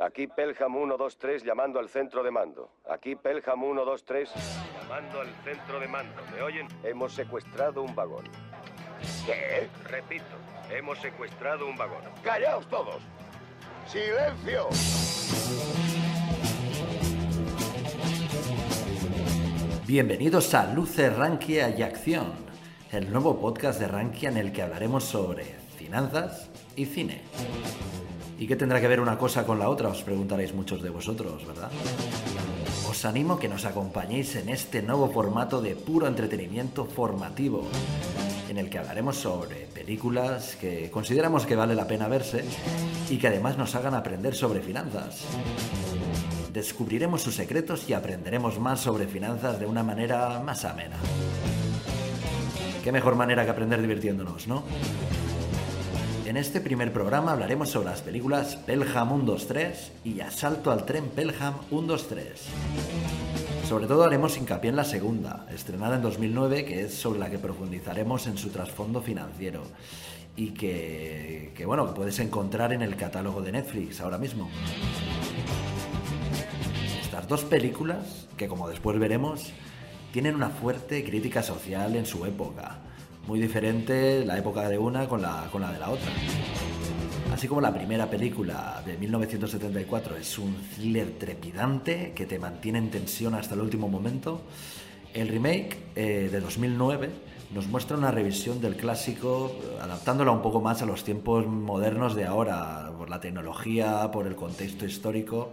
Aquí Pelham 123 llamando al centro de mando. Aquí Pelham 123 llamando al centro de mando. ¿Me oyen? Hemos secuestrado un vagón. ¿Qué? Repito, hemos secuestrado un vagón. ¡Callaos todos! ¡Silencio! Bienvenidos a Luce, Rankia y Acción, el nuevo podcast de Rankia en el que hablaremos sobre finanzas y cine. ¿Y qué tendrá que ver una cosa con la otra? Os preguntaréis muchos de vosotros, ¿verdad? Os animo a que nos acompañéis en este nuevo formato de puro entretenimiento formativo, en el que hablaremos sobre películas que consideramos que vale la pena verse y que además nos hagan aprender sobre finanzas. Descubriremos sus secretos y aprenderemos más sobre finanzas de una manera más amena. Qué mejor manera que aprender divirtiéndonos, ¿no? En este primer programa hablaremos sobre las películas Pelham 123 y Asalto al tren Pelham 123. Sobre todo haremos hincapié en la segunda, estrenada en 2009, que es sobre la que profundizaremos en su trasfondo financiero y que, bueno, puedes encontrar en el catálogo de Netflix ahora mismo. Estas dos películas, que como después veremos, tienen una fuerte crítica social en su época muy diferente la época de una con la, con la de la otra. Así como la primera película de 1974 es un thriller trepidante que te mantiene en tensión hasta el último momento, el remake eh, de 2009 nos muestra una revisión del clásico, adaptándola un poco más a los tiempos modernos de ahora, por la tecnología, por el contexto histórico.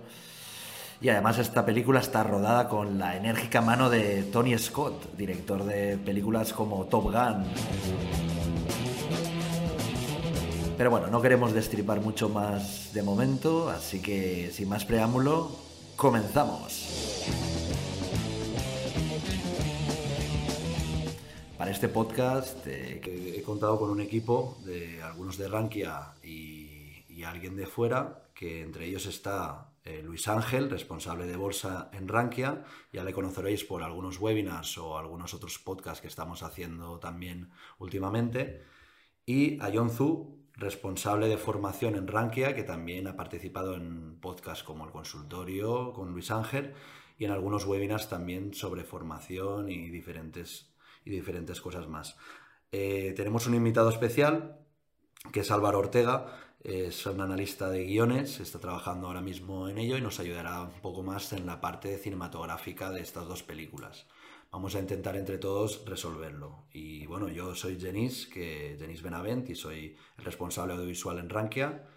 Y además esta película está rodada con la enérgica mano de Tony Scott, director de películas como Top Gun. Pero bueno, no queremos destripar mucho más de momento, así que sin más preámbulo, comenzamos. Para este podcast eh, he contado con un equipo de algunos de Rankia y, y alguien de fuera, que entre ellos está eh, Luis Ángel, responsable de bolsa en Rankia. Ya le conoceréis por algunos webinars o algunos otros podcasts que estamos haciendo también últimamente. Y a John Zhu, responsable de formación en Rankia, que también ha participado en podcasts como el consultorio con Luis Ángel y en algunos webinars también sobre formación y diferentes, y diferentes cosas más. Eh, tenemos un invitado especial que es Álvaro Ortega, es un analista de guiones, está trabajando ahora mismo en ello y nos ayudará un poco más en la parte cinematográfica de estas dos películas. Vamos a intentar entre todos resolverlo. Y bueno, yo soy Jenis, que Jenis Benavent, y soy el responsable audiovisual en Rankia.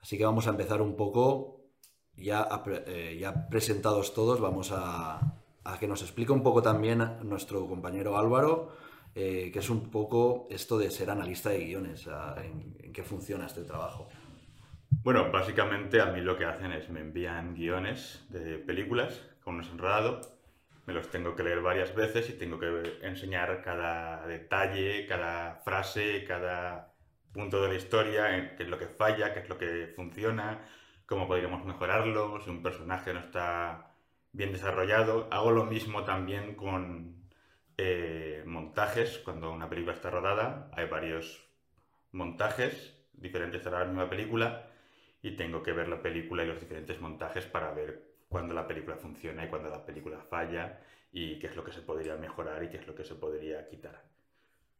Así que vamos a empezar un poco, ya, eh, ya presentados todos, vamos a, a, que nos explique un poco también nuestro compañero Álvaro, eh, que es un poco esto de ser analista de guiones, en qué funciona este trabajo. Bueno, básicamente a mí lo que hacen es me envían guiones de películas con unos enredado, me los tengo que leer varias veces y tengo que enseñar cada detalle, cada frase, cada punto de la historia, qué es lo que falla, qué es lo que funciona, cómo podríamos mejorarlo, si un personaje no está bien desarrollado. Hago lo mismo también con eh, montajes, cuando una película está rodada, hay varios montajes diferentes a la misma película y tengo que ver la película y los diferentes montajes para ver cuándo la película funciona y cuándo la película falla y qué es lo que se podría mejorar y qué es lo que se podría quitar.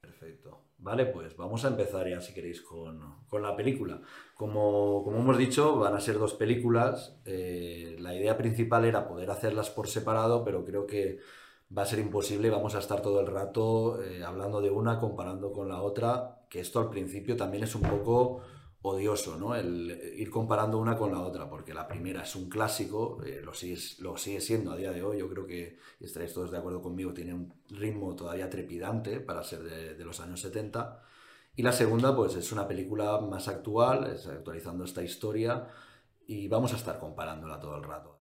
Perfecto. Vale, pues vamos a empezar ya, si queréis, con, con la película. Como, como, hemos dicho, van a ser dos películas. Eh, la idea principal era poder hacerlas por separado, pero creo que va a ser imposible. Vamos a estar todo el rato eh, hablando de una, comparando con la otra, que esto al principio también es un poco odioso, ¿no? El ir comparando una con la otra, porque la primera es un clásico, eh, lo, sigue, lo sigue siendo a día de hoy, yo creo que, estaréis todos de acuerdo conmigo, tiene un ritmo todavía trepidante para ser de, de, los años 70. Y la segunda, pues es una película más actual, es actualizando esta historia, y vamos a estar comparándola todo el rato.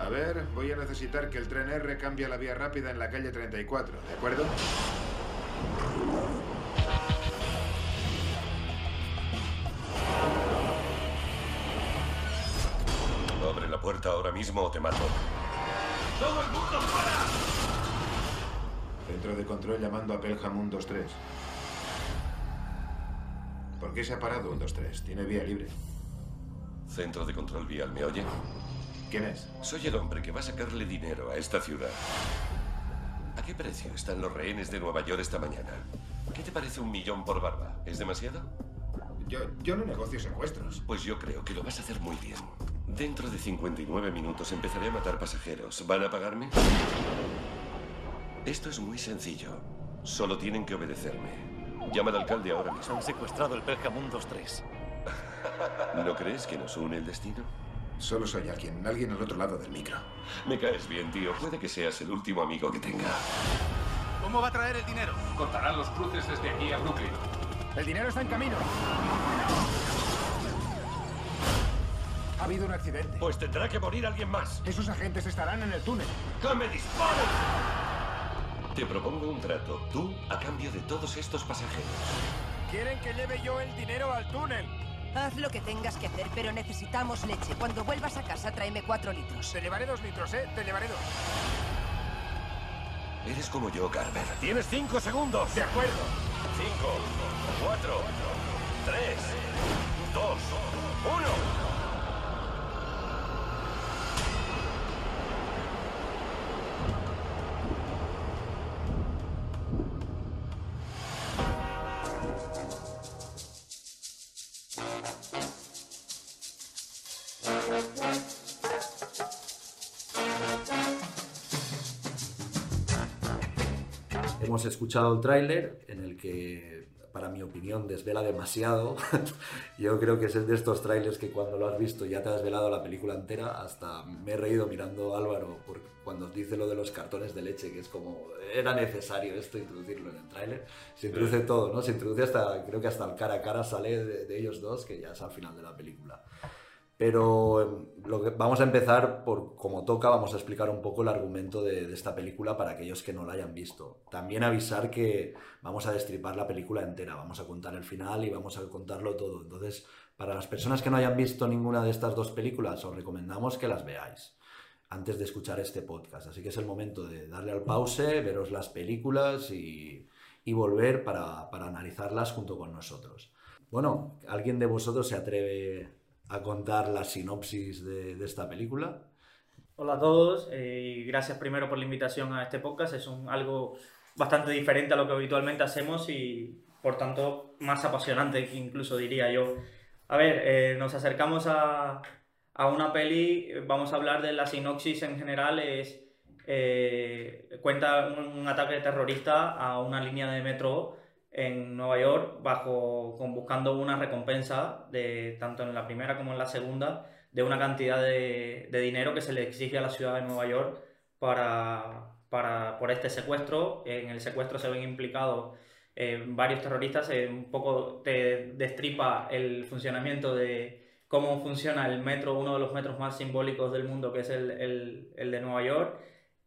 A ver, voy a necesitar que el tren R cambie la vía rápida en la calle 34, ¿de acuerdo? Ahora mismo o te mato. ¡Todo el mundo fuera! Centro de control llamando a Pelham 123. ¿Por qué se ha parado un 2-3? Tiene vía libre. Centro de control vial, ¿me oye? ¿Quién es? Soy el hombre que va a sacarle dinero a esta ciudad. ¿A qué precio están los rehenes de Nueva York esta mañana? ¿Qué te parece un millón por barba? ¿Es demasiado? Yo, yo no negocio secuestros. Pues yo creo que lo vas a hacer muy bien. Dentro de 59 minutos empezaré a matar pasajeros. ¿Van a pagarme? Esto es muy sencillo. Solo tienen que obedecerme. Llama al alcalde ahora mismo. Han secuestrado el Pelham 123. ¿No crees que nos une el destino? Solo soy alguien, alguien al otro lado del micro. Me caes bien, tío. Puede que seas el último amigo que tenga. ¿Cómo va a traer el dinero? Cortarán los cruces desde aquí a Brooklyn. El dinero está en camino. Ha habido un accidente. Pues tendrá que morir alguien más. Esos agentes estarán en el túnel. ¡Que me disparen! Te propongo un trato. Tú a cambio de todos estos pasajeros. Quieren que lleve yo el dinero al túnel. Haz lo que tengas que hacer, pero necesitamos leche. Cuando vuelvas a casa, tráeme cuatro litros. Te llevaré dos litros, ¿eh? Te llevaré dos. Eres como yo, Carver. Tienes cinco segundos. De acuerdo. Cinco, cuatro, tres, dos, uno. Hemos escuchado el tráiler en el que, para mi opinión, desvela demasiado. Yo creo que es de estos trailers que cuando lo has visto ya te has desvelado la película entera. Hasta me he reído mirando a Álvaro por cuando dice lo de los cartones de leche, que es como, era necesario esto introducirlo en el tráiler. Se introduce todo, ¿no? Se introduce hasta, creo que hasta el cara a cara sale de, de ellos dos, que ya es al final de la película. Pero em, vamos a empezar por como toca, vamos a explicar un poco el argumento de, esta película para aquellos que no la hayan visto. También avisar que vamos a destripar la película entera, vamos a contar el final y vamos a contarlo todo. Entonces, para las personas que no hayan visto ninguna de estas dos películas, os recomendamos que las veáis antes de escuchar este podcast. Así que es el momento de darle al pause, veros las películas y, y volver para, para analizarlas junto con nosotros. Bueno, ¿alguien de vosotros se atreve a contar la sinopsis de, de esta película. Hola a todos eh, y gracias primero por la invitación a este podcast. Es un, algo bastante diferente a lo que habitualmente hacemos y por tanto más apasionante incluso diría yo. A ver, eh, nos acercamos a, a, una peli, vamos a hablar de la sinopsis en general, es, eh, cuenta un, un ataque terrorista a una línea de metro en Nueva York bajo, con, buscando una recompensa, de, tanto en la primera como en la segunda, de una cantidad de, de dinero que se le exige a la ciudad de Nueva York para, para, por este secuestro. En el secuestro se ven implicados eh, varios terroristas, eh, un poco te destripa el funcionamiento de cómo funciona el metro, uno de los metros más simbólicos del mundo, que es el, el, el de Nueva York,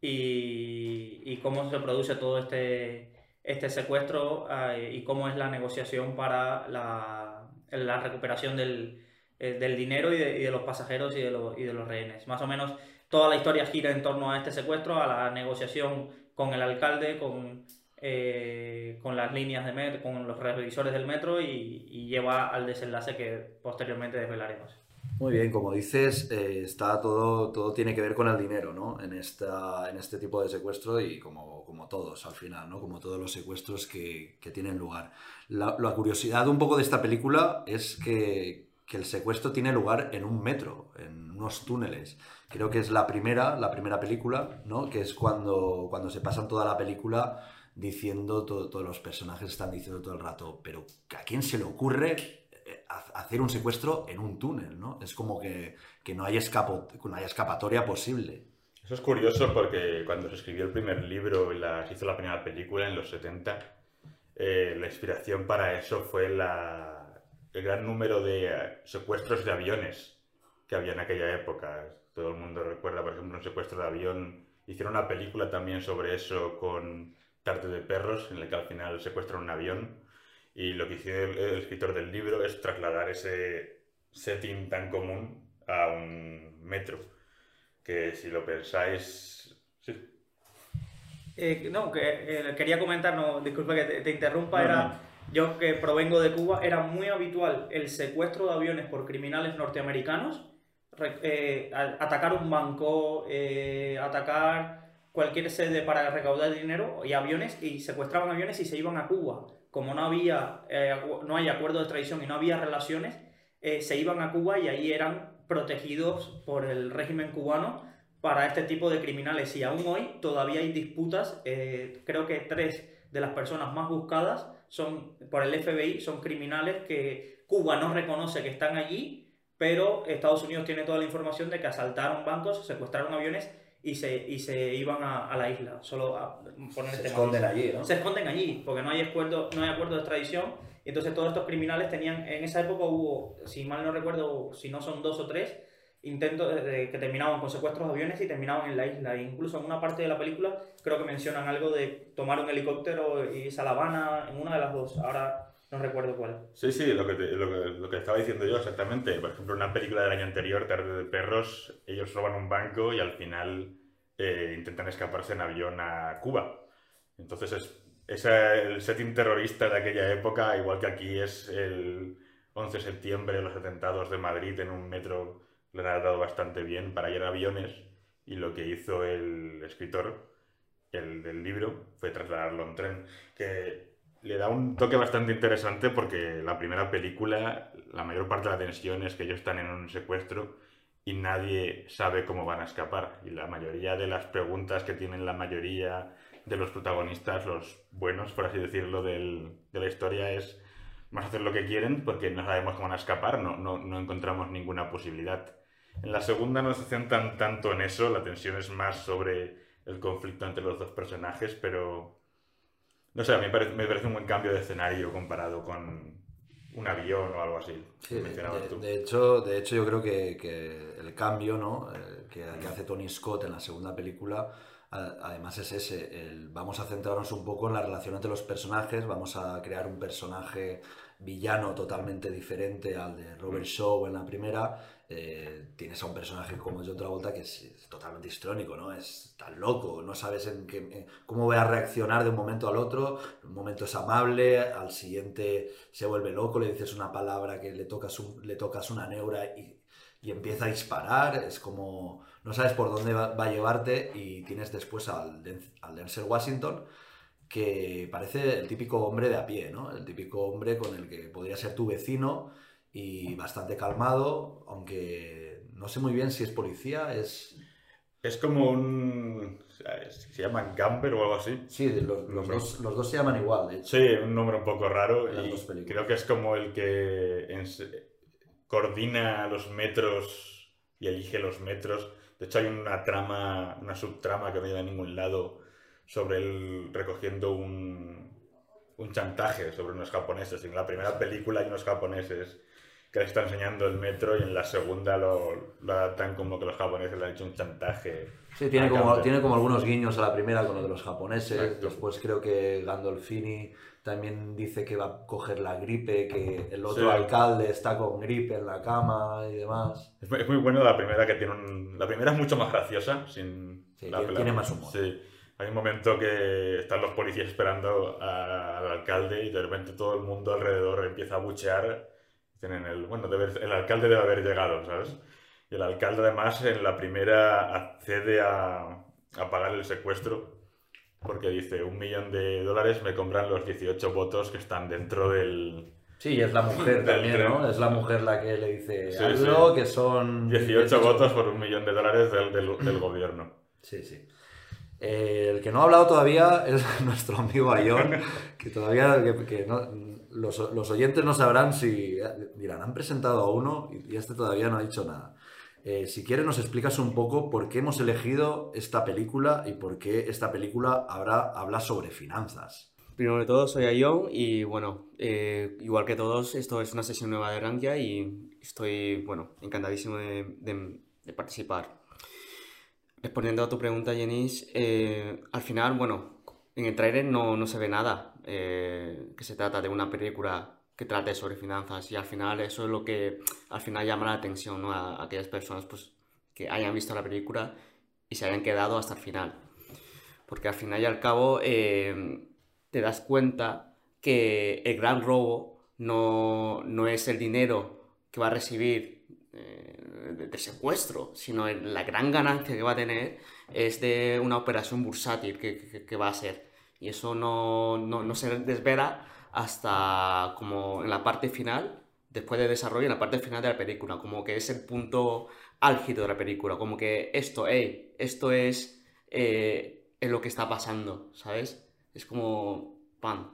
y, y cómo se produce todo este este secuestro eh, y cómo es la negociación para la, la recuperación del, eh, del dinero y de, y de, los pasajeros y de, los, y de los rehenes. Más o menos toda la historia gira en torno a este secuestro, a la negociación con el alcalde, con, eh, con las líneas de metro, con los revisores del metro y lleva al desenlace que posteriormente desvelaremos. Muy bien, como dices, eh, está todo, todo tiene que ver con el dinero, ¿no? En, esta, en este tipo de secuestro y como, como todos al final, ¿no? Como todos los secuestros que, que tienen lugar. La, curiosidad un poco de esta película es que, que, el secuestro tiene lugar en un metro, en unos túneles. Creo que es la primera, la primera película, ¿no? Que es cuando, cuando se pasan toda la película diciendo, todo, todos los personajes están diciendo todo el rato, pero ¿a quién se le ocurre hacer un secuestro en un túnel, ¿no? Es como que, que no, hay escapo, no hay escapatoria posible. Eso es curioso porque cuando se escribió el primer libro y la, se hizo la primera película en los 70, eh, la inspiración para eso fue el gran número de secuestros de aviones que había en aquella época. Todo el mundo recuerda, por ejemplo, un secuestro de avión. Hicieron una película también sobre eso con Tarte de Perros, en la que al final secuestran un avión. Y lo que hizo el, el, escritor del libro es trasladar ese setting tan común a un metro. Que si lo pensáis. Sí. Eh, no, que eh, quería comentar, no, disculpa que te, te interrumpa, no, era. No. Yo que provengo de Cuba, era muy habitual el secuestro de aviones por criminales norteamericanos, eh, atacar un banco, atacar cualquier sede para recaudar dinero y aviones, y secuestraban aviones y se iban a Cuba. Como no había, eh, no hay acuerdo de extradición y no había relaciones, eh, se iban a Cuba y ahí eran protegidos por el régimen cubano para este tipo de criminales. Y aún hoy todavía hay disputas. eh, creo que tres de las personas más buscadas son por el FBI son criminales que Cuba no reconoce que están allí, pero Estados Unidos tiene toda la información de que asaltaron bancos, secuestraron aviones y se, y se iban a, a la isla. Solo a poner Se este esconden matiz. allí, ¿no? Se esconden allí, porque no hay acuerdo, no hay acuerdo de extradición. Y entonces todos estos criminales tenían, en esa época hubo, si mal no recuerdo, si no son dos o tres, intentos de- de- que terminaban con secuestros de aviones y terminaban en la isla. E incluso en una parte de la película creo que mencionan algo de tomar un helicóptero y irse a La Habana, en una de las dos. Ahora no recuerdo cuál. Sí, sí, lo que, te- lo, que, lo que estaba diciendo yo exactamente. Por ejemplo, una película del año anterior, Tarde de Perros, ellos roban un banco y al final eh, intentan escaparse en avión a Cuba. Entonces, es, esa- el setting terrorista de aquella época, igual que aquí es el 11 de septiembre, los atentados de Madrid en un metro, le han dado bastante bien para ir a aviones. Y lo que hizo el escritor, el del libro, fue trasladarlo en tren. Que le da un toque bastante interesante porque la primera película, la mayor parte de la tensión es que ellos están en un secuestro y nadie sabe cómo van a escapar. Y la mayoría de las preguntas que tienen la mayoría de los protagonistas, los buenos, por así decirlo, de la historia es vamos a hacer lo que quieren porque no sabemos cómo van a escapar, no, no, no encontramos ninguna posibilidad. En la segunda no se centran tanto en eso, la tensión es más sobre el conflicto entre los dos personajes, pero no sé, a mí me parece, me parece un buen cambio de escenario comparado con un avión o algo así. Sí, mencionabas de- tú. de hecho, de hecho, yo creo que, que el cambio ¿no? Eh, que, que hace Tony Scott en la segunda película, a- además es ese, el- vamos a centrarnos un poco en la relación entre los personajes, vamos a crear un personaje villano totalmente diferente al de Robert Shaw en la primera. Eh, tienes a un personaje como John Travolta que es, totalmente histrónico, ¿no? Es tan loco, no sabes en qué, cómo va a reaccionar de un momento al otro. Un momento es amable, al siguiente se vuelve loco, le dices una palabra que le tocas, un- le tocas una neura y, y empieza a disparar. Es como, no sabes por dónde va, a llevarte y tienes después al, al Denzel Washington que parece el típico hombre de a pie, ¿no? El típico hombre con el que podría ser tu vecino y bastante calmado, aunque no sé muy bien si es policía, es... Es como un... ¿Se llaman Gamber o algo así? Sí, los, los dos, los dos se llaman igual, de hecho. Sí, un nombre un poco raro En las y dos películas. creo que es como el que coordina los metros y elige los metros. De hecho hay una trama, una subtrama que no lleva a ningún lado sobre él recogiendo un, un chantaje sobre unos japoneses. En la primera película hay unos japoneses que le están enseñando el metro y en la segunda lo, lo adaptan como que los japoneses le han hecho un chantaje. Sí, tiene como, tiene como algunos guiños a la primera con lo de los japoneses. Exacto. Después creo que Gandolfini también dice que va a coger la gripe, que el otro Sí. alcalde está con gripe en la cama y demás. Es muy, es muy bueno la primera que tiene un... La primera es mucho más graciosa, sin... Sí, la- tiene- más humor. Sí. Hay un momento que están los policías esperando a- al alcalde y de repente todo el mundo alrededor empieza a buchear. Tienen el... Bueno, debe- el alcalde debe haber llegado, ¿sabes? Y el alcalde además en la primera accede a, a pagar el secuestro porque dice, un millón de dólares me compran los 18 votos que están dentro del... Sí, y es la mujer también, tren. ¿no? Es la mujer la que le dice Sí, algo, sí. que son... 18 votos por un millón de dólares del, del- del gobierno. Sí, sí. Eh, el que no ha hablado todavía es nuestro amigo Ayón, que todavía que, que no- los, los oyentes no sabrán si dirán, han presentado a uno y, y este todavía no ha dicho nada. Eh, si quieres nos explicas un poco por qué hemos elegido esta película y por qué esta película habrá, habla sobre finanzas. Primero de todo, soy Ayón y bueno, eh, igual que todos, esto es una sesión nueva de Rankia y estoy, bueno, encantadísimo de, de- de participar. Respondiendo a tu pregunta, Jenis, eh, al final, bueno, en el trailer no, no se ve nada, eh, que se trata de una película que trate sobre finanzas y al final eso es lo que al final llama la atención ¿no? a, aquellas personas pues, que hayan visto la película y se hayan quedado hasta el final. Porque al final y al cabo eh, te das cuenta que el gran robo no, no es el dinero que va a recibir eh, de, secuestro, sino la gran ganancia que va a tener es de una operación bursátil que, que- que va a ser. Y eso no, no, no se desvela hasta como en la parte final, después de desarrollo, en la parte final de la película, como que es el punto álgido de la película, como que esto, hey, esto es, eh, es lo que está pasando, ¿sabes? Es como, pan,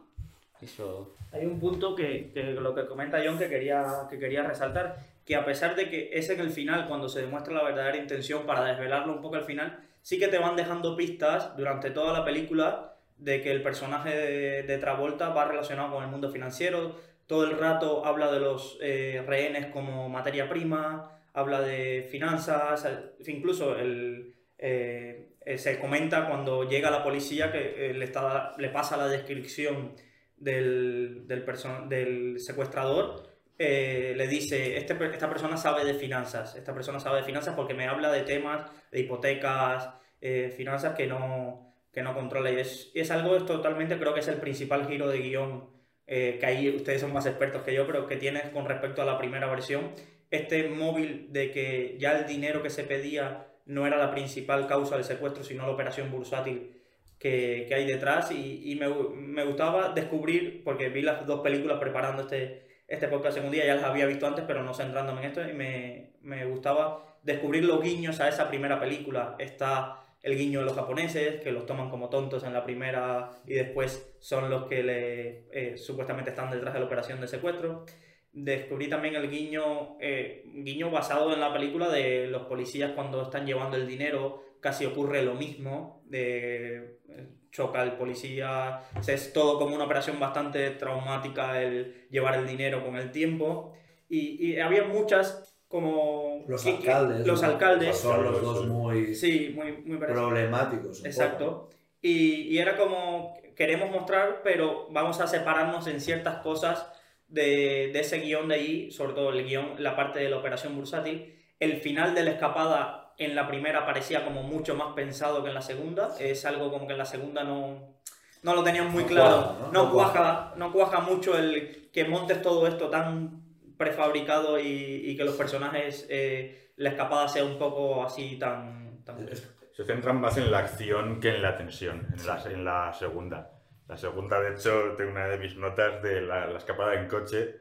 eso... Hay un punto que, que lo que comenta John que quería, que quería resaltar, que a pesar de que es en el final cuando se demuestra la verdadera intención para desvelarlo un poco al final, sí que te van dejando pistas durante toda la película de que el personaje de, Travolta va relacionado con el mundo financiero, todo el rato habla de los eh, rehenes como materia prima, habla de finanzas, incluso el, eh, eh, se comenta cuando llega la policía que le, está, le pasa la descripción del, del, del secuestrador, le dice, este, esta persona sabe de finanzas, esta persona sabe de finanzas porque me habla de temas de hipotecas, finanzas que no, que no controla. Y es, es algo es totalmente, creo que es el principal giro de guion, eh, que ahí ustedes son más expertos que yo, pero que tiene con respecto a la primera versión, este móvil de que ya el dinero que se pedía no era la principal causa del secuestro, sino la operación bursátil que, que hay detrás y, y me, me gustaba descubrir, porque vi las dos películas preparando este, este podcast en un día, ya las había visto antes, pero no centrándome en esto, y me, me gustaba descubrir los guiños a esa primera película. Está el guiño de los japoneses, que los toman como tontos en la primera y después son los que le, eh, supuestamente están detrás de la operación de secuestro. Descubrí también el guiño, eh, guiño basado en la película de los policías cuando están llevando el dinero, casi ocurre lo mismo, de, eh, choca el policía, o sea, es todo como una operación bastante traumática el llevar el dinero con el tiempo. Y, y había muchas como... Los alcaldes. Los ¿no? alcaldes. Son los dos muy Sí, muy, muy parecidos. problemáticos. Exacto. Y, y era como, queremos mostrar, pero vamos a separarnos en ciertas cosas de, de ese guion de ahí, sobre todo el guion, la parte de la operación bursátil. El final de la escapada en la primera parecía como mucho más pensado que en la segunda. Es algo como que en la segunda no, no lo tenían muy No claro. cuaja, ¿no? no, No cuaja, no cuaja mucho el que montes todo esto tan prefabricado y, y que los personajes, eh, la escapada sea un poco así tan... tan... Se centran más en la acción que en la tensión, en la, en la segunda. La segunda, de hecho, tengo una de mis notas de la, la escapada en coche.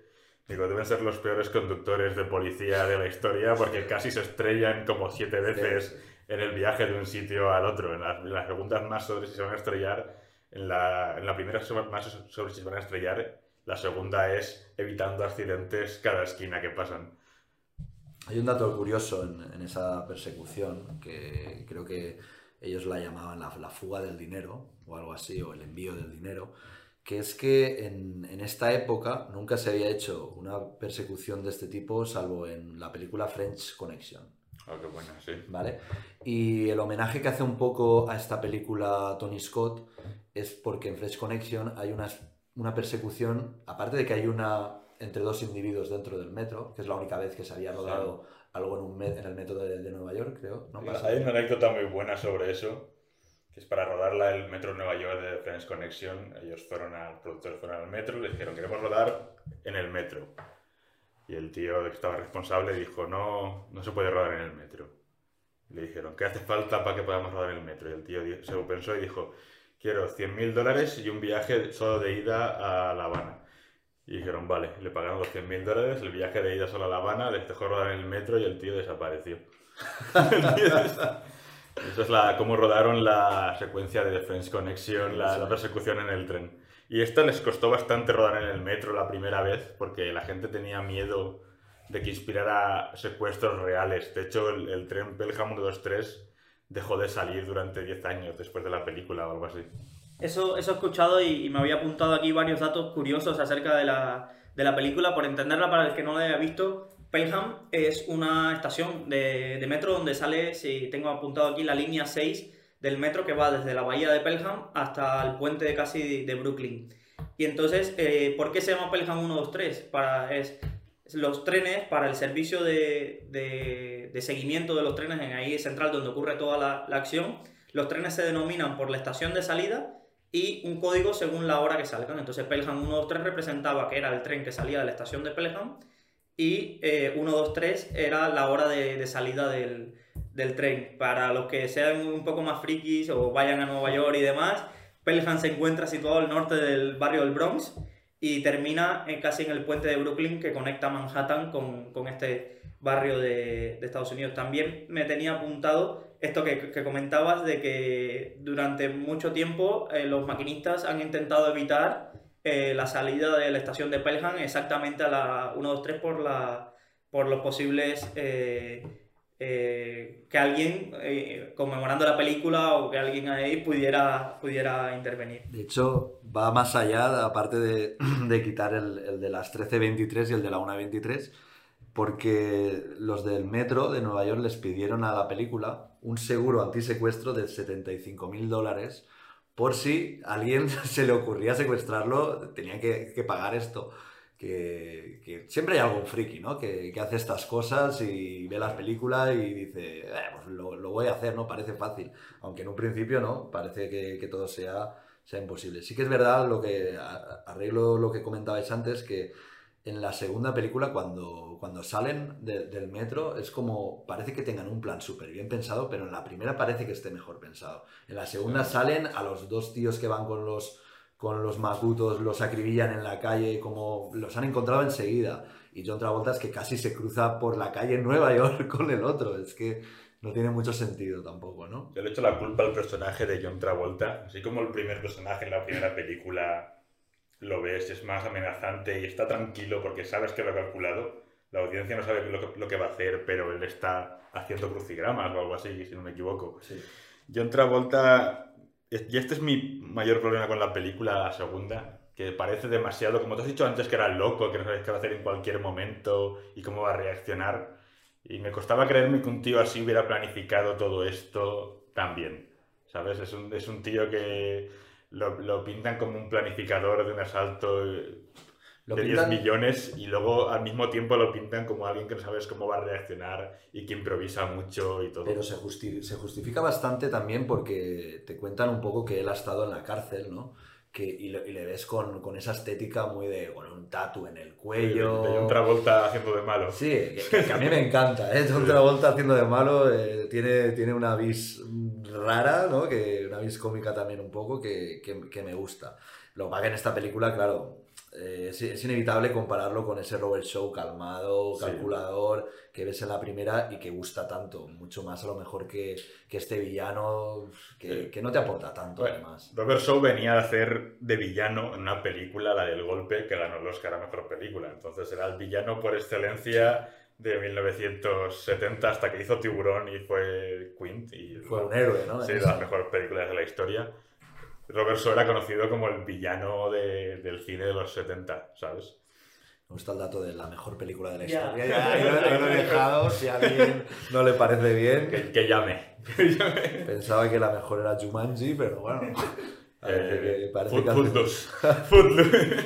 Digo, deben ser los peores conductores de policía de la historia porque casi se estrellan como siete veces en el viaje de un sitio al otro. En las, en las segundas más sobre si se van a estrellar, en la, en la primera sobre- más sobre si se van a estrellar, la segunda es evitando accidentes cada esquina que pasan. Hay un dato curioso en, en esa persecución que creo que ellos la llamaban la, la fuga del dinero o algo así, o el envío del dinero, que es que en, en esta época nunca se había hecho una persecución de este tipo salvo en la película French Connection. Oh, qué buena, sí. ¿Vale? Y el homenaje que hace un poco a esta película Tony Scott es porque en French Connection hay una, una persecución, aparte de que hay una entre dos individuos dentro del metro, que es la única vez que se había rodado algo en, un en el metro de, de Nueva York, creo. ¿no? Hay una anécdota muy buena sobre eso, que es para rodarla el metro de Nueva York de Friends Connection. Ellos fueron al, los productores fueron al metro y le dijeron, queremos rodar en el metro. Y el tío que estaba responsable dijo, no, no se puede rodar en el metro. Le dijeron, ¿qué hace falta para que podamos rodar en el metro? Y el tío se lo pensó y dijo, quiero 100.000 dólares y un viaje solo de ida a La Habana. Y dijeron, vale, le pagaron los 100.000 dólares, el viaje de ida solo a La Habana, les dejó rodar en el metro y el tío desapareció. Eso es la, cómo rodaron la secuencia de Friends Connection, la, la persecución en el tren. Y esta les costó bastante rodar en el metro la primera vez porque la gente tenía miedo de que inspirara secuestros reales. De hecho, el, el tren Pelham 123 dejó de salir durante 10 años después de la película o algo así. Eso, eso he escuchado y, me había apuntado aquí varios datos curiosos acerca de la, de la película. Por entenderla, para el que no la haya visto, Pelham es una estación de, de metro donde sale, si tengo apuntado aquí, la línea 6 del metro que va desde la bahía de Pelham hasta el puente de casi de Brooklyn. Y entonces, eh, ¿por qué se llama Pelham 123? Para, es, los trenes para el servicio de, de, de seguimiento de los trenes en ahí central donde ocurre toda la, la acción. Los trenes se denominan por la estación de salida y un código según la hora que salgan. Entonces Pelham 123 representaba que era el tren que salía de la estación de Pelham y eh, 123 era la hora de, salida del, tren. Para los que sean un poco más frikis o vayan a Nueva York y demás, Pelham se encuentra situado al norte del barrio del Bronx y termina casi en el puente de Brooklyn que conecta Manhattan con, este barrio de, Estados Unidos. También me tenía apuntado esto que, comentabas de que durante mucho tiempo eh, los maquinistas han intentado evitar eh, la salida de la estación de Pelham exactamente a la 123 por, la, por los posibles... Eh, que alguien, conmemorando la película o que alguien ahí pudiera, pudiera intervenir. De hecho, va más allá, aparte de, de quitar el, el, de las 13.23 y el de la 1.23, porque los del metro de Nueva York les pidieron a la película un seguro antisecuestro de 75 mil dólares por si a alguien se le ocurría secuestrarlo, tenían que, que pagar esto. Que, que, siempre hay algún friki, ¿no? Que, que, hace estas cosas y ve las películas y dice, eh, pues lo, lo, voy a hacer, ¿no? Parece fácil. Aunque en un principio, ¿no? Parece que, que todo sea, sea imposible. Sí que es verdad lo que, arreglo lo que comentabais antes, que en la segunda película, cuando, cuando salen del metro, es como, parece que tengan un plan súper bien pensado, pero en la primera parece que esté mejor pensado. En la segunda salen a los dos tíos que van con los, con los macutos, los acribillan en la calle, como los han encontrado enseguida. Y John Travolta es que casi se cruza por la calle en Nueva York con el otro. Es que no tiene mucho sentido tampoco, ¿no? Yo le echo la culpa al personaje de John Travolta, así como el primer personaje en la primera película lo ves, es más amenazante y está tranquilo porque sabes que lo ha calculado. La audiencia no sabe lo que, va a hacer, pero él está haciendo crucigramas o algo así, si no me equivoco. Sí. John Travolta, y este es mi mayor problema con la película, la segunda, que parece demasiado, como te has dicho antes, que era loco, que no sabes qué va a hacer en cualquier momento y cómo va a reaccionar. Y me costaba creerme que un tío así hubiera planificado todo esto tan bien. ¿Sabes? Es un, es un tío que lo, pintan como un planificador de un asalto de 10 millones y luego al mismo tiempo lo pintan como alguien que no sabes cómo va a reaccionar y que improvisa mucho y todo. Pero se, se justifica bastante también porque te cuentan un poco que él ha estado en la cárcel, ¿no? Que, y, le ves con, con, esa estética muy de bueno, un tatu en el cuello. de, John Travolta haciendo de malo. Sí, que, a mí me encanta, ¿eh? John Travolta haciendo de malo eh, tiene, tiene una vis rara, ¿no? Que una vis cómica también un poco que, que me gusta. Lo que en esta película, claro, eh, es, inevitable compararlo con ese Robert Show calmado, calculador, que ves en la primera y que gusta tanto, mucho más a lo mejor que, que este villano que, que, no te aporta tanto además. Robert Shaw venía a hacer de villano en una película, la del golpe, que ganó el Oscar a Mejor Película, entonces era el villano por excelencia de 1970 hasta que hizo Tiburón y fue Quint. Y fue un héroe, ¿no? Sí, de las mejores películas de la historia. Robert Shaw era conocido como el villano de, del cine de los 70, ¿sabes? Me gusta el dato de la mejor película de la historia. Ya, ahí, lo, he dejado, si a alguien no le parece bien. Que, llame. Pensaba que la mejor era Jumanji, pero bueno. Eh, parece que Footloose. Footloose.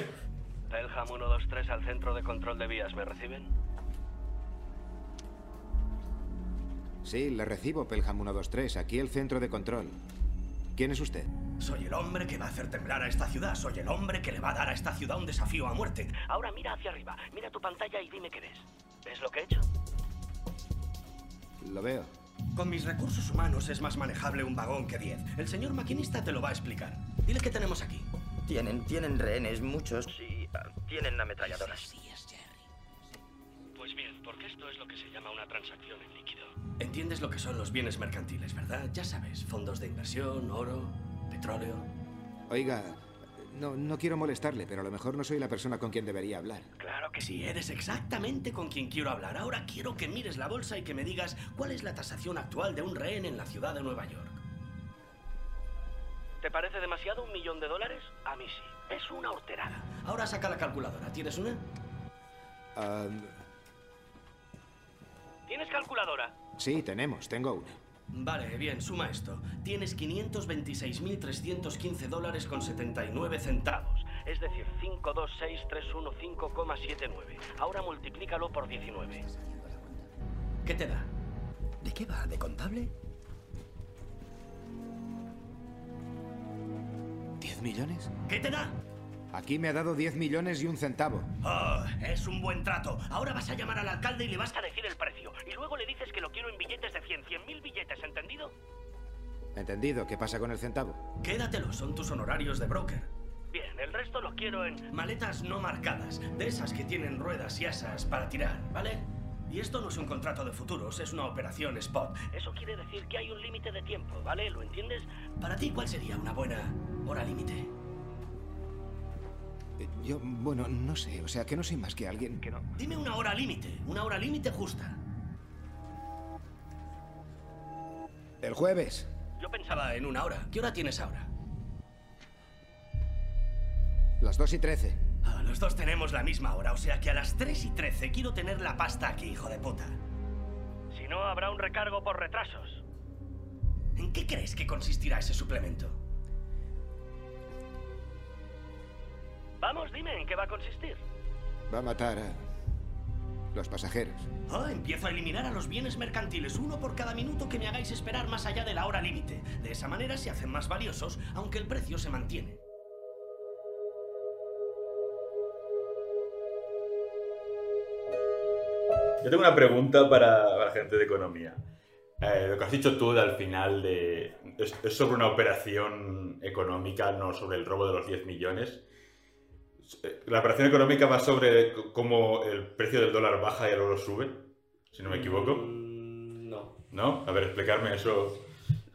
Pelham 123 al centro de control de vías, ¿me reciben? Sí, le recibo, Pelham 123. Aquí el centro de control. ¿Quién es usted? Soy el hombre que va a hacer temblar a esta ciudad. Soy el hombre que le va a dar a esta ciudad un desafío a muerte. Ahora mira hacia arriba. Mira tu pantalla y dime qué ves. ¿Ves lo que he hecho? Lo veo. Con mis recursos humanos es más manejable un vagón que diez. El señor maquinista te lo va a explicar. Dile qué tenemos aquí. Tienen, tienen rehenes, muchos. Sí, ah, tienen ametralladoras. Sí, es Jerry. Pues bien, porque esto es lo que se llama una transacción en líquido. Entiendes lo que son los bienes mercantiles, ¿verdad? Ya sabes, fondos de inversión, oro, petróleo. Oiga, no, no quiero molestarle, pero a lo mejor no soy la persona con quien debería hablar. Claro que sí, eres exactamente con quien quiero hablar. Ahora quiero que mires la bolsa y que me digas cuál es la tasación actual de un rehén en la ciudad de Nueva York. ¿Te parece demasiado un millón de dólares? A mí sí. Es una horterada. Ahora saca la calculadora. ¿Tienes una? ¿Tienes calculadora? Sí, tenemos. Tengo una. Vale, bien, suma esto. Tienes 526.315 dólares con 79 centavos. Es decir, 526.315,79. Ahora multiplícalo por 19. ¿Qué te da? ¿De qué va? ¿De contable? ¿10 millones? ¿Qué te da? Aquí me ha dado 10 millones y un centavo. Oh, es un buen trato. Ahora vas a llamar al alcalde y le vas a decir el precio. Y luego le dices que lo quiero en billetes de 100, 100 mil billetes, ¿entendido? Entendido. ¿Qué pasa con el centavo? Quédatelo, son tus honorarios de broker. Bien, el resto lo quiero en maletas no marcadas, de esas que tienen ruedas y asas para tirar, ¿vale? Y esto no es un contrato de futuros, es una operación spot. Eso quiere decir que hay un límite de tiempo, ¿vale? ¿Lo entiendes? Para ti, ¿cuál sería una buena hora límite? Eh, Yo, bueno, no sé. O sea, que no soy más que alguien que no... Dime una hora límite, una hora límite justa. El jueves. Yo pensaba en una hora. ¿Qué hora tienes ahora? Las 2 y 13. Ah, los dos tenemos la misma hora, o sea que a las 3 y 13 quiero tener la pasta aquí, hijo de puta. Si no, habrá un recargo por retrasos. ¿En qué crees que consistirá ese suplemento? Vamos, dime, ¿en qué va a consistir? Va a matar a los pasajeros. Oh, empiezo a eliminar a los bienes mercantiles, uno por cada minuto que me hagáis esperar más allá de la hora límite. De esa manera se hacen más valiosos, aunque el precio se mantiene. Yo tengo una pregunta para, la gente de economía. Eh, lo que has dicho tú de al final de, es, es sobre una operación económica, no sobre el robo de los 10 millones. Eh, La operación económica va sobre cómo el precio del dólar baja y el oro sube, si no me equivoco. No. ¿No? A ver, explicarme eso.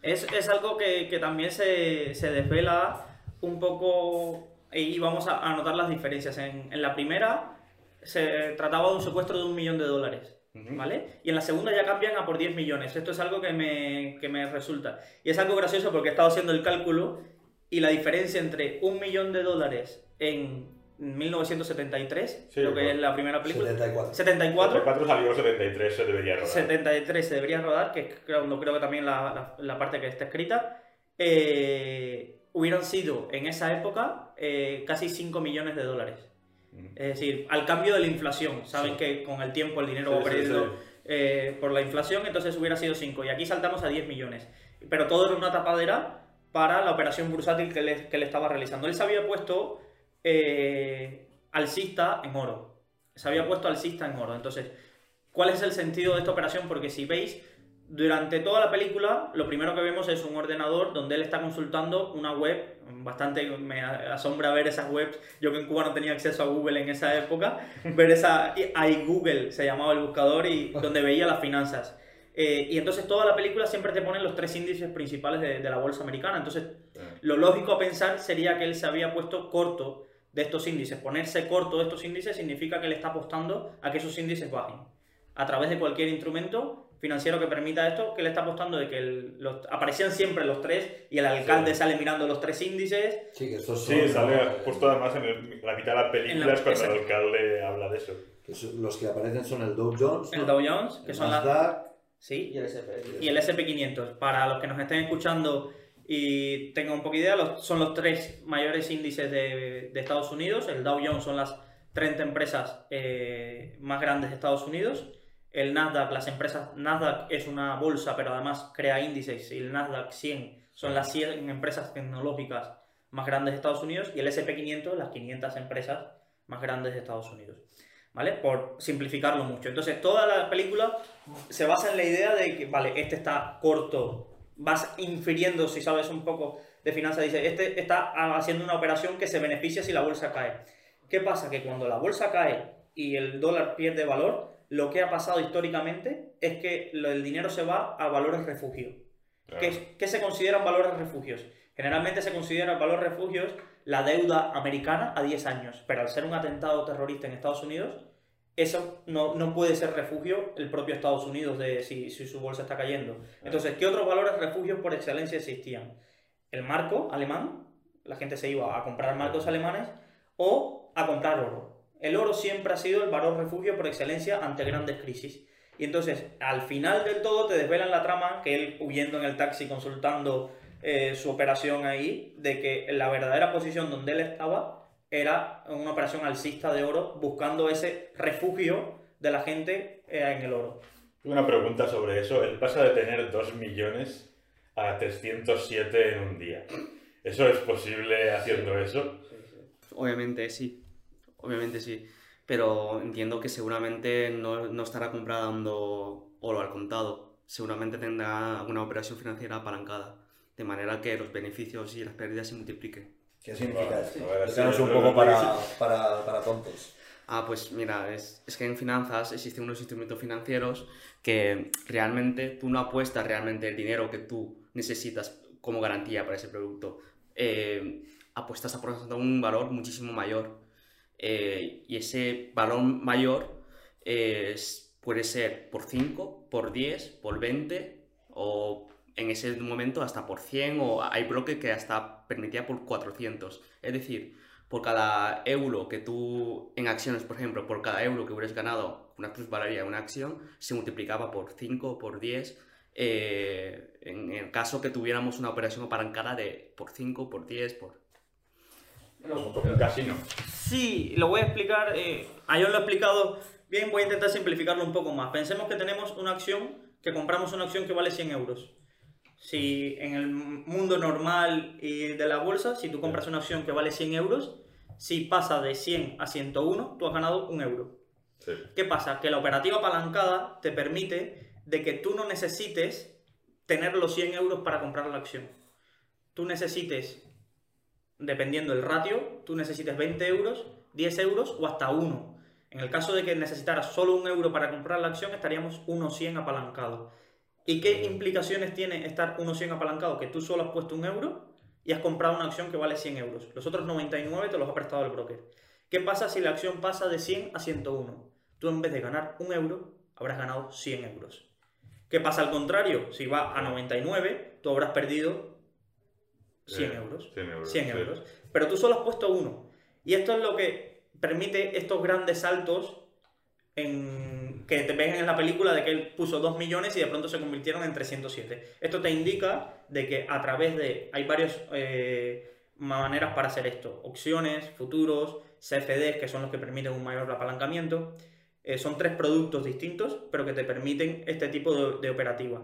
Es, es algo que, que también se, se desvela un poco y vamos a, a notar las diferencias. En, en la primera se trataba de un secuestro de un millón de dólares. ¿Vale? Y en la segunda ya cambian a por 10 millones. Esto es algo que me, que me resulta. Y es algo gracioso porque he estado haciendo el cálculo y la diferencia entre un millón de dólares en 1973, Sí, lo que bueno. es la primera película. 74. 74. 74 salió 73, se debería rodar. 73 se debería rodar, que es cuando creo que también la, la- la parte que está escrita, eh, hubieran sido en esa época eh, casi 5 millones de dólares. Es decir, al cambio de la inflación, saben Sí. que con el tiempo el dinero Sí, va sí, perdiendo sí. eh, por la inflación, entonces hubiera sido 5. Y aquí saltamos a 10 millones. Pero todo era una tapadera para la operación bursátil que le, que le estaba realizando. Él se había puesto eh, alcista en oro. Se había puesto alcista en oro. Entonces, ¿cuál es el sentido de esta operación? Porque si veis, durante toda la película, lo primero que vemos es un ordenador donde él está consultando una web. Bastante me asombra ver esas webs. Yo que en Cuba no tenía acceso a Google en esa época. ver esa. Ahí Google se llamaba el buscador y donde veía las finanzas. Eh, y entonces toda la película siempre te ponen los tres índices principales de, de la bolsa americana. Entonces, lo lógico a pensar sería que él se había puesto corto de estos índices. Ponerse corto de estos índices significa que él está apostando a que esos índices bajen. A través de cualquier instrumento financiero que permita esto, que le está apostando de que el- los- aparecían siempre los tres y el alcalde sale mirando los tres índices. Sí, que estos Sí, son- sale justo además en el- la mitad de la película la- es cuando el alcalde habla de eso. que son- los que aparecen son el Dow Jones, El. Dow Jones, que el son las... Nasdaq Sí, y el S&P. y el SP500. Para los que nos estén escuchando y tengan un poco de idea, los- son los tres mayores índices de, de Estados Unidos. El Dow Jones son las 30 empresas eh, más grandes de Estados Unidos. El Nasdaq, las empresas, Nasdaq es una bolsa, pero además crea índices. Y el Nasdaq 100 son las 100 empresas tecnológicas más grandes de Estados Unidos. Y el SP500, las 500 empresas más grandes de Estados Unidos. ¿Vale? Por simplificarlo mucho. Entonces, toda la película se basa en la idea de que, vale, este está corto. Vas infiriendo, si sabes un poco de finanzas, dice, este está haciendo una operación que se beneficia si la bolsa cae. ¿Qué pasa? Que cuando la bolsa cae y el dólar pierde valor, lo que ha pasado históricamente es que el dinero se va a valores refugio. ¿Qué, qué se consideran valores refugios? Generalmente se considera valor refugios la deuda americana a 10 años, pero al ser un atentado terrorista en Estados Unidos, eso no, no puede ser refugio el propio Estados Unidos de si, si su bolsa está cayendo. Entonces, ¿qué otros valores refugios por excelencia existían? El marco alemán, la gente se iba a comprar marcos alemanes, o a comprar oro. El oro siempre ha sido el valor refugio por excelencia ante grandes crisis. Y entonces, al final del todo, te desvelan la trama que él huyendo en el taxi consultando eh, su operación ahí, de que la verdadera posición donde él estaba era una operación alcista de oro, buscando ese refugio de la gente eh, en el oro. Tengo una pregunta sobre eso. Él pasa de tener 2 millones a 307 en un día. ¿Eso es posible haciendo eso? Obviamente sí, obviamente sí. Pero entiendo que seguramente no, no estará comprando oro al contado. Seguramente tendrá una operación financiera apalancada. De manera que los beneficios y las pérdidas se multipliquen. ¿Qué significa esto? Explícanos un poco para, para, para tontos. Ah, pues mira, es, es que en finanzas existen unos instrumentos financieros que realmente tú no apuestas realmente el dinero que tú necesitas como garantía para ese producto. Eh, apuestas aportando un valor muchísimo mayor. Eh, y ese valor mayor eh, es- puede ser por 5, por 10, por 20 o en ese momento hasta por 100 o hay bloques que hasta permitía por 400. Es decir, por cada euro que tú, en acciones por ejemplo, por cada euro que hubieras ganado una plusvaloría de una acción, se multiplicaba por 5, por 10, eh, en el caso que tuviéramos una operación apalancada de por 5, por 10, por... Un casino. Sí, lo voy a explicar. Eh, a John lo he explicado bien, voy a intentar simplificarlo un poco más. Pensemos que tenemos una acción, que compramos una acción que vale 100 euros. Si en el mundo normal y de la bolsa, si tú compras una acción que vale 100 euros, si pasa de 100 a 101, tú has ganado un euro. Sí. ¿Qué pasa? Que la operativa apalancada te permite de que tú no necesites tener los 100 euros para comprar la acción. Tú necesites, dependiendo del ratio, tú necesites 20 euros, 10 euros o hasta 1. En el caso de que necesitaras solo un euro para comprar la acción, estaríamos 1,100 apalancado. ¿Y qué implicaciones tiene estar 1,100 apalancado? Que tú solo has puesto un euro y has comprado una acción que vale 100 euros. Los otros 99 te los ha prestado el broker. ¿Qué pasa si la acción pasa de 100 a 101? Tú en vez de ganar un euro, habrás ganado 100 euros. ¿Qué pasa al contrario? Si va a 99, tú habrás perdido 100 Eh, euros. 100 euros, 100 sí. euros. Pero tú solo has puesto uno. Y esto es lo que permite estos grandes saltos en, que te ven en la película de que él puso 2 millones y de pronto se convirtieron en 307. Esto te indica de que a través de... Hay varias maneras para hacer esto. Opciones, futuros, CFDs, que son los que permiten un mayor apalancamiento. Eh, son tres productos distintos, pero que te permiten este tipo de, de operativa.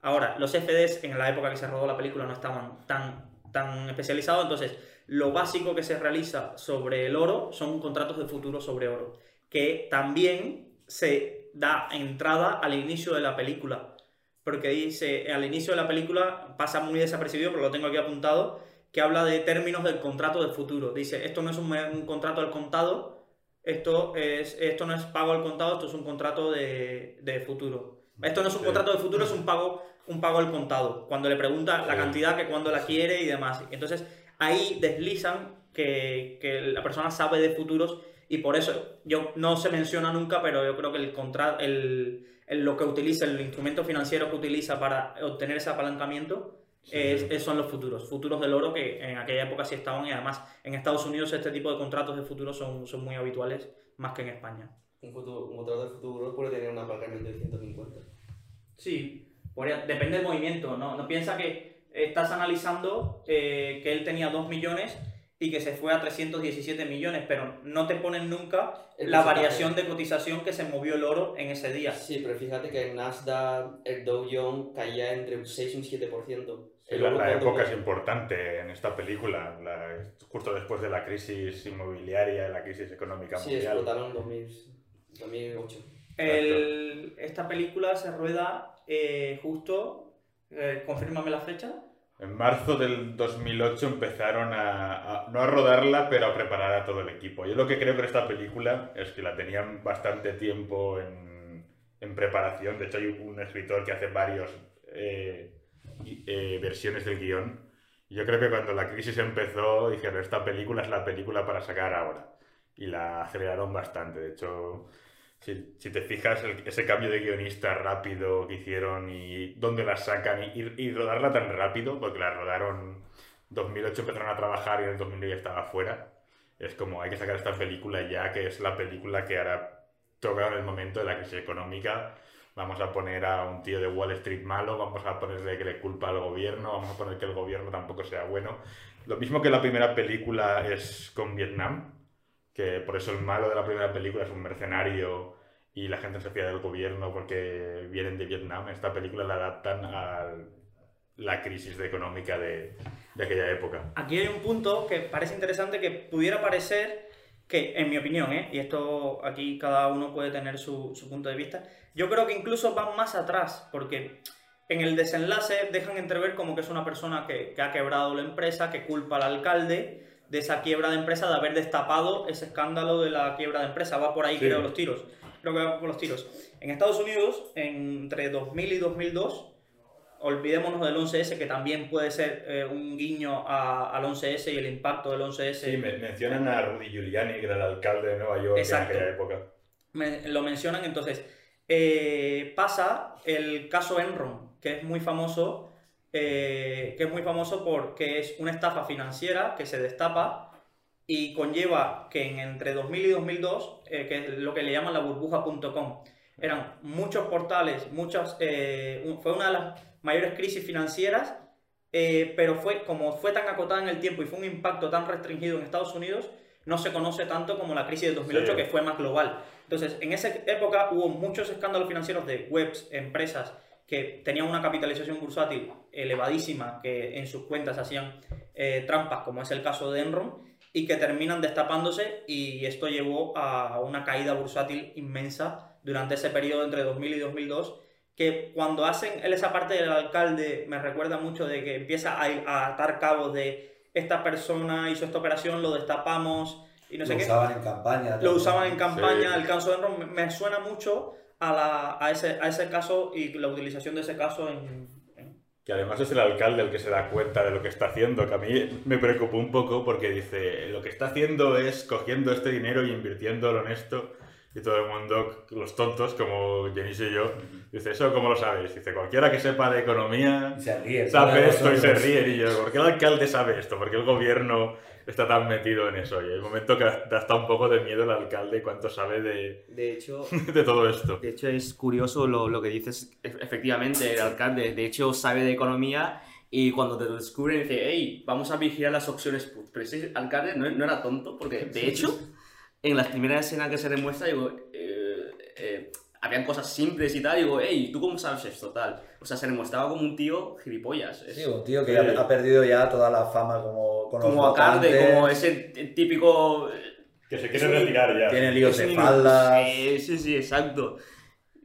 Ahora, los CFDs en la época que se rodó la película no estaban tan, tan especializados, entonces lo básico que se realiza sobre el oro son contratos de futuro sobre oro, que también se da entrada al inicio de la película, porque dice, al inicio de la película pasa muy desapercibido, pero lo tengo aquí apuntado, que habla de términos del contrato de futuro. Dice, esto no es un, un contrato al contado, esto, es, esto no es pago al contado, esto es un contrato de, de futuro. Esto no es un Sí. contrato de futuro, es un pago, un pago al contado. Cuando le pregunta la Sí. cantidad, que cuando la quiere y demás. Entonces, ahí deslizan que, que la persona sabe de futuros y por eso yo no se menciona nunca, pero yo creo que el contrato, el, el- lo que utiliza, el instrumento financiero que utiliza para obtener ese apalancamiento es- es- son los futuros, futuros del oro que en aquella época sí estaban y además en Estados Unidos este tipo de contratos de futuros son, son muy habituales más que en España. Un, futuro, un contrato de futuro puede tener un apalancamiento de 150. Sí, podría- depende del movimiento, ¿no? No piensa que estás analizando eh, que él tenía 2 millones y que se fue a 317 millones, pero no te ponen nunca El la variación de cotización que se movió el oro en ese día. Sí, pero fíjate que el Nasdaq, el Dow Jones caía entre un 6 y un 7%. Sí, El la, la época es importante en esta película, la- justo después de la crisis inmobiliaria y la crisis económica Sí, mundial. explotaron en 2000 2008. El- esta película se rueda eh, justo, eh, confírmame la fecha, En marzo del 2008 empezaron a, a- no a rodarla, pero a preparar a todo el equipo. Yo lo que creo con esta película es que la tenían bastante tiempo en, en preparación. De hecho, hay un escritor que hace varios eh, eh, versiones del guion. Yo creo que cuando la crisis empezó, dijeron, esta película es la película para sacar ahora. Y la aceleraron bastante. De hecho, si, si te fijas, ese cambio de guionista rápido que hicieron y dónde la sacan y, y- rodarla tan rápido, porque la rodaron 2008 empezaron a trabajar y en el 2009 ya estaba fuera. Es como hay que sacar esta película ya, que es la película que hará tocar en el momento de la crisis económica. Vamos a poner a un tío de Wall Street malo, vamos a ponerle que le culpa al gobierno, vamos a poner que el gobierno tampoco sea bueno. Lo mismo que la primera película es con Vietnam, que por eso el malo de la primera película es un mercenario y la gente se fía del gobierno porque vienen de Vietnam. Esta película la adaptan al, la crisis económica de, de aquella época. Aquí hay un punto que parece interesante que pudiera parecer que, en mi opinión, ¿eh? y esto aquí cada uno puede tener su, su punto de vista, yo creo que incluso van más atrás, porque en el desenlace dejan entrever como que es una persona que, que ha quebrado la empresa, que culpa al alcalde de esa quiebra de empresa, de haber destapado ese escándalo de la quiebra de empresa. Va por ahí, Sí. creo, los tiros. Creo que va por los tiros. En Estados Unidos, entre 2000 y 2002, olvidémonos del 11S, que también puede ser eh, un guiño a- al 11S y el impacto del 11S. Sí, me- mencionan a Rudy Giuliani, que era el alcalde de Nueva York Exacto. en aquella época. me- lo mencionan, entonces eh, pasa el caso Enron, que es muy famoso, eh, que es muy famoso porque es una estafa financiera que se destapa y conlleva que en entre 2000 y 2002, eh, que es lo que le llaman la burbuja.com, eran muchos portales, muchas, eh, un- fue una de las mayores crisis financieras, eh, pero fue como fue tan acotada en el tiempo y fue un impacto tan restringido en Estados Unidos, no se conoce tanto como la crisis del 2008, Sí. que fue más global. Entonces, en esa época hubo muchos escándalos financieros de webs, empresas que tenían una capitalización bursátil elevadísima, que en sus cuentas hacían eh, trampas, como es el caso de Enron, y que terminan destapándose y esto llevó a una caída bursátil inmensa durante ese periodo entre 2000 y 2002 que cuando hacen él esa parte del alcalde me recuerda mucho de que empieza a, a atar cabos de esta persona hizo esta operación, lo destapamos y no sé lo qué. usaban en campaña. Lo también. usaban en campaña, Sí. el caso de Enron me, me suena mucho a, la, a, ese, a ese caso y la utilización de ese caso en... Que además es el alcalde el que se da cuenta de lo que está haciendo, que a mí me preocupó un poco porque dice, lo que está haciendo es cogiendo este dinero y invirtiéndolo en esto. Y todo el mundo, los tontos, como Jenny y yo, dice, ¿eso cómo lo sabes? Dice, cualquiera que sepa de economía se ríe, sabe esto y se ríe. Y yo, ¿por qué el alcalde sabe esto? ¿Por qué el gobierno está tan metido en eso? Y hay un momento que da hasta un poco de miedo el alcalde cuánto sabe de, De hecho, de todo esto. De hecho, es curioso lo, lo que dices. Efectivamente, el alcalde, de hecho, sabe de economía y cuando te lo descubren dice, hey, vamos a vigilar las opciones put. Pero ese alcalde no, no era tonto, porque de hecho, en las primeras escenas que se demuestra, digo, eh, eh, habían cosas simples y tal, digo, hey, ¿tú cómo sabes esto? Tal. O sea, se demostraba como un tío gilipollas. Es- Sí, un tío que ha perdido ya toda la fama como con como votantes. como ese típico... Que se quiere retirar ya. Tiene líos Es de faldas. Sí, sí, sí, exacto.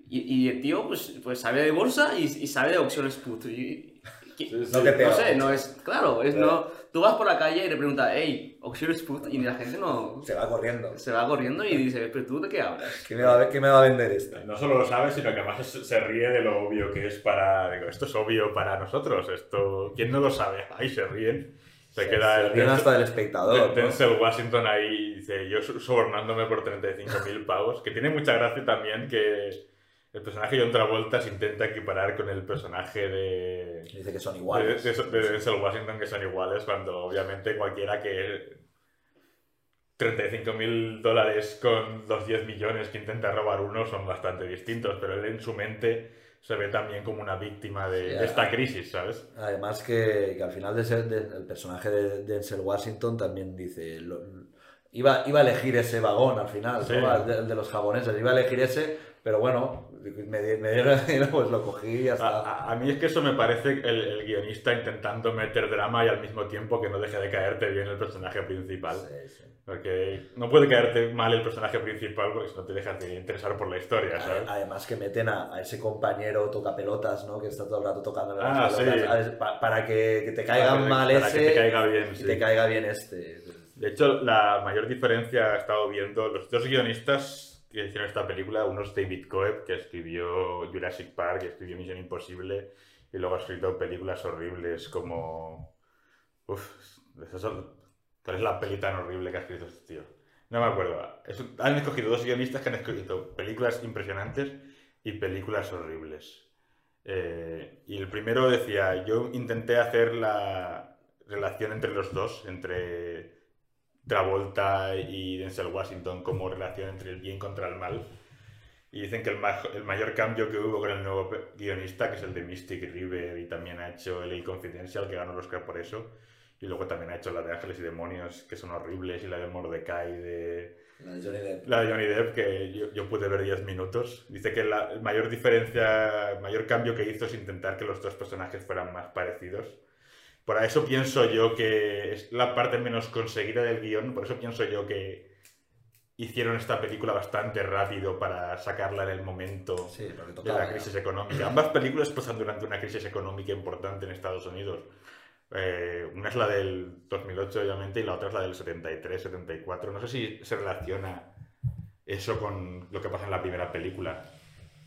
Y, y el tío, pues, pues sabe de bolsa y, y sabe de opciones put. Y, y- Lo que no peor. sé, no es. Claro, es no. Tú vas por la calle y le preguntas, hey, opciones put, y la gente no. Se va corriendo. Se va corriendo y dice, pero tú de qué hablas. ¿Qué me va a, qué me va a vender esto? No solo lo sabe, sino que además se ríe de lo obvio que es para... Digo, esto es obvio para nosotros, esto... ¿Quién no lo sabe? Ahí se ríen. Se Se- queda se el ríen Denzel- hasta del espectador, Den- ¿no? Denzel Washington ahí dice, yo so- sobornándome por 35.000 pavos, que tiene mucha gracia también que el personaje de John Travolta se intenta equiparar con el personaje de... Dice que son iguales. De, de- de Denzel Washington que son iguales, cuando obviamente cualquiera que 35.000 dólares con los 10 millones que intenta robar uno son bastante distintos, pero él en su mente se ve también como una víctima de, Sí, de esta crisis, ¿sabes? Además que, que al final de ser- de- el personaje de Denzel Washington también dice... lo- iba, iba a elegir ese vagón al final, Sí. ¿no? el, de, el de los japoneses. Iba a elegir ese, pero bueno, me, me dieron dinero, pues lo cogí y ya está. A, a mí es que eso me parece el, el guionista intentando meter drama y al mismo tiempo que no deje de caerte bien el personaje principal. Porque no puede caerte mal el personaje principal porque si no te dejas de interesar por la historia, ¿sabes? Además que meten a, a ese compañero toca pelotas, ¿no? Que está todo el rato tocando las Ah, pelotas, sí. para que, que te caiga Para mal para ese que te caiga bien, y sí. te caiga bien este. De hecho, la mayor diferencia he estado viendo los dos guionistas que hicieron esta película. Uno es David Coeb, que escribió Jurassic Park, que escribió Misión Imposible, y luego ha escrito películas horribles como... Uf, ¿cuál es la peli tan horrible que ha escrito este tío? No me acuerdo. Han escogido dos guionistas que han escrito películas impresionantes y películas horribles. Eh, y el primero decía, yo intenté hacer la relación entre los dos, entre Travolta y Denzel Washington como relación entre el bien contra el mal. Y dicen que el, ma- el mayor cambio que hubo con el nuevo guionista, que es el de Mystic River, y también ha hecho LA Confidential, que ganó el Oscar por eso, y luego también ha hecho la de Ángeles y Demonios, que son horribles, y la de Mordecai de, La de Johnny Depp. La de Johnny Depp, que yo, yo pude ver 10 minutos. Dice que la mayor diferencia, el mayor cambio que hizo es intentar que los dos personajes fueran más parecidos. Por eso pienso yo que es la parte menos conseguida del guion, por eso pienso yo que hicieron esta película bastante rápido para sacarla en el momento Sí, de la crisis económica. Ambas películas pasan durante una crisis económica importante en Estados Unidos. Eh, una es la del 2008, obviamente, y la otra es la del 73, 74. No sé si se relaciona eso con lo que pasa en la primera película.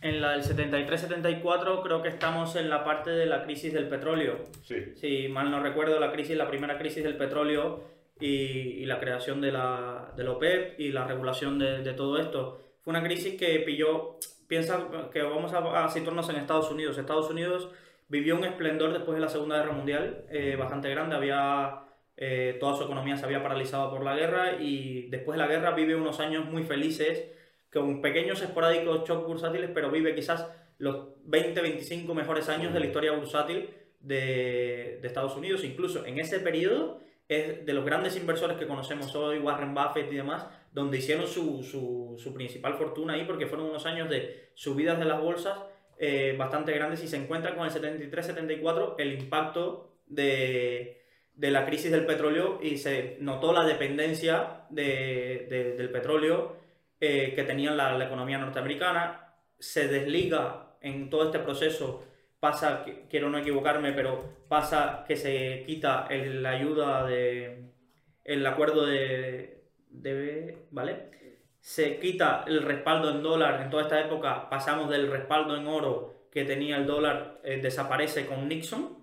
En la del 73-74 creo que estamos en la parte de la crisis del petróleo. Sí. Si mal no recuerdo, la crisis, la primera crisis del petróleo y, y la creación de la, de la OPEP y la regulación de, de todo esto. Fue una crisis que pilló, piensa que vamos a, a situarnos en Estados Unidos. Estados Unidos vivió un esplendor después de la Segunda Guerra Mundial eh, bastante grande. Había, eh, toda su economía se había paralizado por la guerra y después de la guerra vive unos años muy felices con pequeños esporádicos shocks bursátiles, pero vive quizás los 20-25 mejores años de la historia bursátil de, de Estados Unidos. Incluso en ese periodo es de los grandes inversores que conocemos hoy, Warren Buffett y demás, donde hicieron su, su, su principal fortuna ahí porque fueron unos años de subidas de las bolsas eh, bastante grandes y se encuentra con el 73-74 el impacto de, de, la crisis del petróleo y se notó la dependencia de, de, del petróleo eh, que tenía la, economía norteamericana. Se desliga en todo este proceso, pasa, quiero no equivocarme, pero pasa que se quita el, la ayuda de el acuerdo de, de ¿vale? se quita el respaldo en dólar. En toda esta época pasamos del respaldo en oro que tenía el dólar, eh, desaparece con Nixon.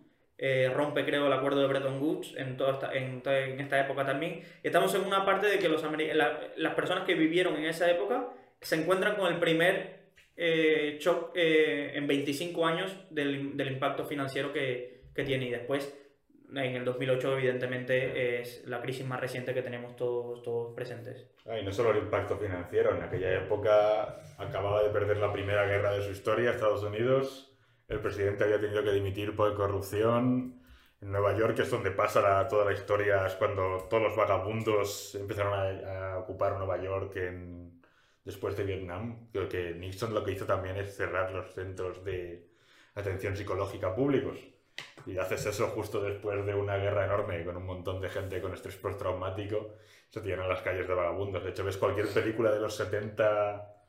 Eh, rompe, creo, el acuerdo de Bretton Woods en, toda esta, en, en esta época también. Estamos en una parte de que los la, las personas que vivieron en esa época se encuentran con el primer eh, shock en 25 años del, del impacto financiero que, que tiene. Y después en el 2008 evidentemente es la crisis más reciente que tenemos todos, todos presentes. Ah, y no solo el impacto financiero, en aquella época acababa de perder la primera guerra de su historia Estados Unidos, el presidente había tenido que dimitir por corrupción, en Nueva York es donde pasa toda la historia, es cuando todos los vagabundos empezaron a, a ocupar Nueva York después de Vietnam, creo que Nixon lo que hizo también es cerrar los centros de atención psicológica públicos. Y haces eso justo después de una guerra enorme con un montón de gente con estrés postraumático. Se te llenan las calles de vagabundos. De hecho, ves cualquier película de los 70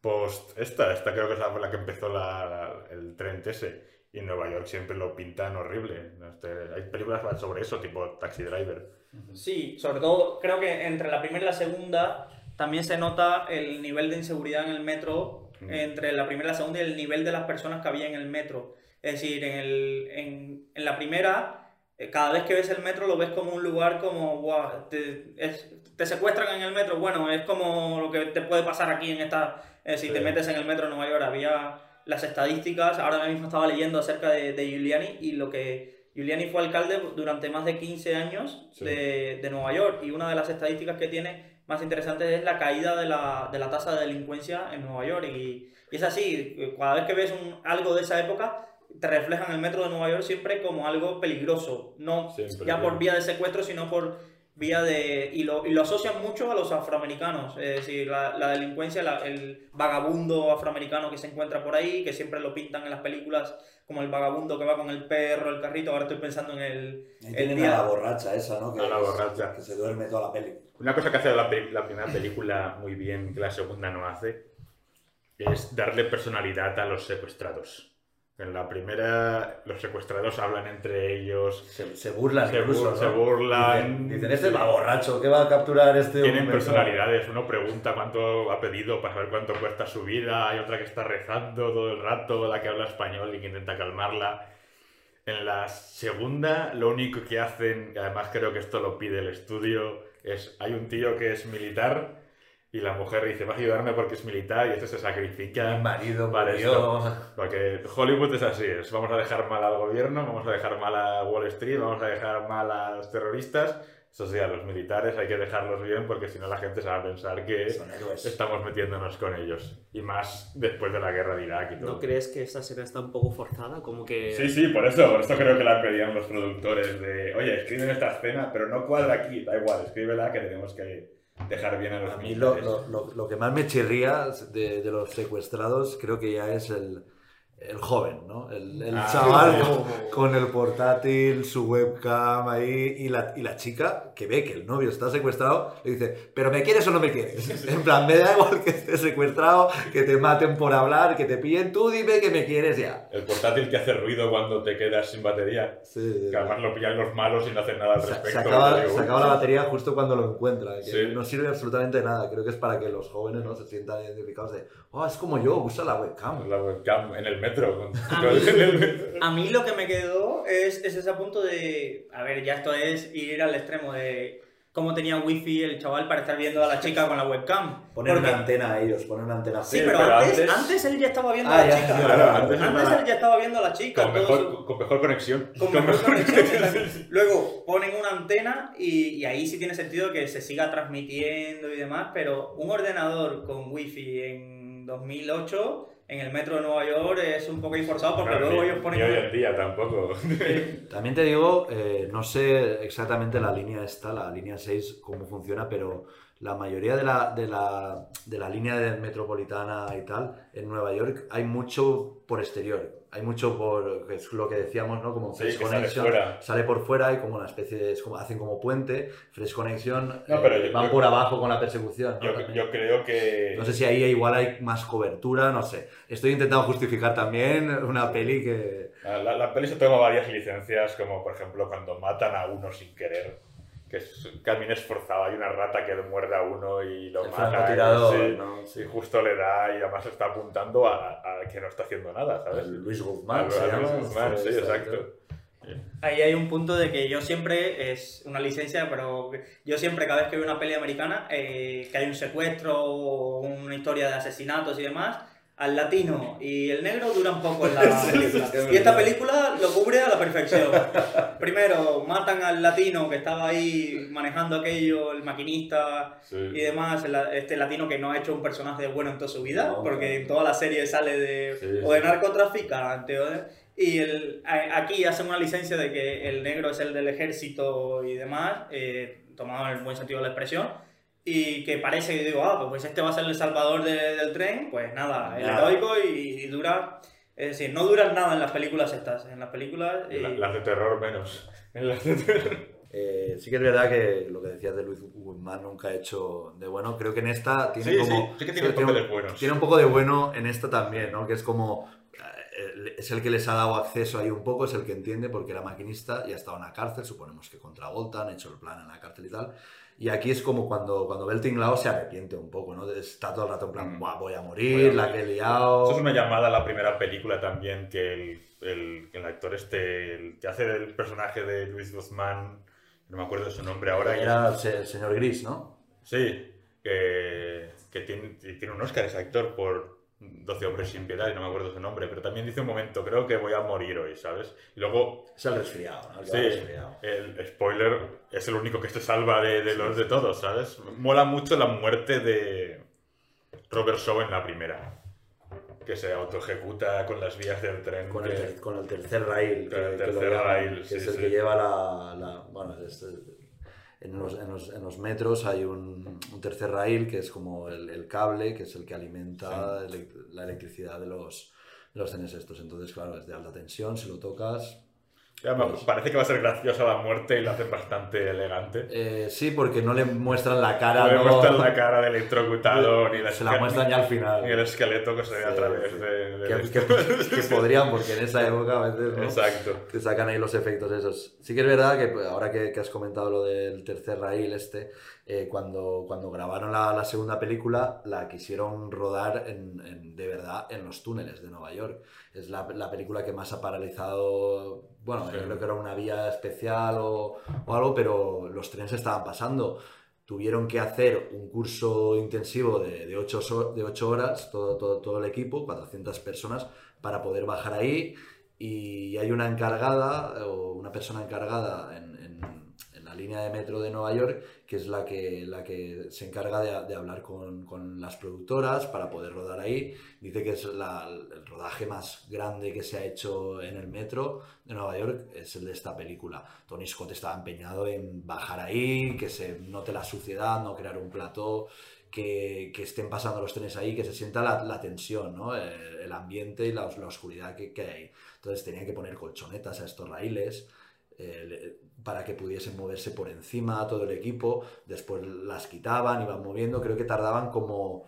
post... Esta, esta creo que es la, la que empezó la, la, el tren ese. Y en Nueva York siempre lo pintan horrible. Este, hay películas sobre eso, tipo Taxi Driver. Sí, sobre todo creo que entre la primera y la segunda también se nota el nivel de inseguridad en el metro. Mm. Entre la primera y la segunda y el nivel de las personas que había en el metro. Es decir, en, el, en, en, la primera, eh, cada vez que ves el metro lo ves como un lugar como, wow, te, es, te, secuestran en el metro. Bueno, es como lo que te puede pasar aquí en esta, eh, si sí. te metes en el metro de Nueva York. Había las estadísticas, ahora mismo estaba leyendo acerca de, de Giuliani y lo que Giuliani fue alcalde durante más de 15 años sí. de, de, Nueva York y una de las estadísticas que tiene más interesantes es la caída de la, de la tasa de delincuencia en Nueva York y, y es así, cada vez que ves un, algo de esa época te reflejan el metro de Nueva York siempre como algo peligroso, no siempre, ya por vía de secuestro, sino por vía de... Y lo, y lo asocian mucho a los afroamericanos, es decir, la, la delincuencia, la, el vagabundo afroamericano que se encuentra por ahí, que siempre lo pintan en las películas como el vagabundo que va con el perro, el carrito, ahora estoy pensando en el... el día... la borracha esa, ¿no? Que, a la borracha. que se duerme toda la peli. Una cosa que hace la, la primera película muy bien, que la segunda no hace, es darle personalidad a los secuestrados. En la primera, los secuestrados hablan entre ellos. Se, se burlan, se, incluso, bur, ¿no? se burlan. Dicen, dicen, este va borracho, ¿qué va a capturar este Tienen personalidades. Uno pregunta cuánto ha pedido para saber cuánto cuesta su vida. Hay otra que está rezando todo el rato, la que habla español y que intenta calmarla. En la segunda, lo único que hacen, y además creo que esto lo pide el estudio, es hay un tío que es militar y la mujer dice, vas a ayudarme porque es militar y este se sacrifica. Mi marido para murió. esto. Porque Hollywood es así, es vamos a dejar mal al gobierno, vamos a dejar mal a Wall Street, vamos a dejar mal a los terroristas. Eso sí, a los militares hay que dejarlos bien porque si no la gente se va a pensar que estamos metiéndonos con ellos. Y más después de la guerra de Irak y todo. ¿No crees que esta escena está un poco forzada? Como que... Sí, sí, por eso, por esto creo que la pedían los productores de, oye, escriben esta escena, pero no cuadra aquí, da igual, escríbela que tenemos que dejar bien a los A mí lo, militares. lo- lo- lo que más me chirría de, de los secuestrados creo que ya es el, el joven, ¿no? El, el Ah, chaval sí. con, con el portátil, su webcam ahí y la, y la chica que ve que el novio está secuestrado le dice, ¿pero me quieres o no me quieres? En plan, me da igual que estés secuestrado, que te maten por hablar, que te pillen, tú dime que me quieres ya. El portátil que hace ruido cuando te quedas sin batería. Sí, que además lo pillan los malos y no hacen nada al respecto. se acaba, Digo, se acaba la batería justo cuando lo encuentra, que Sí. no sirve absolutamente de nada. Creo que es para que los jóvenes no se sientan identificados de, oh, es como yo, usa la webcam. La webcam en el metro. Con- A mí, a mí lo que me quedó es, es ese punto de. A ver, ya esto es ir al extremo de cómo tenía wifi el chaval para estar viendo a la chica con la webcam. Poner Porque- una antena a ellos, poner una antena. Sí, fea. pero, pero antes, antes- antes él ya estaba viendo Ah, a la ya, chica. claro, antes él ya estaba viendo a la chica. Con mejor, su- con mejor conexión. con mejor conexión. Luego ponen una antena y, y ahí sí tiene sentido que se siga transmitiendo y demás, pero un ordenador con wifi en 2008 en el metro de Nueva York es un poco forzado porque Claro, luego ni- ellos ponen... Ni hoy en día tampoco. También te digo, eh, no sé exactamente la línea esta, la línea 6, cómo funciona, pero la mayoría de la, de la, de la línea de metropolitana y tal, en Nueva York hay mucho por exterior. Hay mucho por, es lo que decíamos, ¿no? Como Sí, Fresh sale Connection. fuera. sale por fuera y como una especie de, es como, hacen como puente, Fresh Connection, No, pero eh, yo- van yo- por abajo con la persecución. ¿no? Yo, yo creo que. No sé si ahí igual hay más cobertura, no sé. Estoy intentando justificar también una peli que... La, la peli se toma varias licencias, como por ejemplo cuando matan a uno sin querer. Que es camino esforzado, hay una rata que muerde a uno y lo El mata. francotirador, y, ¿no? Sí. y justo le da y además está apuntando a, a que no está haciendo nada, ¿sabes? Luis Guzmán. Luis Guzmán, sí, Sí, exacto. Ahí hay un punto de que yo siempre, es una licencia, pero yo siempre cada vez que veo una peli americana, eh, que hay un secuestro o una historia de asesinatos y demás, al latino y el negro duran poco en la película. Y esta película lo cubre a la perfección. Primero, matan al latino que estaba ahí manejando aquello, el maquinista Sí. y demás, este latino que no ha hecho un personaje bueno en toda su vida, No, porque en toda la serie sale de Sí, o de narcotraficante o de- y el, aquí hacen una licencia de que el negro es el del ejército y demás, eh, tomado en el buen sentido de la expresión, y que parece que digo, ah, pues este va a ser el salvador de- del tren, pues nada, el Nada. heroico y, y dura, es decir, no duran nada en las películas estas, en las películas... Y la- las de terror menos. En las de terror. Eh, sí que es verdad que lo que decías de Luis Guzmán nunca ha hecho de bueno. Creo que en esta tiene Sí, como. sí, sí que tiene papeles buenos. Tiene un poco de bueno en esta también, ¿no? Que es como. eh, Es el que les ha dado acceso ahí un poco, es el que entiende porque era maquinista y ha estado en la cárcel, suponemos que contra Volta, han hecho el plan en la cárcel y tal. Y aquí es como cuando, cuando ve el tinglao se arrepiente un poco, ¿no? Está todo el rato en plan, Mm. "Buah, voy a morir, Voy a la que he liado. Eso es una llamada a la primera película también, que el, el, el actor este, el que hace el personaje de Luis Guzmán, no me acuerdo de su nombre ahora. Era es- el señor Gris, ¿no? Sí, que, que tiene, tiene un Oscar ese actor por 12 hombres sin piedad, y no me acuerdo su nombre, pero también dice un momento, creo que voy a morir hoy, ¿sabes? Y luego... Es el resfriado, ¿no? El que Sí, resfriado. el spoiler es el único que se salva de, de los de todos, ¿sabes? Mola mucho la muerte de Robert Shaw en la primera, que se autoejecuta con las vías del tren. Con que- el, con el tercer rail. Con el que- que lo tercer llaman, rail, que sí, es el sí. que lleva la. la- bueno, es- en, los, en, los, en los metros hay un, un tercer rail que es como el, el cable, que es el que alimenta elec- la electricidad de los, los trenes estos. Entonces, claro, es de alta tensión, si lo tocas. Pues- Parece que va a ser graciosa la muerte y la hacen bastante elegante. Eh, sí, porque no le muestran la cara. No le muestran la cara del electrocutado ni la Se la muestran ya al final. Ni el esqueleto que se ve a través sí. de, de Que, esto. que- que podrían, porque en esa época a veces, ¿no? Exacto. Que sacan ahí los efectos esos. Sí que es verdad que pues, ahora que, que has comentado lo del tercer rail este, eh, cuando, cuando grabaron la, la segunda película, la quisieron rodar en, en- de verdad en los túneles de Nueva York. Es la, la película que más ha paralizado, bueno, Sí. yo creo que era una vía especial o, o algo, pero los trenes estaban pasando. Tuvieron que hacer un curso intensivo de, de, ocho, so- de ocho horas, todo, todo, todo el equipo, 400 personas, para poder bajar ahí. Y hay una encargada, o una persona encargada en, línea de metro de Nueva York, que es la que, la que se encarga de, hablar con, con, las productoras para poder rodar ahí. Dice que es el rodaje más grande que se ha hecho en el metro de Nueva York, es el de esta película. Tony Scott estaba empeñado en bajar ahí, que se note la suciedad, no crear un plató. Que, que, estén pasando los trenes ahí, que se sienta la, tensión, ¿no? el, el, ambiente y la, oscuridad que, que, hay. Entonces tenían que poner colchonetas a estos raíles eh, para que pudiesen moverse por encima todo el equipo. Después las quitaban, iban moviendo. Creo que tardaban como,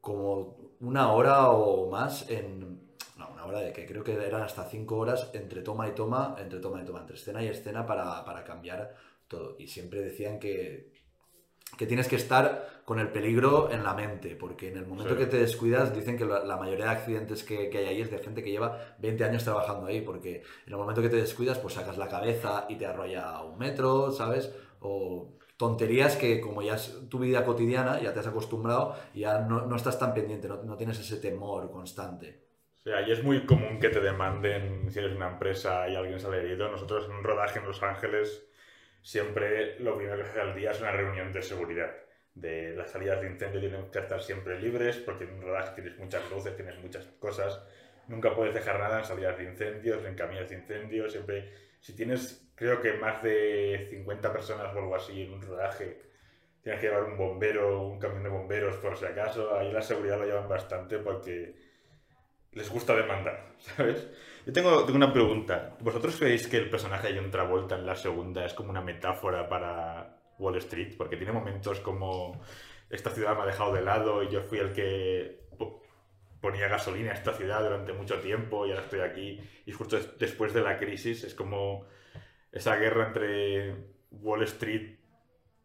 como una hora o más en... No, una hora de que creo que eran hasta cinco horas entre toma y toma, entre toma y toma, entre escena y escena para, para cambiar todo. Y siempre decían que, que tienes que estar con el peligro en la mente, porque en el momento sí. que te descuidas, dicen que la, la mayoría de accidentes que, que, hay ahí es de gente que lleva 20 años trabajando ahí, porque en el momento que te descuidas, pues sacas la cabeza y te arrolla un metro, ¿sabes? O tonterías que como ya es tu vida cotidiana, ya te has acostumbrado, ya no, no estás tan pendiente, no, no tienes ese temor constante. O sea, y es muy común que te demanden si eres una empresa y alguien sale herido. Nosotros en un rodaje en Los Ángeles siempre lo primero que hace al día es una reunión de seguridad. De las salidas de incendio tienen que estar siempre libres porque en un rodaje tienes muchas luces, tienes muchas cosas. Nunca puedes dejar nada en salidas de incendios, en caminos de incendios. Siempre, si tienes, creo que más de 50 personas o algo así en un rodaje, tienes que llevar un bombero, un camión de bomberos por si acaso. Ahí la seguridad lo llevan bastante porque les gusta demandar, ¿sabes? Yo tengo, tengo, una pregunta. ¿Vosotros creéis que el personaje de John Travolta en la segunda es como una metáfora para Wall Street? Porque tiene momentos como esta ciudad me ha dejado de lado y yo fui el que ponía gasolina a esta ciudad durante mucho tiempo y ahora estoy aquí. Y justo después de la crisis es como esa guerra entre Wall Street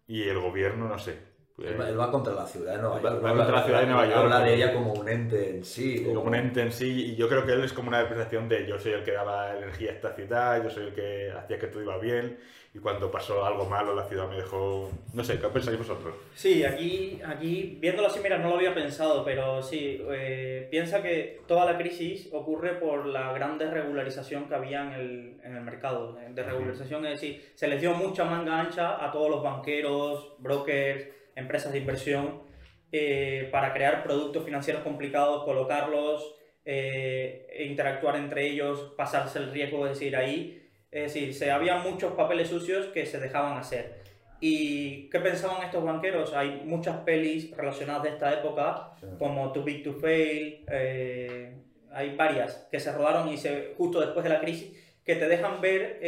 y el gobierno, no sé. Él va, él va, contra la ciudad de Nueva York. Va, contra la ciudad de Nueva York. Habla de ella como un ente en sí. Como... como... un ente en sí. Y yo creo que él es como una representación de yo soy el que daba energía a esta ciudad, yo soy el que hacía que todo iba bien. Y cuando pasó algo malo, la ciudad me dejó. No sé, ¿qué pensáis vosotros? Sí, aquí, aquí viéndolo así, mira, no lo había pensado, pero sí. Eh, piensa que toda la crisis ocurre por la gran desregularización que había en el, en el mercado. Desregularización, es decir, se les dio mucha manga ancha a todos los banqueros, brokers empresas de inversión eh, para crear productos financieros complicados, colocarlos, eh, interactuar entre ellos, pasarse el riesgo, es decir, ahí, es decir, se había muchos papeles sucios que se dejaban hacer. ¿Y qué pensaban estos banqueros? Hay muchas pelis relacionadas de esta época, sí. como Too Big to Fail, eh, hay varias que se rodaron y se, justo después de la crisis, que te dejan ver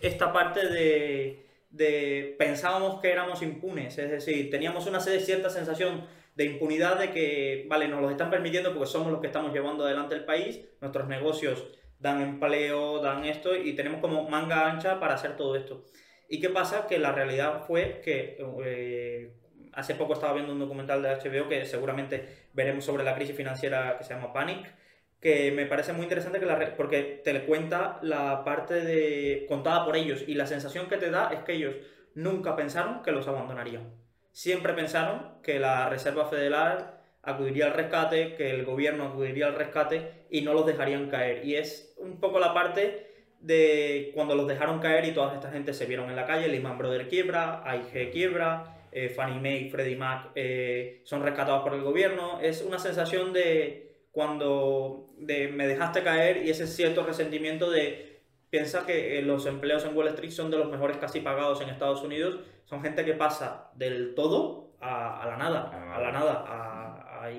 esta parte de de pensábamos que éramos impunes, es decir, teníamos una cierta sensación de impunidad de que, vale, nos lo están permitiendo porque somos los que estamos llevando adelante el país, nuestros negocios dan empleo, dan esto y tenemos como manga ancha para hacer todo esto. ¿Y qué pasa? Que la realidad fue que eh, hace poco estaba viendo un documental de HBO que seguramente veremos sobre la crisis financiera que se llama Panic, que me parece muy interesante que la, porque te le cuenta la parte de contada por ellos y la sensación que te da es que ellos nunca pensaron que los abandonarían. Siempre pensaron que la Reserva Federal acudiría al rescate, que el gobierno acudiría al rescate y no los dejarían caer. Y es un poco la parte de cuando los dejaron caer y toda esta gente se vieron en la calle, Lehman Brothers quiebra, AIG quiebra, eh, Fannie Mae, Freddie Mac eh, son rescatados por el gobierno. Es una sensación de cuando de, me dejaste caer y ese cierto resentimiento de piensa que eh, los empleos en Wall Street son de los mejores casi pagados en Estados Unidos, son gente que pasa del todo a, a la nada, a la nada, a, a,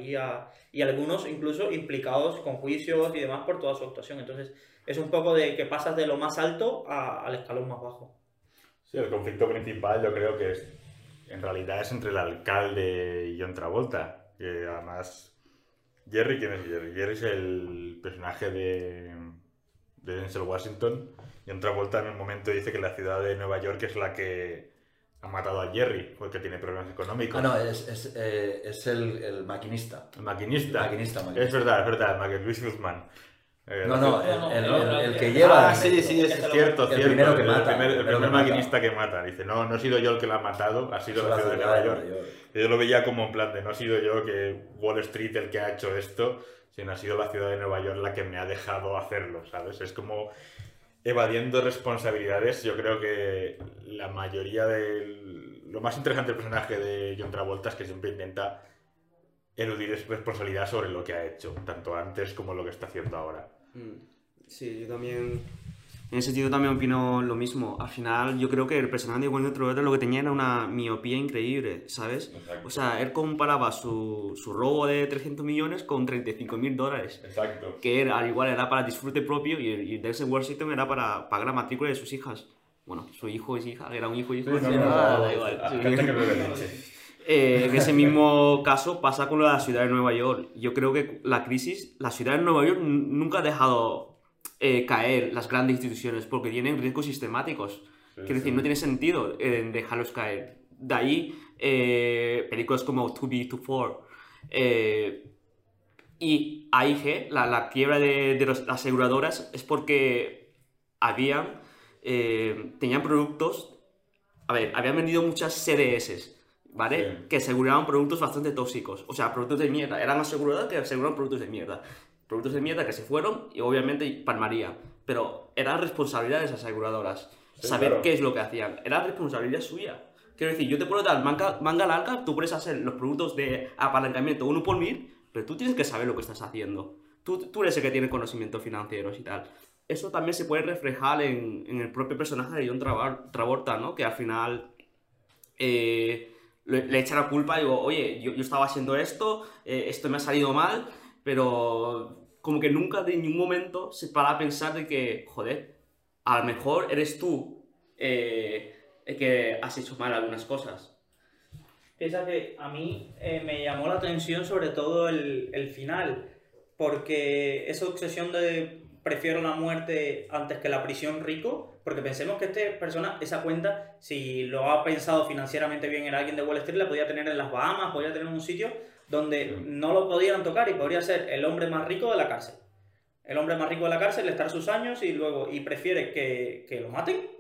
y algunos incluso implicados con juicios y demás por toda su actuación. Entonces es un poco de que pasas de lo más alto al escalón más bajo. Sí, el conflicto principal yo creo que es, en realidad es entre el alcalde y John Travolta, que además Jerry, ¿quién es Jerry? Jerry es el personaje de, de Denzel Washington. Y otra vuelta en un momento dice que la ciudad de Nueva York es la que ha matado a Jerry porque tiene problemas económicos. Ah, no, es, es, eh, es el, el, maquinista. El maquinista. El maquinista, maquinista. Es verdad, es verdad, Luis Guzmán. Eh, no, no, el, el, el, que lleva. Ah, sí, sí, es cierto, cierto. El primero que mata. El primer, el primer maquinista que mata. Dice, no, no he sido yo el que la ha matado, ha sido la ciudad de Nueva York. York. Yo lo veía como en plan de, no he sido yo que Wall Street el que ha hecho esto, sino ha sido la ciudad de Nueva York la que me ha dejado hacerlo, ¿sabes? Es como evadiendo responsabilidades. Yo creo que la mayoría del... Lo más interesante del personaje de John Travolta es que siempre intenta eludir responsabilidad sobre lo que ha hecho, tanto antes como lo que está haciendo ahora. Mm, Sí, yo también. En ese sentido también opino lo mismo. Al final, yo creo que el personaje de Wayne Travolta lo que tenía era una miopía increíble, ¿sabes? O sea, él comparaba su, su robo de 300 millones con 35 mil dólares. Exacto. Que era, al igual era para disfrute propio y, y Denzel Washington era para pagar la matrícula de sus hijas. Bueno, su hijo y su hija, era un hijo y hijo. Sí, no, da igual. Sí. que leche. Eh, en ese mismo caso pasa con la ciudad de Nueva York. Yo creo que la crisis, la ciudad de Nueva York nunca ha dejado eh, caer las grandes instituciones porque tienen riesgos sistemáticos. Quiero decir, no tiene sentido eh, dejarlos caer. De ahí películas como To Be To For. y AIG, la, la quiebra de, de las aseguradoras, es porque habían, tenían productos, a ver, habían vendido muchas CDS, ¿vale? Que aseguraban productos bastante tóxicos, o sea, productos de mierda. Eran aseguradoras que aseguraban productos de mierda. Productos de mierda que se fueron y obviamente palmaría. Pero era responsabilidad de esas aseguradoras. Sí, saber claro. qué es lo que hacían. Era responsabilidad suya. Quiero decir, yo te puedo dar manga, manga larga, tú puedes hacer los productos de apalancamiento uno por mil, pero tú tienes que saber lo que estás haciendo. Tú, tú eres el que tiene conocimientos financieros y tal. Eso también se puede reflejar en, en el propio personaje de John Travolta, ¿no? Que al final eh, le, echa la culpa digo, oye, yo, yo estaba haciendo esto, eh, esto me ha salido mal, pero como que nunca de ningún momento se para a pensar de que, joder, a lo mejor eres tú eh, que has hecho mal algunas cosas. Piensa que a mí eh, me llamó la atención sobre todo el, el final, porque esa obsesión de prefiero la muerte antes que la prisión rico, porque pensemos que esta persona, esa cuenta, si lo ha pensado financieramente bien, era alguien de Wall Street, la podía tener en las Bahamas, podía tener en un sitio donde no lo podían tocar y podría ser el hombre más rico de la cárcel. El hombre más rico de la cárcel, estar sus años y luego, y prefiere que, que lo maten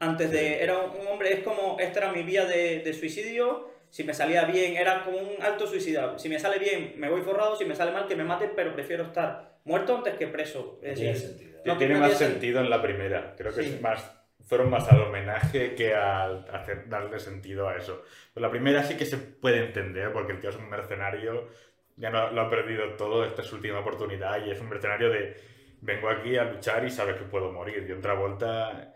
antes de. Era un hombre, es como. Esta era mi vía de, de suicidio. Si me salía bien, era como un alto suicida. Si me sale bien, me voy forrado. Si me sale mal, que me maten, pero prefiero estar muerto antes que preso. Es Tiene decir, sentido. no, tiene no más tiene sentido en la primera. Creo que Sí. es más, fueron más al homenaje que al hacer, darle sentido a eso. Pero la primera sí que se puede entender porque el tío es un mercenario, ya no, lo ha perdido todo, esta es su última oportunidad y es un mercenario de vengo aquí a luchar y sabes que puedo morir. Y otra vuelta...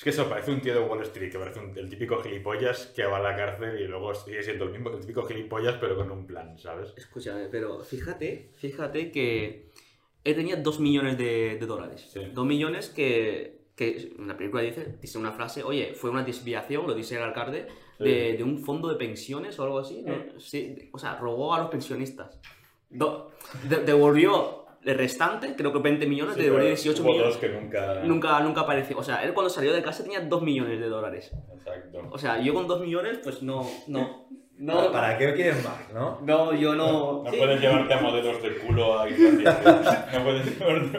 Es que eso parece un tío de Wall Street, que parece un- el típico gilipollas que va a la cárcel y luego sigue siendo el mismo el típico gilipollas pero con un plan, ¿sabes? Escúchame, pero fíjate, fíjate que él tenía 2 millones de, de dólares. 2 millones que, que en la película dice, dice una frase, oye, fue una desviación, lo dice el alcalde, de, de un fondo de pensiones o algo así. ¿no? Sí, o sea, robó a los pensionistas. Do- de- devolvió el restante, creo que 20 millones, Sí, pero 18 hubo millones. dos que nunca... Nunca, nunca apareció. O sea, él cuando salió de casa tenía 2 millones de dólares. Exacto. O sea, yo con 2 millones, pues no. No. no ¿Para- qué quieres más, no? No, yo no. No sí. puedes llevarte a modelos de culo a. No puedes llevarte...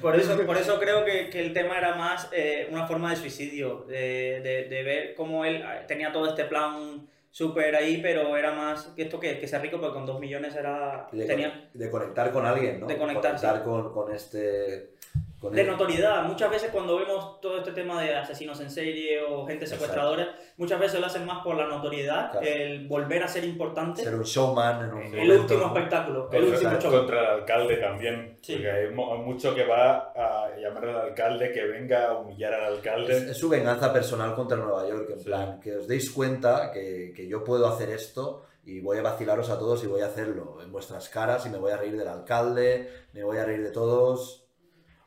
Por eso, por eso creo que, que el tema era más eh, una forma de suicidio, de, de- de ver cómo él tenía todo este plan súper ahí, pero era más que esto que, que ser rico, porque con dos millones era... De, tenía de conectar con alguien, ¿no? De conectar, sí. Conectar con, con este... Con de el- notoriedad. Muchas veces cuando vemos todo este tema de asesinos en serie o gente Exacto. secuestradora, muchas veces lo hacen más por la notoriedad, Claro. el volver a ser importante. Ser un showman en un el momento, último espectáculo, el último show. contra el alcalde también. Porque hay mucho que va a llamar al alcalde, que venga a humillar al alcalde. Es, es su venganza personal contra Nueva York, en plan, que os deis cuenta que, que yo puedo hacer esto y voy a vacilaros a todos y voy a hacerlo en vuestras caras y me voy a reír del alcalde, me voy a reír de todos.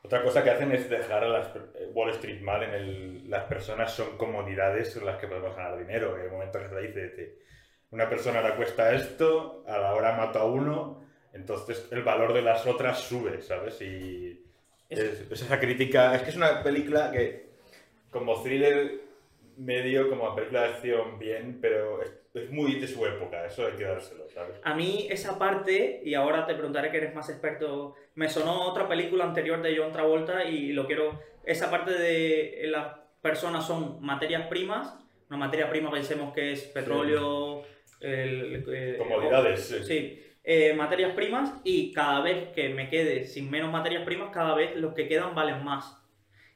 Otra cosa que hacen es dejar a las eh, Wall Street mal en el... Las personas son comodidades en las que podemos ganar dinero. Hay un momento que se dice, te- una persona le cuesta esto, a la hora mato a uno, entonces el valor de las otras sube, ¿sabes? Y es, es esa crítica... Es que es una película que como thriller medio, como película de acción bien, pero es, es muy de su época, eso hay que dárselo, ¿sabes? A mí esa parte, y ahora te preguntaré que eres más experto, me sonó otra película anterior de John Travolta y lo quiero, esa parte de eh, las personas son materias primas, una materia prima pensemos que es petróleo, el- el- Comodidades, sí. sí, eh, materias primas y cada vez que me quede sin menos materias primas, cada vez los que quedan valen más.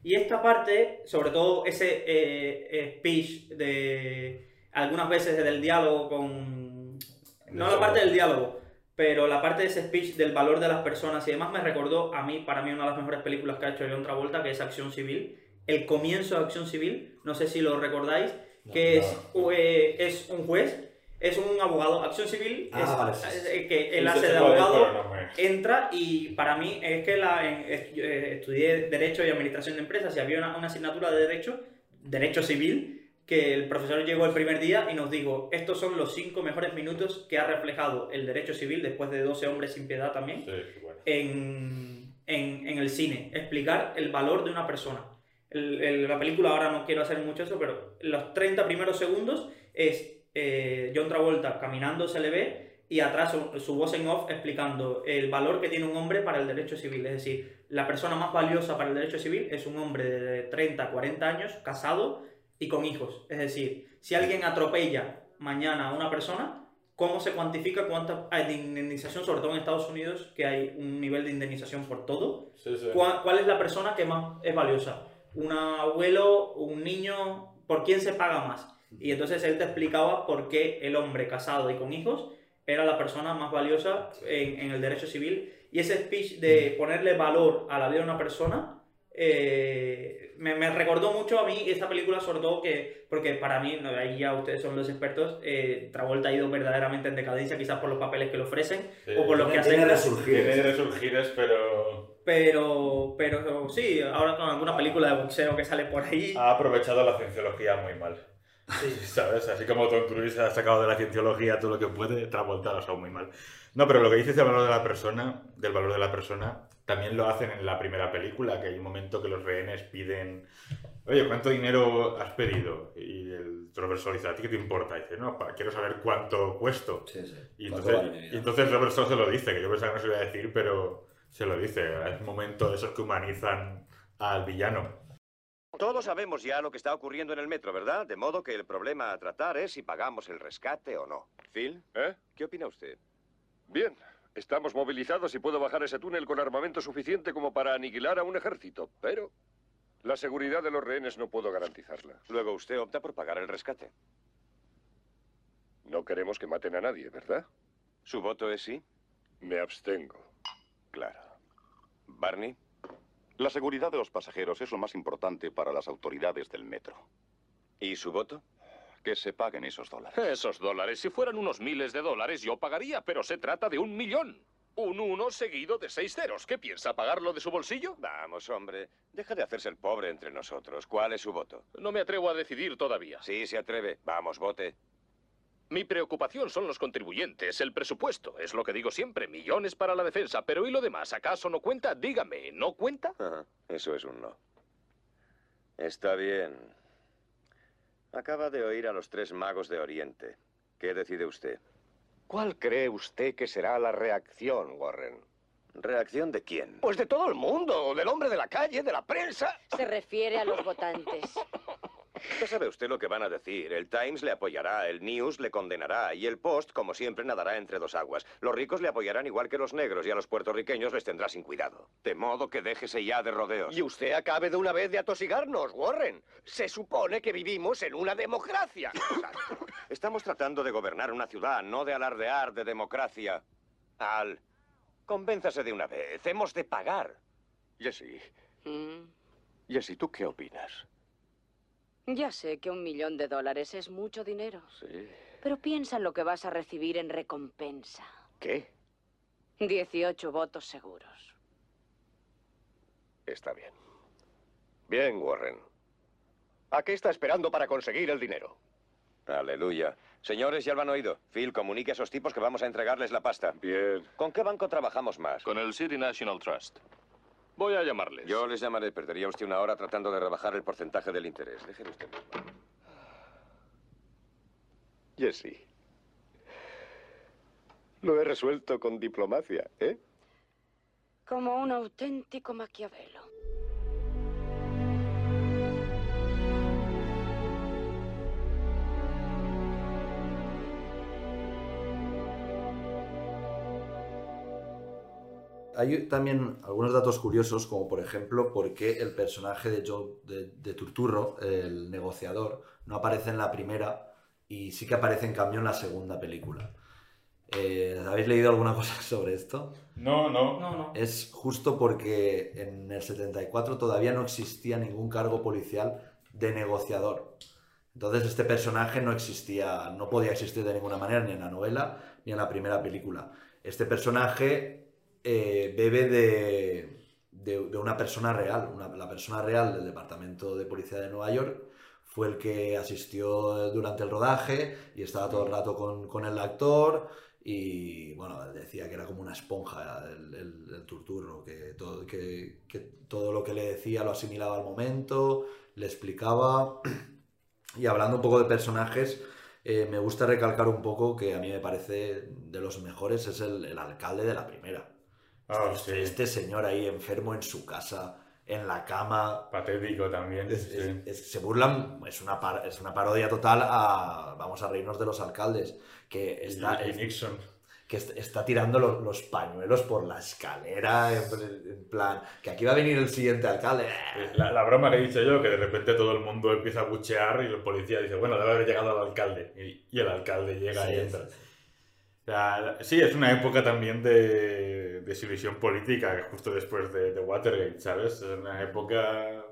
Y esta parte, sobre todo ese eh, eh, speech de algunas veces del diálogo con... No la parte del diálogo, pero la parte de ese speech del valor de las personas y demás me recordó a mí, para mí, una de las mejores películas que ha hecho John Travolta, que es Acción Civil. El comienzo de Acción Civil, no sé si lo recordáis, que es, eh, es un juez es un abogado, acción civil, Ah, es- vale, sí, eh, que el Sí, hace de abogado no entra y para mí es que la, en- eh, estudié Derecho y Administración de Empresas y había una, una asignatura de Derecho, Derecho Civil, que el profesor llegó el primer día y nos dijo, estos son los cinco mejores minutos que ha reflejado el Derecho Civil, después de 12 hombres sin piedad también, en, en- en el cine. Explicar el valor de una persona. El- el- la película, ahora no quiero hacer mucho eso, pero los 30 primeros segundos es eh, John Travolta caminando, se le ve, y atrás su, su voz en off explicando el valor que tiene un hombre para el derecho civil. Es decir, la persona más valiosa para el derecho civil es un hombre de 30, 40 años, casado y con hijos. Es decir, si alguien atropella mañana a una persona, ¿cómo se cuantifica cuánta hay de indemnización, sobre todo en Estados Unidos, que hay un nivel de indemnización por todo? Sí, sí. ¿Cuál, cuál es la persona que más es valiosa? ¿Un abuelo, un niño? ¿Por quién se paga más? Y entonces él te explicaba por qué el hombre casado y con hijos era la persona más valiosa en, en el derecho civil. Y ese speech de ponerle valor a la vida de una persona eh, me, me recordó mucho a mí esta película, sobre todo que, porque para mí, no, ahí ya ustedes son los expertos, eh, Travolta ha ido verdaderamente en decadencia, quizás por los papeles que le ofrecen o por los que Tiene acepta. Tiene resurgires, pero Pero, pero sí, ahora con alguna película de boxeo que sale por ahí. ha aprovechado la cienciología muy mal. ¿Sabes? Así como Tom Cruise ha sacado de la cienciología todo lo que puede, Travolta lo ha usado muy mal. No, pero lo que dices del valor de la persona, del valor de la persona, también lo hacen en la primera película, que hay un momento que los rehenes piden, oye, ¿cuánto dinero has pedido? Y el Robert dice, ¿a ti qué te importa? Y dice, no, pa- quiero saber cuánto cuesto. Y ¿Cuánto entonces, vale y entonces Robert Sol se lo dice, que yo pensaba que no se lo iba a decir, pero se lo dice. Es un momento de esos que humanizan al villano. Todos sabemos ya lo que está ocurriendo en el metro, ¿verdad? De modo que el problema a tratar es si pagamos el rescate o no. Phil, ¿Eh? ¿qué opina usted? Bien, estamos movilizados y puedo bajar ese túnel con armamento suficiente como para aniquilar a un ejército, pero la seguridad de los rehenes no puedo garantizarla. Luego usted opta por pagar el rescate. No queremos que maten a nadie, ¿verdad? ¿Su voto es sí? Me abstengo. Claro. Barney. La seguridad de los pasajeros es lo más importante para las autoridades del metro. ¿Y su voto? Que se paguen esos dólares. Esos dólares, si fueran unos miles de dólares, yo pagaría, pero se trata de un millón. Un uno seguido de seis ceros. ¿Qué piensa, pagarlo de su bolsillo? Vamos, hombre. Deja de hacerse el pobre entre nosotros. ¿Cuál es su voto? No me atrevo a decidir todavía. Sí, se atreve. Vamos, vote. Mi preocupación son los contribuyentes, el presupuesto. Es lo que digo siempre, millones para la defensa. Pero ¿y lo demás? ¿Acaso no cuenta? Dígame, ¿no cuenta? Eso es un no. Está bien. Acaba de oír a los tres magos de Oriente. ¿Qué decide usted? ¿Cuál cree usted que será la reacción, Warren? ¿Reacción de quién? Pues de todo el mundo, del hombre de la calle, de la prensa. Se refiere a los votantes. Ya sabe usted lo que van a decir. El Times le apoyará, el News le condenará y el Post, como siempre, nadará entre dos aguas. Los ricos le apoyarán igual que los negros y a los puertorriqueños les tendrá sin cuidado. De modo que déjese ya de rodeos. Y usted acabe de una vez de atosigarnos, Warren. Se supone que vivimos en una democracia. Estamos tratando de gobernar una ciudad, no de alardear de democracia. Al, convénzase de una vez. Hemos de pagar. Jesse, Mm, Jesse, ¿tú qué opinas? Ya sé que un millón de dólares es mucho dinero, Sí. pero piensa en lo que vas a recibir en recompensa. ¿Qué? 18 votos seguros. Está bien. Bien, Warren. ¿A qué está esperando para conseguir el dinero? Aleluya. Señores, ya lo han oído. Phil, comunique a esos tipos que vamos a entregarles la pasta. Bien. ¿Con qué banco trabajamos más? Con el City National Trust. Voy a llamarles. Yo les llamaré. Perdería usted una hora tratando de rebajar el porcentaje del interés. Déjeme usted mismo. Jesse. Lo he resuelto con diplomacia, ¿eh? Como un auténtico Maquiavelo. Hay también algunos datos curiosos, como por ejemplo, por qué el personaje de Joe de, de Turturro, el negociador, no aparece en la primera y sí que aparece en cambio en la segunda película. Eh, ¿Habéis leído alguna cosa sobre esto? No, no. No, no. Es justo porque en el 74 todavía no existía ningún cargo policial de negociador. Entonces este personaje no existía, no podía existir de ninguna manera ni en la novela ni en la primera película. Este personaje eh, bebe de, de- de una persona real. Una- la persona real del Departamento de Policía de Nueva York fue el que asistió durante el rodaje y estaba todo el rato con, con el actor y bueno, decía que era como una esponja el, el- el turturro, que todo, que, que todo lo que le decía lo asimilaba al momento, le explicaba. Y hablando un poco de personajes, eh, me gusta recalcar un poco que a mí me parece de los mejores es el, el alcalde de la primera. Ah, este, sí. este señor ahí enfermo en su casa, en la cama. Patético también. Es- sí. es- es- se burlan, es una, par- es una parodia total a vamos a reírnos de los alcaldes, que está, y es- Nixon. que est- está tirando los, los pañuelos por la escalera, en, en plan, que aquí va a venir el siguiente alcalde. La, la broma que he dicho yo, que de repente todo el mundo empieza a buchear y el policía dice, bueno, debe haber llegado el alcalde. Y, y el alcalde llega Sí, y entra. Sí, es una época también de desilusión política, justo después de, de Watergate, ¿sabes? Es una época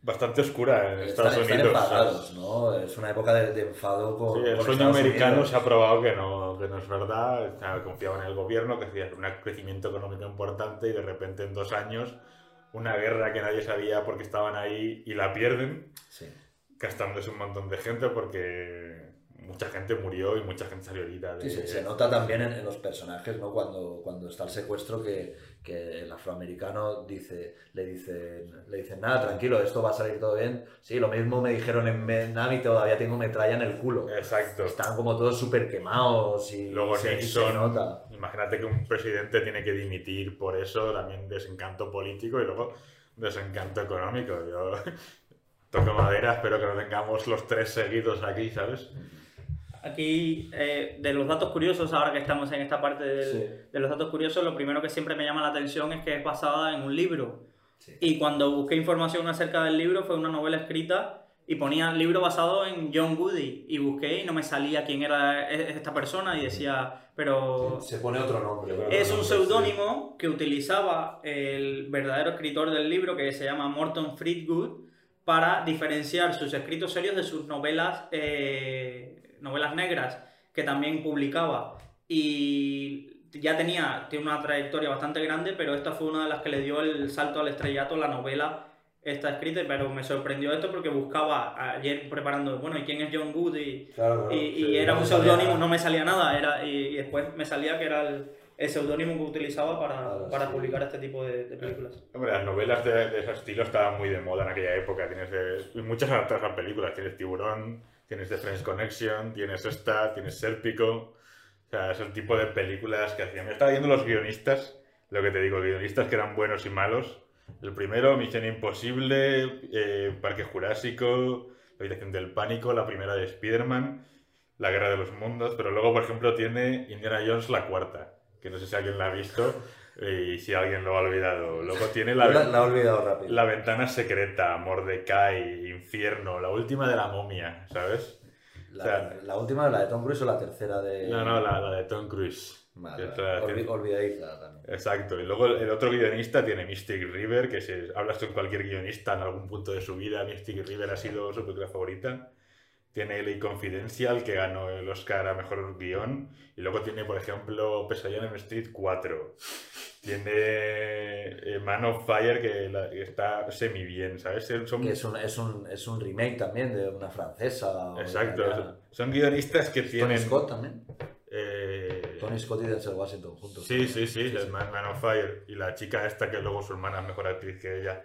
bastante oscura en Estados Están, están Unidos. enfadados. ¿no? Es una época de, de enfado con, Sí, el con sueño Estados americano Unidos. se ha probado que no, que no es verdad. Confiaban en el gobierno, que hacía un crecimiento económico importante y de repente en dos años una guerra que nadie sabía por qué estaban ahí y la pierden, Sí. gastándose un montón de gente porque mucha gente murió y mucha gente salió herida. De... Sí, se, se nota también en, en los personajes, ¿no? Cuando, cuando está el secuestro que, que el afroamericano dice, le dicen, le dicen, nada, tranquilo, esto va a salir todo bien. Sí, lo mismo me dijeron en Vietnam y todavía tengo metralla en el culo. Exacto. Están como todos súper quemados y Luego se, se nota. imagínate que un presidente tiene que dimitir por eso, también desencanto político y luego desencanto económico. Yo toco madera, espero que no tengamos los tres seguidos aquí, ¿sabes? Aquí, eh, de los datos curiosos, ahora que estamos en esta parte del- Sí. de los datos curiosos, lo primero que siempre me llama la atención es que es basada en un libro. Y cuando busqué información acerca del libro, fue una novela escrita y ponía libro basado en John Goody. Y busqué y no me salía quién era e- esta persona y decía, pero... Se pone otro nombre. Es un seudónimo que utilizaba el verdadero escritor del libro, que se llama Morton Fleetwood, para diferenciar sus escritos serios de sus novelas, eh, novelas negras, que también publicaba. Y ya tenía, tiene una trayectoria bastante grande, pero esta fue una de las que le dio el salto al estrellato, la novela está escrita, pero me sorprendió esto porque buscaba ayer preparando, bueno, ¿y quién es John Good? Y, Claro, claro, y, y sí, era no un me salía seudónimo, nada. no me salía nada, era, y, y después me salía que era el, el seudónimo que utilizaba para, para publicar este tipo de, de películas. Hombre, las novelas de, de ese estilo estaban muy de moda en aquella época. Tienes eh, y muchas adaptadas a películas. Tienes Tiburón, tienes The Friends Connection, tienes esta, tienes Sérpico. O sea, es el tipo de películas que hacían. Me estaba viendo los guionistas, lo que te digo, guionistas que eran buenos y malos. El primero, Misión Imposible, eh, Parque Jurásico, La Habitación del Pánico, la primera de Spider-Man, La Guerra de los Mundos, pero luego, por ejemplo, tiene Indiana Jones la cuarta, que no sé si alguien la ha visto y si alguien lo ha olvidado. Luego tiene la, la- la olvidado rápido. La Ventana Secreta, Mordecai, Infierno, la última de la momia, ¿sabes? La, O sea, la última, la de Tom Cruise o la tercera de... no, no, la, la de Tom Cruise. Vale, olvi- olvidadiza también. Exacto. Y luego el otro guionista tiene Mystic River, que si hablas con cualquier guionista en algún punto de su vida, Mystic River ha sido su película favorita. Tiene LA Confidential, que ganó el Oscar a Mejor Guión. Y luego tiene, por ejemplo, Pesadilla en Street 4. Tiene eh, Man of Fire, que, la- que está semi bien, ¿sabes? Son, Que es un, es, un, es un remake también de una francesa. Exacto. Son, guionistas que Tony tienen... Scott también. Eh, Tony Scott y Denzel Washington juntos. Sí, sí, sí, el Man, Man of Fire. Y la chica esta que luego su hermana es mejor actriz que ella.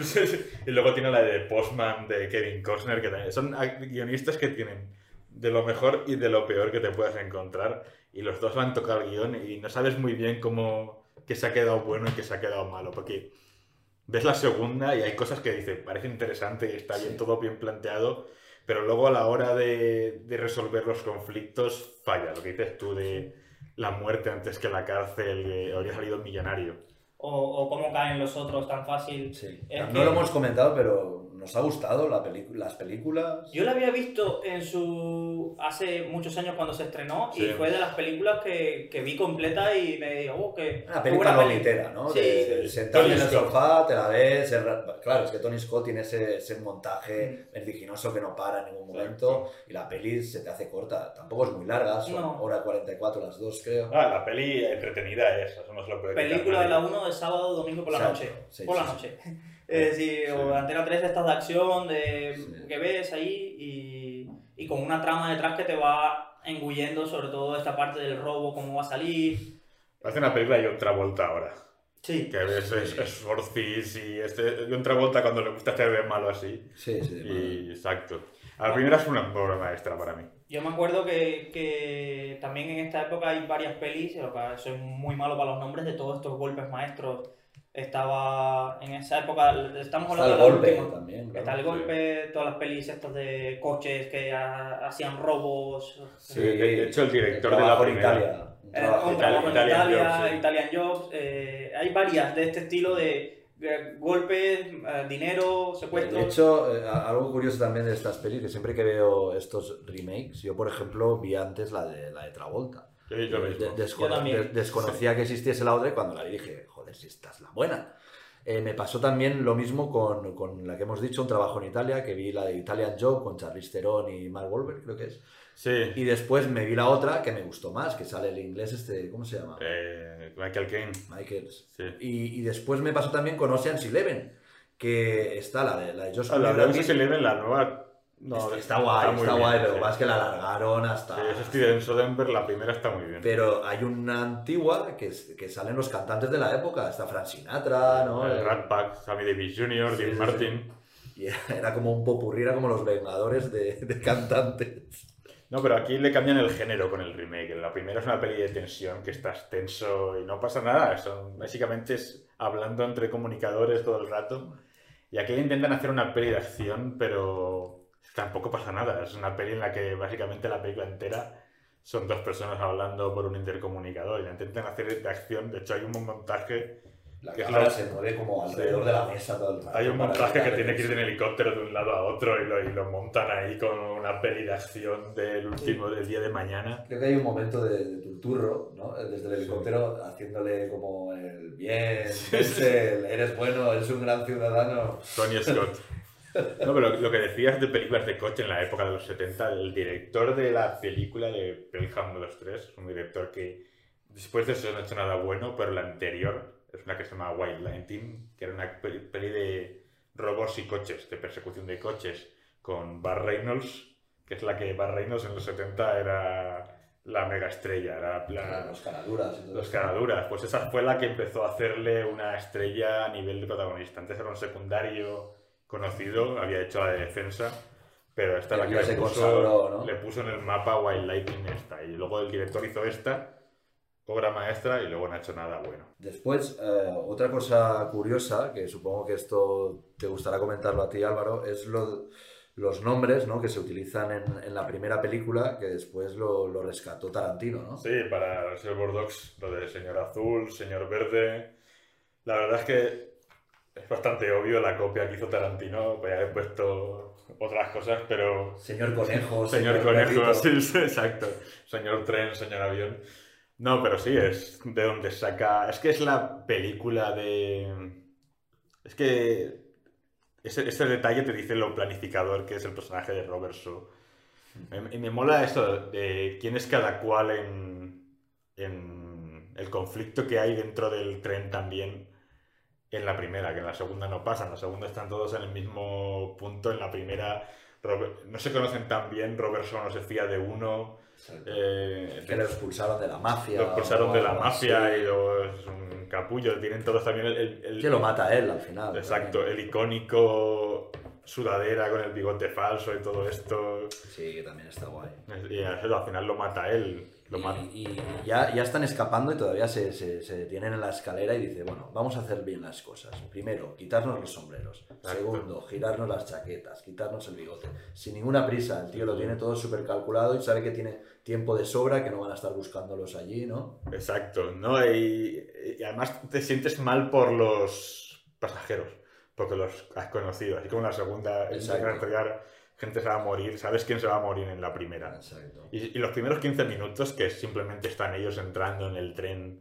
Sí, sí. y luego tiene la de Postman de Kevin Costner, que también son guionistas que tienen de lo mejor y de lo peor que te puedas encontrar. Y los dos van a tocar el guion y no sabes muy bien cómo que se ha quedado bueno y que se ha quedado malo. Porque ves la segunda y hay cosas que dices, parece interesante y está bien, todo bien planteado. Pero luego a la hora de, de resolver los conflictos falla. Lo que dices tú de la muerte antes que la cárcel, eh, habría salido millonario. O, o cómo caen los otros tan fácil. Sí. Es no que- lo hemos comentado, pero nos ha gustado la las películas. Yo la había visto en su hace muchos años cuando se estrenó y Sí. fue de las películas que, que vi completa y me dijo, oh, que Una película buena peli". lonitera, ¿no? Sí. De, sentarte en el sofá, te la ves. el Claro, es que Tony Scott tiene ese, ese montaje vertiginoso que no para en ningún momento y la peli se te hace corta. Tampoco es muy larga, son No. hora 44 las dos, creo. Ah, la peli entretenida es, eso no se lo quitar Película de la nadie. 1 de sábado, domingo por la Exacto, noche. sí, por sí, la sí. noche. Es decir, o Antena 3 de estas de acción de, que ves ahí y, y con una trama detrás que te va engullendo sobre todo esta parte del robo, cómo va a salir. Parece una película de John Travolta ahora. Sí. Que ves es, es Ortiz y este John Travolta cuando le gusta hacer de malo así. Sí, sí. Y, exacto. A la primera es una obra maestra para mí. Yo me acuerdo que, que también en esta época hay varias pelis, soy muy malo para los nombres de todos estos golpes maestros. Estaba en esa época, estamos Está hablando el de la golpe última. también, claro. Está el golpe, todas las pelis estas de coches que ha- hacían robos. Sí, de, de hecho, el director El de la primera. Italia. Eh, un en Italian Italia, Jobs, sí. Italian Jobs. eh, hay varias de este estilo de, de golpes, eh, dinero, secuestros. De hecho, eh, algo curioso también de estas pelis, que siempre que veo estos remakes, yo por ejemplo vi antes la de, la de Travolta. Yo vi lo De- mismo. de- descono- Yo de- desconocía que existiese la otra y cuando la vi dije, joder, si esta es la buena. Eh, me pasó también lo mismo con, con la que hemos dicho, Un trabajo en Italia, que vi la de Italian Job con Charlize Theron y Mark Wahlberg, creo que es. Sí. Y después me vi la otra que me gustó más, que sale el inglés este, ¿cómo se llama? Eh, Michael Caine. Michael. Sí. Y, y después me pasó también con Ocean's Eleven, que está la de, la de Josh Ah, la de Ocean's. Eleven, la nueva. No, está, está guay, está bien, guay, pero sí. más que la alargaron hasta... Sí, es Steven Soderbergh, la primera está muy bien. Pero hay una antigua que, es- que salen los cantantes de la época, está Frank Sinatra, ¿no? El Rat Pack, Sammy Davis Jr., Sí, Dean sí, Martin. Y era, como un popurrí, era como los Vengadores de, de cantantes. No, pero aquí le cambian el género con el remake. La primera es una peli de tensión que estás tenso y no pasa nada. Son, básicamente es hablando entre comunicadores todo el rato. Y aquí le intentan hacer una peli de acción, pero tampoco pasa nada. Es una peli en la que básicamente la película entera son dos personas hablando por un intercomunicador y la intentan hacer de acción. De hecho, hay un montaje. La que es cámara lo- se mueve como alrededor Sí. de la mesa todo el rato. Hay un montaje que tiene que ir en helicóptero de un lado a otro y lo, y lo montan ahí con una peli de acción del último del día de mañana. Creo que hay un momento de, de turturro, ¿no? Desde el helicóptero haciéndole como el bien, vente, el eres bueno, eres un gran ciudadano. Tony Scott. No, pero lo que decías de películas de coche en la época de los 70, el director de la película de Pelham 2-3, es un director que después de eso no ha hecho nada bueno, pero la anterior es una que se llama White Lightning, que era una peli, peli de robos y coches, de persecución de coches, con Bar Reynolds, que es la que Bar Reynolds en los 70 era la mega estrella, era la, Los caraduras los caraduras. Pues esa fue la que empezó a hacerle una estrella a nivel de protagonista. Antes era un secundario conocido, había hecho la de defensa, pero esta la que le puso, consagró, ¿no? le puso en el mapa Wild Lightning esta. Y luego el director hizo esta, obra maestra, y luego no ha hecho nada bueno. Después, eh, otra cosa curiosa, que supongo que esto te gustará comentarlo a ti, Álvaro, es lo- los nombres ¿no? que se utilizan en, en la primera película, que después lo, lo rescató Tarantino, ¿no? Sí, para Reservoir Dogs, lo de señor azul, señor verde. La verdad es que es bastante obvio la copia que hizo Tarantino. Podría haber puesto otras cosas, pero. Señor conejo, Señor, señor conejo, sí, sí, exacto. Señor tren, señor avión. No, pero sí, es de donde saca. Es que es la película de. Es que. Ese, ese detalle te dice lo planificador que es el personaje de Robert Shaw. Y me mola eso de quién es cada cual en, en el conflicto que hay dentro del tren también en la primera, que en la segunda no pasa. En la segunda están todos en el mismo punto. En la primera Robert- no se conocen tan bien. Robert Shaw no se fía de uno. eh, Que lo expulsaron de la mafia. lo expulsaron de la o mafia así. y luego es un capullo. Tienen todos también el... el- el- Que lo mata él al final. Exacto, el icónico sudadera con el bigote falso y todo esto. Sí, que también está guay. Y al final lo mata él. Lo y, ya, ya están escapando y todavía se, se, se detienen en la escalera y dice, bueno, vamos a hacer bien las cosas. Primero, quitarnos los sombreros. Segundo, girarnos las chaquetas, quitarnos el bigote. Sin ninguna prisa, el tío lo tiene todo súper calculado y sabe que tiene tiempo de sobra, que no van a estar buscándolos allí, ¿no? Exacto, ¿no? Y, y además te sientes mal por los pasajeros, porque los has conocido. Así como en la segunda, en gente se va a morir, sabes quién se va a morir en la primera. Exacto. Y, y los primeros 15 minutos que simplemente están ellos entrando en el tren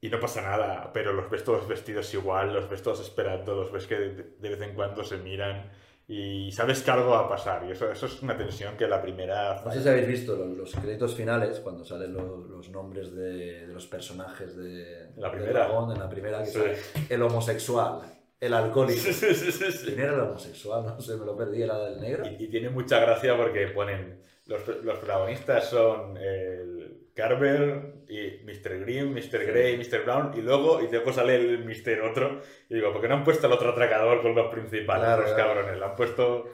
y no pasa nada, pero los ves todos vestidos igual, los ves todos esperando, los ves que de, de vez en cuando se miran y sabes que algo va a pasar. Y eso, eso es una tensión que la primera... No sé si habéis visto los, los créditos finales, cuando salen los, los nombres de, de los personajes de La de primera. Dragón, en la primera, que Sí. sale el homosexual, el alcohólico. Sí, sí, sí, sí, sí. ¿Quién era el homosexual? No sé, me lo perdí, era del negro. Y, y tiene mucha gracia porque ponen. Los, los protagonistas son el Carver y Mr. Green, Mr. Grey, Mr. Brown, y luego, y luego sale el Mr. otro. Y digo, ¿por qué no han puesto al otro atracador con los principales, Claro, los claro. cabrones? Lo han puesto.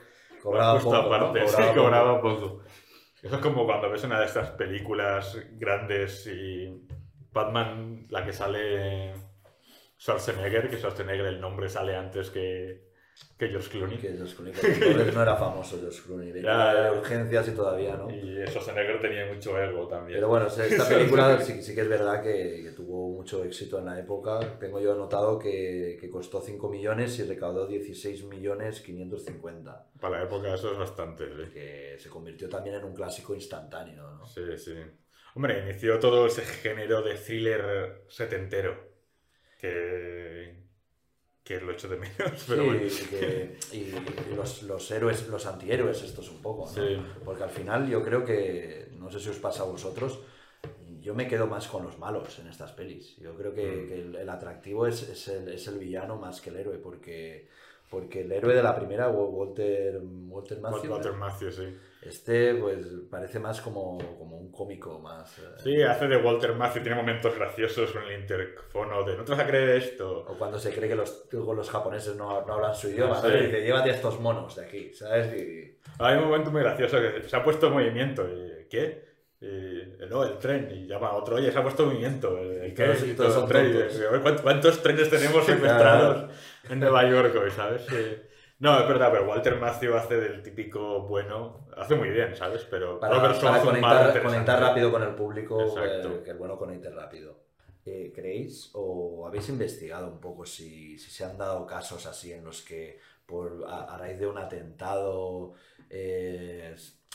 Cobraba lo han puesto poco, ¿no? aparte, sí, Cobraba cobraba poco. poco. Eso es como cuando ves una de estas películas grandes y Batman, la que sale Schwarzenegger, que Schwarzenegger el nombre sale antes que, que George Clooney. Que George Clooney, que entonces no era famoso George Clooney, Ya, ya. de urgencias y todavía, ¿no? Y Schwarzenegger tenía mucho ego también. Pero bueno, esta película sí, sí que es verdad que, que tuvo mucho éxito en la época. Tengo yo anotado que, que costó 5 millones y recaudó 16 millones 550. Para la época eso es bastante, sí. Que se convirtió también en un clásico instantáneo, ¿no? Sí, sí. Hombre, inició todo ese género de thriller setentero. Que. que lo echo de menos. Pero sí, bueno. y, que- y- y los, los héroes, los antihéroes estos un poco, ¿no? Sí. Porque al final yo creo que, no sé si os pasa a vosotros, yo me quedo más con los malos en estas pelis. Yo creo que, Mm. que el, el atractivo es, es el, es el villano más que el héroe, porque, porque el héroe de la primera, Wa- Walter, Walter Matthau, Walter Matthew, sí. Este pues parece más como, como un cómico más... eh, Sí, hace de Walter Matthau, tiene momentos graciosos con el interfono de no te vas a creer esto. O cuando se cree que los, los japoneses no, no hablan su idioma, Sí. dice, llévate a estos monos de aquí, ¿sabes? Y, Hay un momento muy gracioso que se ha puesto en movimiento. y, ¿Qué? Y, no, el tren. Y llama a otro, oye, se ha puesto en movimiento. ¿El qué? todos- todos todo son el tren. Y tontos. dice, "Oye, ¿cuántos, trenes tenemos secuestrados en Nueva York hoy, sabes? Sí. No, es verdad, pero Walter Matthew hace del típico bueno. Hace muy bien, ¿sabes? Pero para, Robert para conectar, conectar rápido con el público, eh, que el bueno conecte rápido. Eh, ¿Creéis o habéis investigado un poco si, si se han dado casos así en los que por, a, a raíz de un atentado eh,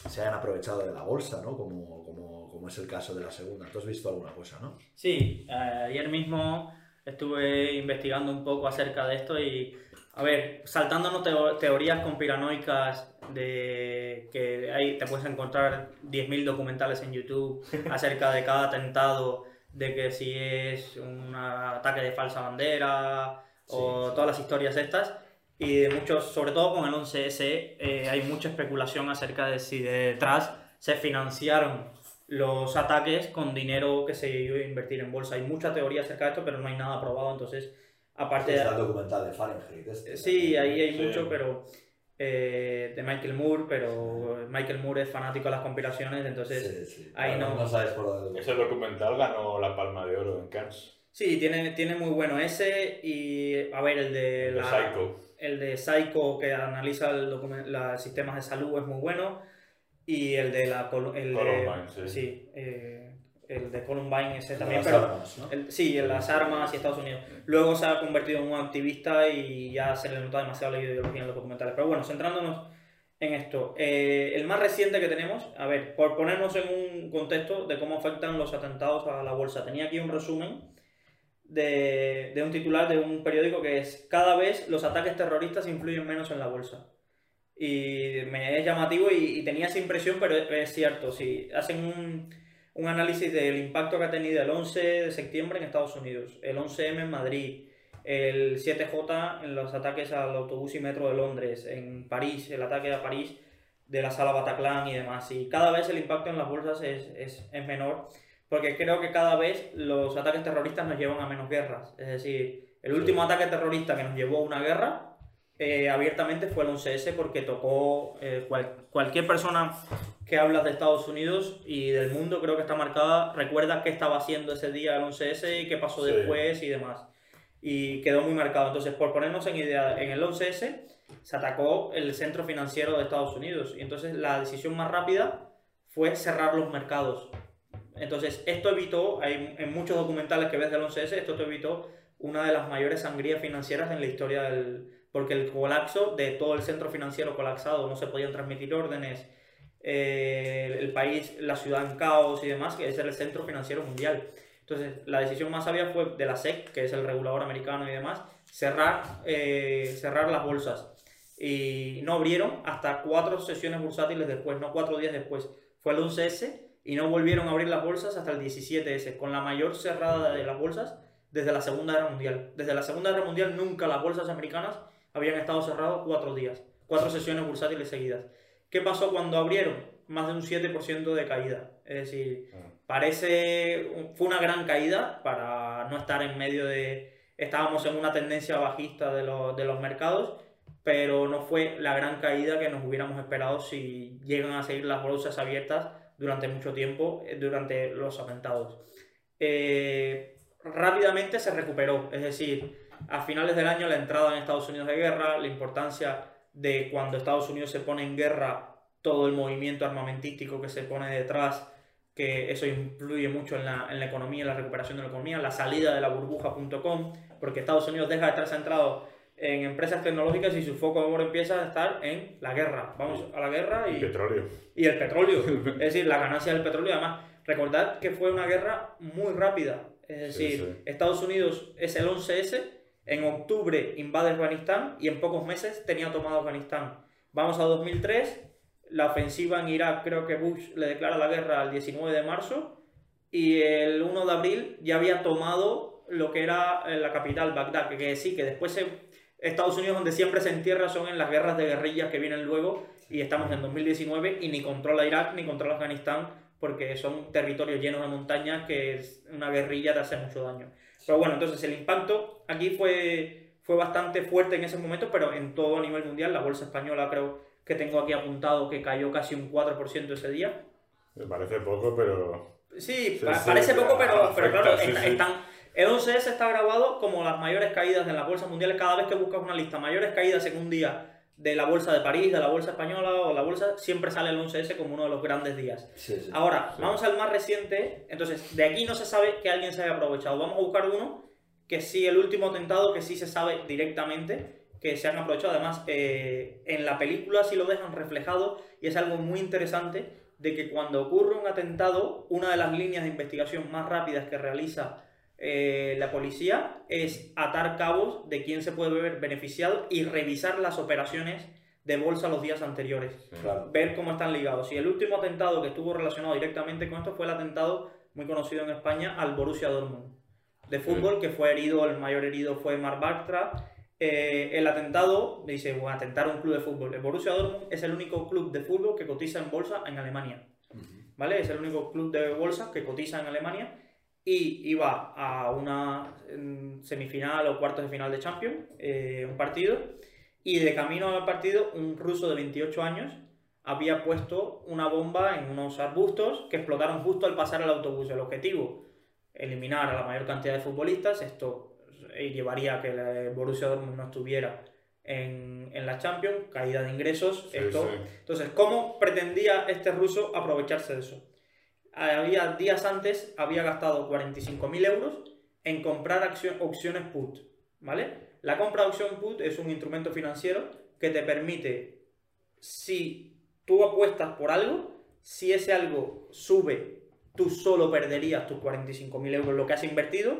se hayan aprovechado de la bolsa, ¿no? Como, como, como es el caso de la segunda. ¿Tú has visto alguna cosa, no? Sí, eh, ayer mismo estuve investigando un poco acerca de esto y, a ver, saltándonos teo- teorías conspiranoicas de que hay, te puedes encontrar 10.000 documentales en YouTube acerca de cada atentado, de que si es un ataque de falsa bandera o todas las historias estas. Y de muchos, sobre todo con el 11S, eh, hay mucha especulación acerca de si detrás se financiaron los ataques con dinero que se iba a invertir en bolsa. Hay mucha teoría acerca de esto, pero no hay nada probado. Entonces, aparte de... Está el documental de Fahrenheit. este. Sí, ahí hay Sí. mucho, pero eh, de Michael Moore, pero Michael Moore es fanático de las conspiraciones, entonces ahí no... Ese documental ganó la Palma de Oro en Cannes. Sí, tiene, tiene muy bueno ese y, a ver, el de, El de la- Psycho. el de Psycho que analiza los sistemas de salud es muy bueno y el de la el de- Columbine, sí. eh, el de Columbine ese también, las pero armas, ¿no? el- sí, en las armas y Estados Unidos. Luego se ha convertido en un activista y ya se le nota demasiado la ideología en los documentales. Pero bueno, centrándonos en esto, eh, el más reciente que tenemos, a ver, por ponernos en un contexto de cómo afectan los atentados a la bolsa, tenía aquí un resumen de, de un titular de un periódico que es cada vez los ataques terroristas influyen menos en la bolsa. Y me es llamativo y, y tenía esa impresión, pero es, es cierto, si hacen un, un análisis del impacto que ha tenido el 11 de septiembre en Estados Unidos, el 11M en Madrid, el 7J en los ataques al autobús y metro de Londres, en París, el ataque a París de la sala Bataclan y demás. Y cada vez el impacto en las bolsas es, es, es menor, porque creo que cada vez los ataques terroristas nos llevan a menos guerras. Es decir, el último ataque terrorista que nos llevó a una guerra eh, abiertamente fue el 11S porque tocó eh, cual- cualquier persona que habla de Estados Unidos y del mundo creo que está marcada, recuerda qué estaba haciendo ese día el 11S y qué pasó Sí. después y demás. Y quedó muy marcado. Entonces, por ponernos en idea, en el 11S se atacó el centro financiero de Estados Unidos y entonces la decisión más rápida fue cerrar los mercados. Entonces, esto evitó, hay, en muchos documentales que ves del 11S, esto te evitó una de las mayores sangrías financieras en la historia del... Porque el colapso de todo el centro financiero colapsado, no se podían transmitir órdenes, eh, el país, la ciudad en caos y demás, que era el centro financiero mundial. Entonces, la decisión más sabia fue de la SEC, que es el regulador americano y demás, cerrar, eh, cerrar las bolsas. Y no abrieron hasta cuatro sesiones bursátiles después, no cuatro días después. Fue el 11S y no volvieron a abrir las bolsas hasta el 17S, con la mayor cerrada de las bolsas desde la Segunda Guerra Mundial. Desde la Segunda Guerra Mundial nunca las bolsas americanas habían estado cerradas cuatro días, cuatro sesiones bursátiles seguidas. ¿Qué pasó cuando abrieron? Más de un 7% de caída. Es decir, parece, fue una gran caída para no estar en medio de, estábamos en una tendencia bajista de, los- de los mercados, pero no fue la gran caída que nos hubiéramos esperado si llegan a seguir las bolsas abiertas durante mucho tiempo, eh, durante los atentados. Eh, rápidamente se recuperó, es decir, a finales del año la entrada en Estados Unidos de guerra, la importancia de cuando Estados Unidos se pone en guerra, todo el movimiento armamentístico que se pone detrás, que eso influye mucho en la, en la economía, en la recuperación de la economía, la salida de la burbuja.com, porque Estados Unidos deja de estar centrado en empresas tecnológicas y su foco ahora empieza a estar en la guerra. Vamos a la guerra y, El petróleo. y el petróleo. es decir, la ganancia del petróleo. Además, recordad que fue una guerra muy rápida. Es Sí, decir, sí. Estados Unidos es el 11S, en octubre invade Afganistán y en pocos meses tenía tomado Afganistán. Vamos a 2003, la ofensiva en Irak, creo que Bush le declara la guerra el 19 de marzo y el 1 de abril ya había tomado lo que era eh, la capital, Bagdad, que, que sí, que después Estados Unidos donde siempre se entierra son en las guerras de guerrillas que vienen luego y estamos en 2019 y ni controla Irak ni controla Afganistán porque son territorios llenos de montañas que es una guerrilla te hace mucho daño. Pero bueno, entonces el impacto aquí fue, fue bastante fuerte en ese momento, pero en todo a nivel mundial, la bolsa española creo que tengo aquí apuntado que cayó casi un 4% ese día. Me parece poco, pero... Sí, Sí, pa- sí, parece poco, pero, afecta, pero claro, sí, está- sí. están, el 11S está grabado como las mayores caídas de las bolsas mundiales. Cada vez que buscas una lista, mayores caídas en un día de la bolsa de París, de la bolsa española o la bolsa, siempre sale el 11S como uno de los grandes días. Sí, sí. Ahora, Sí. vamos al más reciente. Entonces, de aquí no se sabe que alguien se haya aprovechado. Vamos a buscar uno que sí, el último atentado, que sí se sabe directamente que se han aprovechado. Además, eh, en la película sí lo dejan reflejado y es algo muy interesante de que cuando ocurre un atentado, una de las líneas de investigación más rápidas que realiza eh, la policía es atar cabos de quién se puede ver beneficiado y revisar las operaciones de bolsa los días anteriores. Claro. Ver cómo están ligados. Y el último atentado que estuvo relacionado directamente con esto fue el atentado muy conocido en España al Borussia Dortmund de fútbol, que fue herido, el mayor herido fue Marc Bartra. Eh, el atentado, dice, bueno, atentar a un club de fútbol. El Borussia Dortmund es el único club de fútbol que cotiza en bolsa en Alemania. ¿Vale? Es el único club de bolsa que cotiza en Alemania y iba a una semifinal o cuartos de final de Champions, eh, un partido, y de camino al partido un ruso de 28 años había puesto una bomba en unos arbustos que explotaron justo al pasar el autobús. El objetivo, eliminar a la mayor cantidad de futbolistas, esto eh, llevaría a que el Borussia Dortmund no estuviera en, en la Champions, caída de ingresos, Sí, esto. sí. Entonces, ¿cómo pretendía este ruso aprovecharse de eso? Había días antes, había gastado 45.000 euros en comprar accio- opciones put, ¿vale? La compra de opción put es un instrumento financiero que te permite, si tú apuestas por algo, si ese algo sube, tú solo perderías tus 45.000 euros lo que has invertido,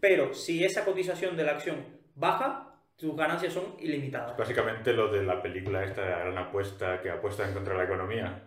pero si esa cotización de la acción baja, tus ganancias son ilimitadas. Básicamente lo de la película esta la gran apuesta que apuesta en contra de la economía.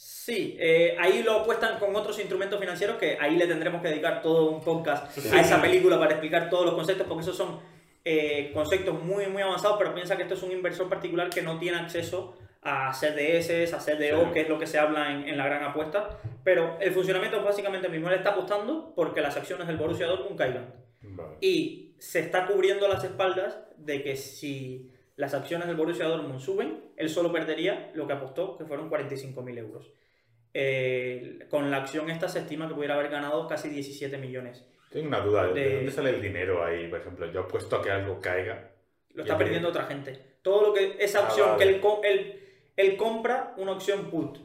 Sí, eh, ahí lo apuestan con otros instrumentos financieros que ahí le tendremos que dedicar todo un podcast Sí. a esa película para explicar todos los conceptos, porque esos son eh, conceptos muy, muy avanzados, pero piensa que esto es un inversor particular que no tiene acceso a CDS, a CDO, Sí. que es lo que se habla en, en la gran apuesta, pero el funcionamiento es básicamente el mismo. Él está apostando porque las acciones del Borussia Dortmund caigan Vale. y se está cubriendo las espaldas de que si las acciones del Borussia Dortmund suben, él solo perdería lo que apostó, que fueron 45.000 euros. Eh, con la acción esta se estima que pudiera haber ganado casi 17 millones. Tengo una duda, ¿de, De- dónde sale el dinero ahí? Por ejemplo, yo apuesto a que algo caiga. Lo está perdiendo otra gente. Todo lo que esa Ah, opción vale. que él, co- él, él compra una opción put,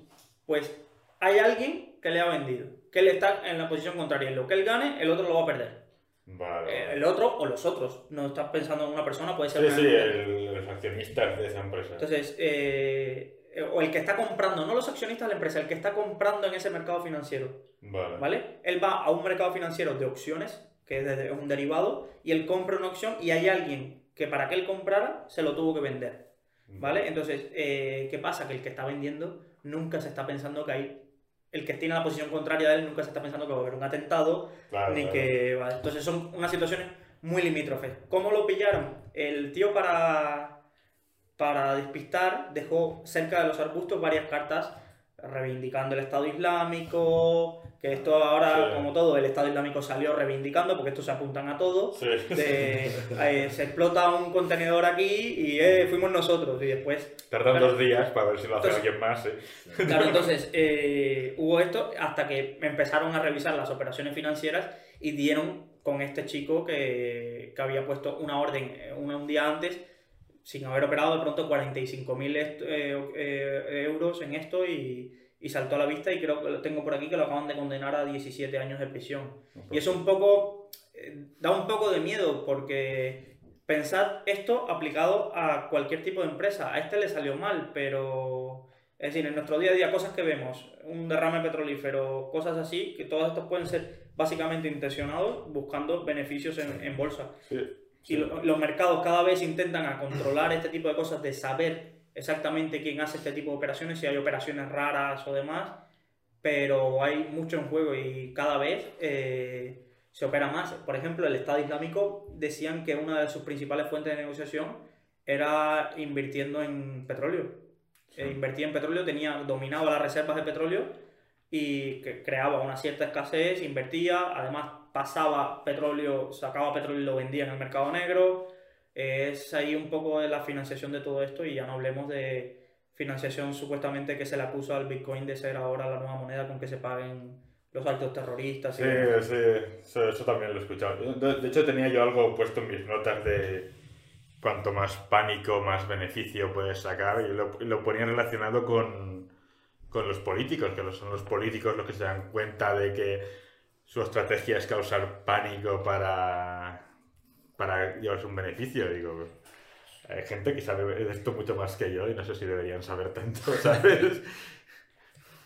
pues hay alguien que le ha vendido, que él está en la posición contraria. Lo que él gane, el otro lo va a perder. Vale, Eh. El otro o los otros. No estás pensando en una persona, puede ser Sí, una- sí, el- los accionistas de esa empresa. Entonces, eh, o el que está comprando, no los accionistas de la empresa, el que está comprando en ese mercado financiero. Vale. ¿Vale? Él va a un mercado financiero de opciones, que es un derivado, y él compra una opción y hay alguien que para que él comprara se lo tuvo que vender. ¿Vale? Entonces, eh, ¿qué pasa? Que el que está vendiendo nunca se está pensando que hay. El que tiene la posición contraria de él nunca se está pensando que va a haber un atentado, Claro, ni claro. que. Entonces, son unas situaciones muy limítrofes. ¿Cómo lo pillaron? El tío, para, para despistar, dejó cerca de los arbustos varias cartas reivindicando el Estado Islámico, que esto ahora, Sí. como todo, el Estado Islámico salió reivindicando, porque estos se apuntan a todo. Sí. De, eh, se explota un contenedor aquí y eh, fuimos nosotros, y después... Tardan Claro. dos días para ver si lo hace Entonces- alguien más. ¿eh? Claro, entonces eh, hubo esto hasta que empezaron a revisar las operaciones financieras y dieron con este chico que, que había puesto una orden eh, un, día antes sin haber operado de pronto 45.000 est- eh, eh, euros en esto y, y saltó a la vista y creo que lo tengo por aquí que lo acaban de condenar a 17 años de prisión. Y eso un poco eh, da un poco de miedo porque pensad esto aplicado a cualquier tipo de empresa. A este le salió mal, pero es decir, en nuestro día a día cosas que vemos, un derrame petrolífero, cosas así, que todos estos pueden ser básicamente intencionados buscando beneficios en, en bolsa. Y lo- los mercados cada vez intentan a controlar este tipo de cosas, de saber exactamente quién hace este tipo de operaciones, si hay operaciones raras o demás, pero hay mucho en juego y cada vez eh, se opera más. Por ejemplo, el Estado Islámico decían que una de sus principales fuentes de negociación era invirtiendo en petróleo. Eh, invertía en petróleo, tenía, dominaba las reservas de petróleo y que creaba una cierta escasez, invertía, además pasaba petróleo, sacaba petróleo y lo vendía en el mercado negro. Es ahí un poco de la financiación de todo esto y ya no hablemos de financiación supuestamente que se le acusa al Bitcoin de ser ahora la nueva moneda con que se paguen los actos terroristas. y Sí, demás. sí, eso, eso también lo he escuchado. De, de hecho, tenía yo algo puesto en mis notas de cuanto más pánico, más beneficio puedes sacar. Y lo, lo ponía relacionado con, con los políticos, que son los políticos los que se dan cuenta de que su estrategia es causar pánico para, para llevarse un beneficio. Digo, hay gente que sabe de esto mucho más que yo y no sé si deberían saber tanto, ¿sabes?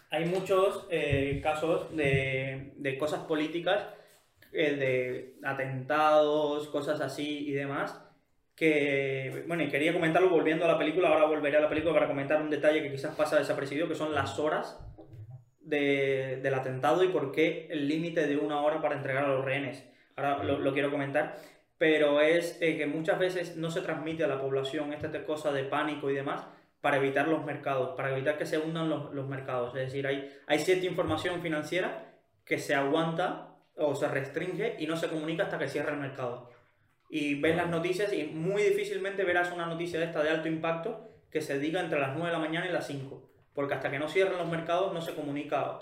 Hay muchos eh, casos de, de cosas políticas, eh, de atentados, cosas así y demás, que, bueno, y quería comentarlo volviendo a la película, ahora volveré a la película para comentar un detalle que quizás pasa desapercibido, que son las horas de- del atentado y por qué el límite de una hora para entregar a los rehenes. Ahora lo, lo quiero comentar, pero es eh, que muchas veces no se transmite a la población esta cosa de pánico y demás para evitar los mercados, para evitar que se hundan los, los mercados. Es decir, hay, hay cierta información financiera que se aguanta o se restringe y no se comunica hasta que cierra el mercado. Y ves las noticias y muy difícilmente verás una noticia de esta de alto impacto que se diga entre las 9 de la mañana y las 5. Porque hasta que no cierren los mercados no se comunica.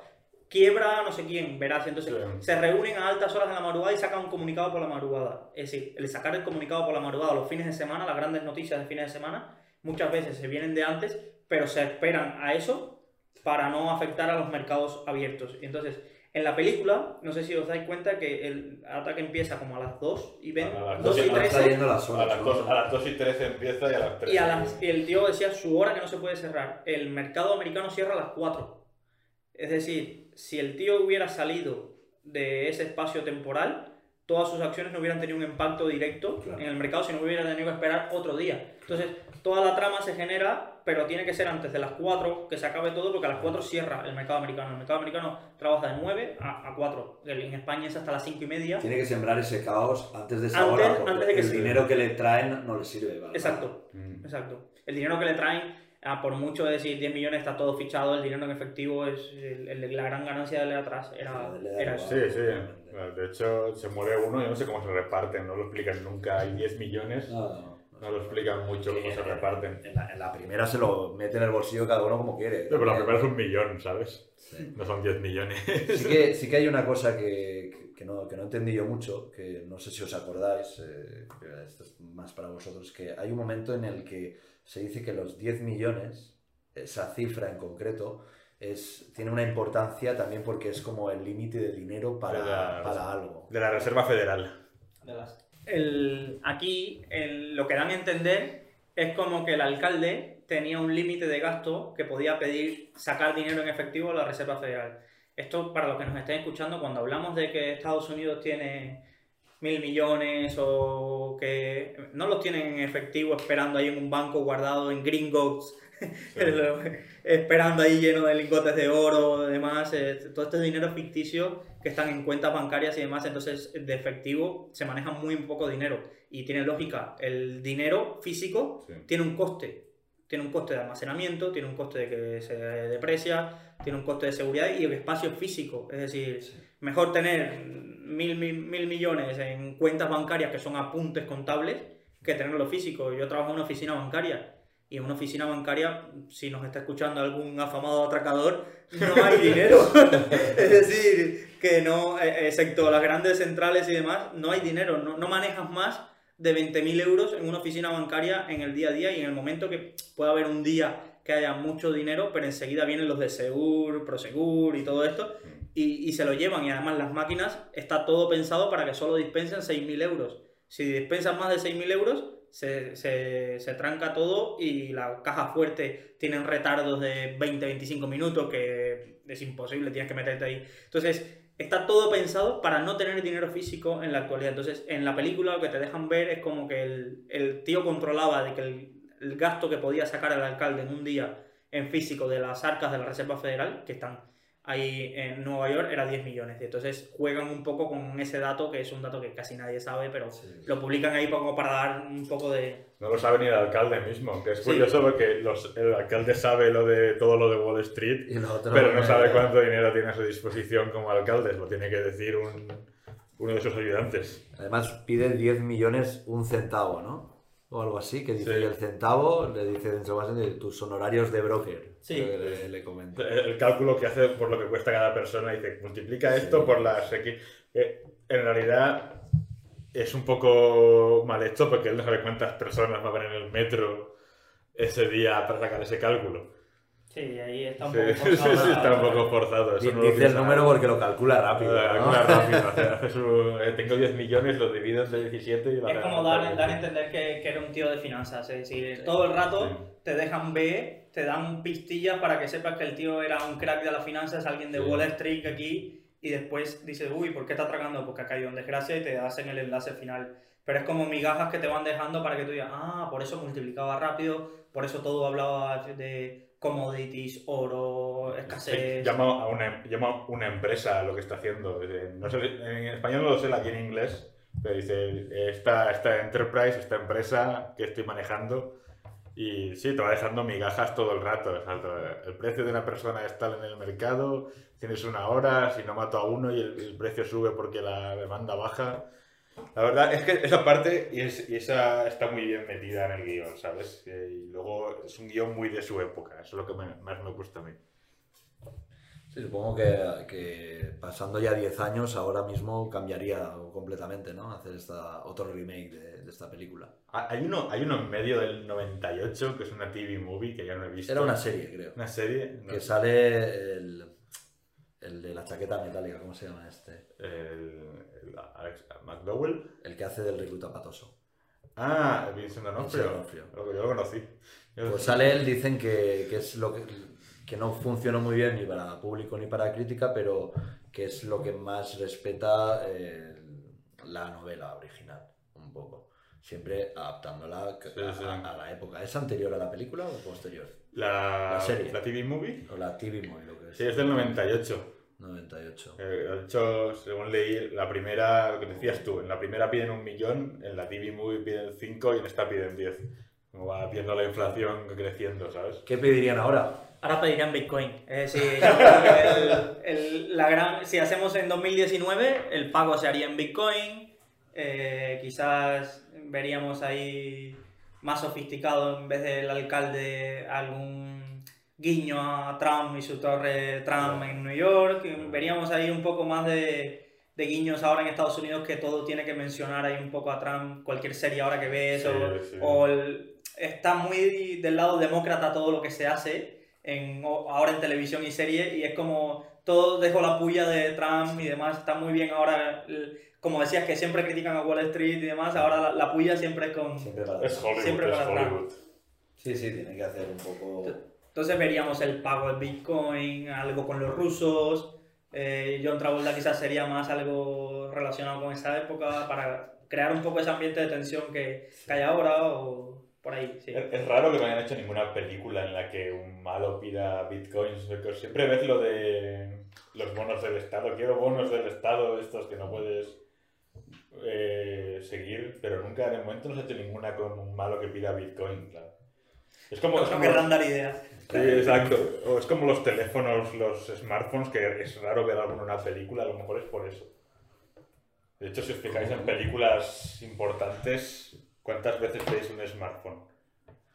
Quiebra no sé quién, verás. Entonces se reúnen a altas horas de la madrugada y sacan un comunicado por la madrugada. Es decir, el sacar el comunicado por la madrugada los fines de semana, las grandes noticias de fines de semana, muchas veces se vienen de antes, pero se esperan a eso para no afectar a los mercados abiertos. Entonces, en la película, no sé si os dais cuenta que el ataque empieza como a las 2 y ven, A las 2 y dos- 13. a las a las 2 y 13 empieza y a las 3. Y a las- y el tío decía su hora que no se puede cerrar. El mercado americano cierra a las 4. Es decir, si el tío hubiera salido de ese espacio temporal, todas sus acciones no hubieran tenido un impacto directo en el mercado, sino hubiera tenido que esperar otro día. Entonces, toda la trama se genera, pero tiene que ser antes de las 4 que se acabe todo, porque a las 4 cierra el mercado americano. El mercado americano trabaja de 9 a, a 4. En España es hasta las 5 y media. Tiene que sembrar ese caos antes de esa Antes- hora, porque antes de que el dinero que le traen no le sirve. Exacto, exacto. El dinero que le traen, ah, por mucho de decir 10 millones está todo fichado, el dinero en efectivo es el- el- la gran ganancia de atrás. Era, era eso. Sí, sí. De hecho, se muere uno y no sé cómo se reparten, no lo explican nunca. Hay 10 millones. No lo explican mucho cómo se reparten. En la, en la primera se lo mete en el bolsillo cada uno como quiere. Pero la primera es un millón, ¿sabes? No son 10 millones. Sí que, sí que hay una cosa que, que, no, que no entendí yo mucho, que no sé si os acordáis, eh, esto es más para vosotros, que hay un momento en el que se dice que los 10 millones, esa cifra en concreto, es, tiene una importancia también porque es como el límite de dinero para, De la- para algo. De la Reserva Federal. El, aquí el- lo que dan a entender es como que el alcalde tenía un límite de gasto que podía pedir sacar dinero en efectivo a la Reserva Federal. Esto, para los que nos estén escuchando, cuando hablamos de que Estados Unidos tiene mil millones o que no los tienen en efectivo esperando ahí en un banco guardado en Gringotts, esperando ahí lleno de lingotes de oro demás, eh, todo este dinero ficticio que están en cuentas bancarias y demás, entonces de efectivo se maneja muy poco dinero. Y tiene lógica, el dinero físico tiene un coste, tiene un coste de almacenamiento, tiene un coste de que se deprecia, tiene un coste de seguridad y el espacio físico, es decir, mejor tener mil, mil, mil millones en cuentas bancarias que son apuntes contables que tenerlo físico. Yo trabajo en una oficina bancaria y en una oficina bancaria, si nos está escuchando algún afamado atracador, no hay dinero. es decir, que no, eh, excepto las grandes centrales y demás, no hay dinero. No, no manejas más de 20.000 euros en una oficina bancaria en el día a día y en el momento que pueda haber un día que haya mucho dinero, pero enseguida vienen los de Segur, Prosegur y todo esto, y, se lo llevan. Y además las máquinas, está todo pensado para que solo dispensen 6.000 euros. Si dispensan más de 6.000 euros, se, se, tranca todo y la caja fuerte tienen retardos de 20-25 minutos que es imposible, tienes que meterte ahí. Entonces, está todo pensado para no tener dinero físico en la actualidad. Entonces, en la película lo que te dejan ver es como que el, el tío controlaba de que el, el gasto que podía sacar el alcalde en un día en físico de las arcas de la Reserva Federal, que están ahí en Nueva York, era 10 millones. Y entonces juegan un poco con ese dato, que es un dato que casi nadie sabe, pero lo publican ahí como para dar un poco de... No lo sabe ni el alcalde mismo, que es Sí. curioso porque los- el alcalde sabe lo de todo lo de Wall Street, Y lo otro pero no sabe cuánto dinero tiene a su disposición como alcalde, lo tiene que decir un- uno de sus ayudantes. Además pide 10 millones un centavo, ¿no? O algo así, que dice Sí. el centavo le dice dentro más de tus honorarios de broker. Sí. que Le, le comenta. El, cálculo que hace por lo que cuesta cada persona, dice, multiplica esto por las X. Eh, en realidad es un poco mal hecho porque él no sabe cuántas personas va a haber en el metro ese día para sacar ese cálculo. Sí, ahí está un Sí, poco sí, forzado. sí, está un poco forzado. eso no lo dice el número porque lo calcula rápido, Lo ¿no? calcula rápido. hace- hace su- eh, tengo 10 millones, los divido entre 17 y lo Es como dar, dar a entender que, que era un tío de finanzas, es decir, todo el rato te dejan ver, te dan pistillas para que sepas que el tío era un crack de las finanzas, alguien de Sí. Wall Street aquí, y después dices, uy, ¿por qué está atracando? Porque ha caído en desgracia y te hacen el enlace final. Pero es como migajas que te van dejando para que tú digas, ah, por eso multiplicaba rápido, por eso todo hablaba de commodities, oro, escasez. Llama a, una, llama una empresa lo que está haciendo. No sé, en español no lo sé, la aquí en inglés, pero dice, esta, esta enterprise, esta empresa que estoy manejando, y sí, te va dejando migajas todo el rato. el precio de una persona es tal en el mercado, tienes una hora, si no mato a uno y el, el precio sube porque la demanda baja. La verdad es que esa parte y, es- y esa está muy bien metida en el guion, ¿sabes? Y luego es un guion muy de su época, eso es lo que me- más me gusta a mí. Sí, supongo que, que pasando ya 10 años, ahora mismo cambiaría completamente, ¿no? Hacer esta, otro remake de, de esta película. Hay uno, hay uno en medio del 98 que es una TV movie que ya no he visto. Era una serie, creo. ¿Una serie? No. Que sale el, el de la chaqueta metálica, ¿cómo se llama este? El Alex McDowell. El que hace del recluta patoso. Ah, Vincent D'Onofrio. Vincent D'Onofrio. Lo que Yo lo conocí. Yo- Pues sale él, dicen que, que es lo que, que no funcionó muy bien ni para público ni para crítica, pero que es lo que más respeta eh, la novela original, un poco. Siempre adaptándola a, a- a la época. ¿Es anterior a la película o posterior? La, La serie. ¿La TV movie? O la TV movie, lo que es. Sí, es del 98. 98. Eh, de hecho, según leí, la primera, lo que decías tú, en la primera piden un millón, en la TV movie piden 5 y en esta piden 10. Como va viendo la inflación creciendo, ¿sabes? ¿Qué pedirían ahora? Ahora pedirían Bitcoin. Es decir, yo creo que el- el- la gran, si hacemos en 2019, el pago se haría en Bitcoin. eh, quizás veríamos ahí más sofisticado en vez del alcalde, algún guiño a Trump y su torre Trump en New York. Veríamos ahí un poco más de, de guiños ahora en Estados Unidos que todo tiene que mencionar ahí un poco a Trump, cualquier serie ahora que ves, Sí, o, sí. o el- está muy del lado demócrata todo lo que se hace en, ahora en televisión y serie y es como todo dejó la puya de Trump y demás, está muy bien ahora, el- como decías que siempre critican a Wall Street y demás, ahora la, la puya siempre es con... Es Hollywood, siempre es para Trump. Hollywood. Sí, sí, tiene que hacer un poco... Entonces veríamos el pago del Bitcoin, algo con los rusos. Eh, John Travolta quizás sería más algo relacionado con esa época para crear un poco ese ambiente de tensión que, que hay ahora o por ahí. Sí. Es es raro que no hayan hecho ninguna película en la que un malo pida bitcoins. Siempre ves lo de los bonos del Estado. Quiero bonos del Estado, estos que no puedes eh, seguir, pero nunca de momento no se ha hecho ninguna con un malo que pida bitcoin. claro. Es como, es No como- querrán dar ideas. Sí, exacto. O es como los teléfonos, los smartphones, que es raro ver alguno en una película, a lo mejor es por eso. De hecho, si os fijáis en películas importantes, ¿cuántas veces veis un smartphone?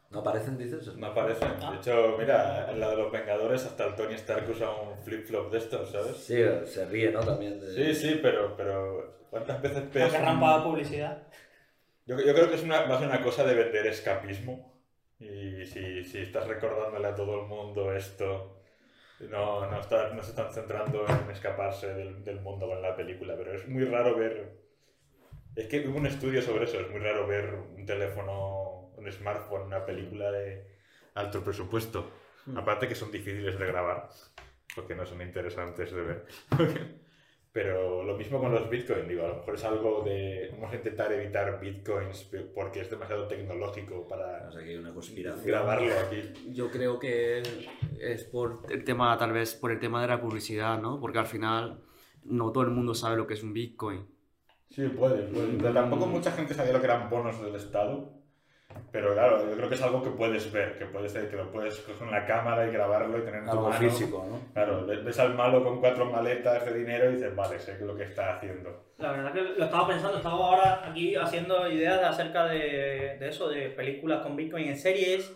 ¿No aparecen, dices? No aparecen. De hecho, mira, en la de los Vengadores hasta el Tony Stark usa un flip-flop de estos, ¿sabes? Sí, se ríe, ¿no? También de... Sí, sí, pero, pero ¿cuántas veces ves querrán un- pagar publicidad. Yo, yo creo que es una, más una cosa de vender escapismo. Y si, si estás recordándole a todo el mundo esto, no, no, está- no se están centrando en escaparse del, del mundo con la película. Pero es muy raro ver. Es que hubo un estudio sobre eso. Es muy raro ver un teléfono, un smartphone, una película de alto presupuesto. Aparte que son difíciles de grabar, porque no son interesantes de ver. Pero lo mismo con los bitcoins, digo, a lo mejor es algo de. Vamos a intentar evitar bitcoins porque es demasiado tecnológico para una conspiración. grabarlo aquí. Yo creo que es por el tema, tal vez por el tema de la publicidad, ¿no? Porque al final no todo el mundo sabe lo que es un Bitcoin. Sí, puede, puede. Pero tampoco mucha gente sabía lo que eran bonos del Estado. Pero claro, yo creo que es algo que puedes ver, que puedes que lo puedes coger en la cámara y grabarlo y tener en tu Algo mano. físico, ¿no? Claro, ves al malo con cuatro maletas de dinero y dices, vale, sé lo que está haciendo. La verdad que lo estaba pensando, estaba ahora aquí haciendo ideas acerca de, de eso, de películas con Bitcoin en series.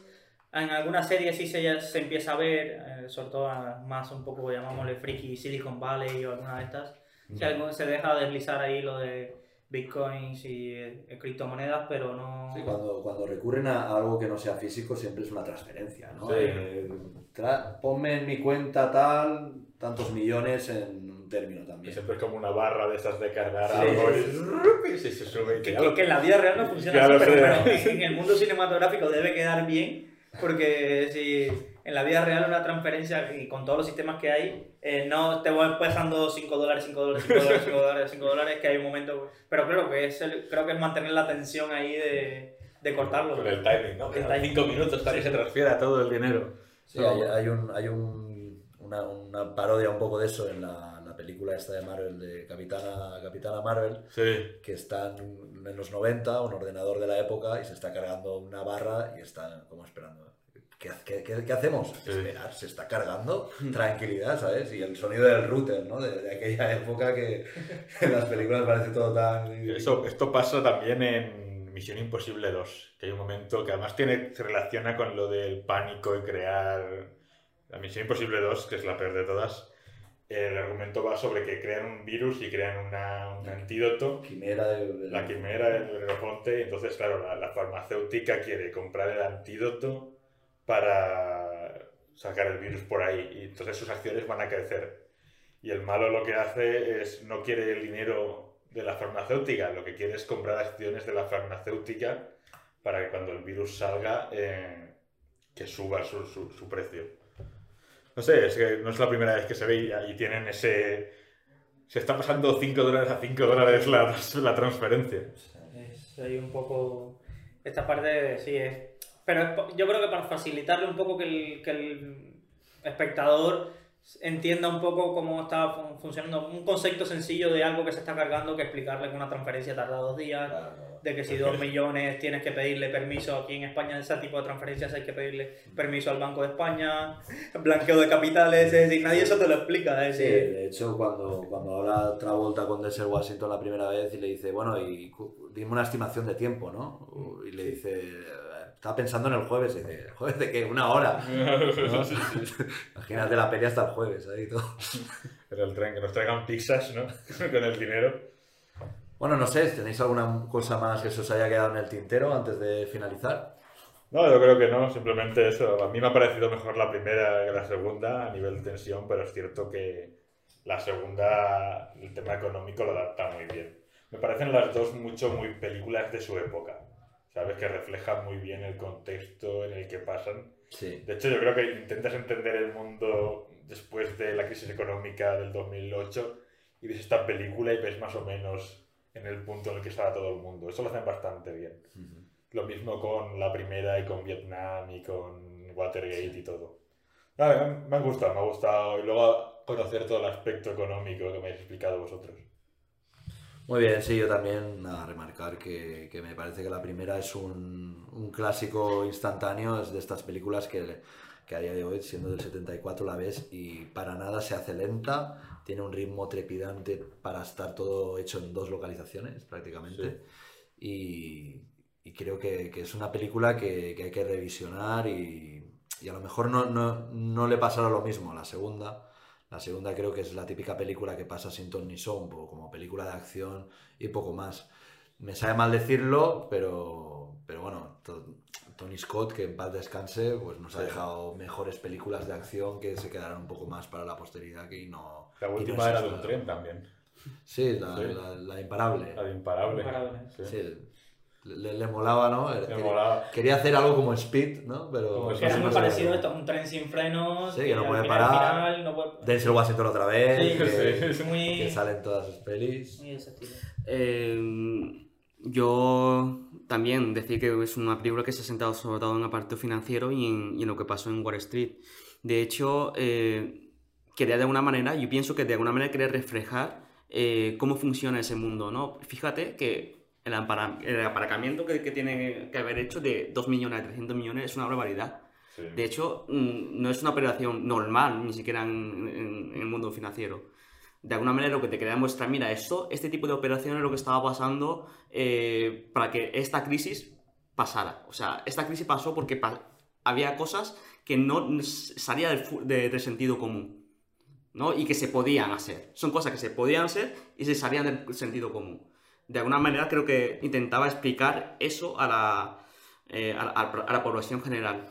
En algunas series sí se, se empieza a ver, eh, sobre todo a- más un poco, llamámosle friki Silicon Valley o alguna de estas. Si algo se deja deslizar ahí lo de Bitcoins y eh, criptomonedas, pero no... Sí, cuando, cuando recurren a algo que no sea físico siempre es una transferencia, ¿no? Sí. Eh, tra- ponme en mi cuenta tal, tantos millones en un término Y también. siempre es como una barra de esas de cargar Sí, algo y, y se, se sube y Que, que- que en la vida real no funciona así, pero en el mundo cinematográfico debe quedar bien, porque si en la vida real una transferencia y con todos los sistemas que hay, eh, no te voy pasando 5 dólares, 5 dólares, 5 dólares, 5 dólares, 5 dólares, que hay un momento... Pero creo que es, el- creo que es mantener la tensión ahí de, de cortarlo. Con el timing, ¿no? En timing. cinco minutos para que se transfiera todo el dinero. Sí, hay, hay un, hay un- una, una parodia un poco de eso en la, la película esta de Marvel, de Capitana, Capitana Marvel, Sí. que está en, en los 90, un ordenador de la época, y se está cargando una barra y está como esperando. ¿Qué, qué- qué- qué hacemos? Esperar, se está cargando, tranquilidad, ¿sabes? Y el sonido del router, ¿no? De, de aquella época que en las películas parece todo tan... Eso, esto pasa también en Misión Imposible 2, que hay un momento que además tiene, se relaciona con lo del pánico y crear... La Misión Imposible 2, que es la peor de todas, el argumento va sobre que crean un virus y crean una- un antídoto. Quimera de- La quimera del Rinofonte, y entonces, claro, la, la farmacéutica quiere comprar el antídoto para sacar el virus por ahí, y entonces sus acciones van a crecer. Y el malo lo que hace es, no quiere el dinero de la farmacéutica, lo que quiere es comprar acciones de la farmacéutica para que cuando el virus salga, eh, que suba su, su- su precio. No sé, es que no es la primera vez que se ve y, tienen ese... Se está pasando 5 dólares a 5 dólares la, la transferencia. Es ahí un poco. Esta parte, sí, es. Pero yo creo que para facilitarle un poco que el, que el espectador entienda un poco cómo está fun- funcionando. Un concepto sencillo de algo que se está cargando, que explicarle que una transferencia tarda dos días, de que si dos millones tienes que pedirle permiso aquí en España, ese tipo de transferencias hay que pedirle permiso al Banco de España, blanqueo de capitales, es decir, nadie eso te lo explica. Es Sí, decir, de hecho, cuando, cuando habla Travolta con Denzel Washington la primera vez y le dice, bueno, y dime una estimación de tiempo, ¿no? Y le dice, estaba pensando en el jueves. Y dice, ¿jueves de qué? Una hora. ¿no? Sí, sí, sí. Imagínate la peli hasta el jueves. Ahí todo. Pero el tren, que nos traigan pizzas, ¿no? Con el dinero. Bueno, no sé, ¿tenéis alguna cosa más que se os haya quedado en el tintero antes de finalizar? No, yo creo que no, simplemente eso. A mí me ha parecido mejor la primera que la segunda a nivel de tensión, pero es cierto que la segunda, el tema económico lo adapta muy bien. Me parecen las dos mucho muy películas de su época, ¿sabes? Que reflejan muy bien el contexto en el que pasan. Sí. De hecho, yo creo que intentas entender el mundo después de la crisis económica del 2008 y ves esta película y ves más o menos en el punto en el que estaba todo el mundo. Eso lo hacen bastante bien. Lo mismo con la primera y con Vietnam y con Watergate y todo. A ver, me- me ha gustado, me ha gustado. Y luego conocer todo el aspecto económico que me habéis explicado vosotros. Muy bien, sí, yo también, nada, remarcar que, que me parece que la primera es un, un clásico instantáneo, es de estas películas que, que a día de hoy, siendo del 74, la ves y para nada se hace lenta, tiene un ritmo trepidante para estar todo hecho en dos localizaciones prácticamente. Y, y creo que, que es una película que, que hay que revisionar y, y a lo mejor no, no, no le pasará lo mismo a la segunda. La segunda creo que es la típica película que pasa sin ton ni son, como película de acción y poco más. Me sabe mal decirlo, pero, pero bueno, to- Tony Scott, que en paz descanse, pues nos ha dejado mejores películas de acción que se quedarán un poco más para la posteridad que y no... La no última era de un tren también. Sí, la, Sí. la- la imparable. La de Imparable. Imparable. Sí. Sí, le, le molaba, ¿no? quería, molaba. quería hacer algo como Speed, ¿no? Pero Que era muy parecido esto, un tren sin frenos. Sí, que no puede final- parar. final no puede- Denzel Washington otra vez, Sí, que, sí, muy- que sale en todas sus pelis. Muy. Eh, yo también decir que es una película que se ha sentado sobre todo en el apartado financiero y en, y en lo que pasó en Wall Street. De hecho, eh, quería de alguna manera, yo pienso que de alguna manera quería reflejar eh, cómo funciona ese mundo, ¿no? Fíjate que el, ampara- el aparcamiento que, que tiene que haber hecho de 2 millones a 300 millones es una barbaridad. De hecho, mm, no es una operación normal, ni siquiera en, en- en el mundo financiero. De alguna manera lo que te quería demostrar, mira, esto, este tipo de operaciones es lo que estaba pasando eh, para que esta crisis pasara. O sea, esta crisis pasó porque pa- había cosas que no s- salía del, de- del sentido común. ¿no? Y que se podían hacer. Son cosas que se podían hacer y se salían del sentido común. De alguna manera creo que intentaba explicar eso a la, eh, a, la- a la población general.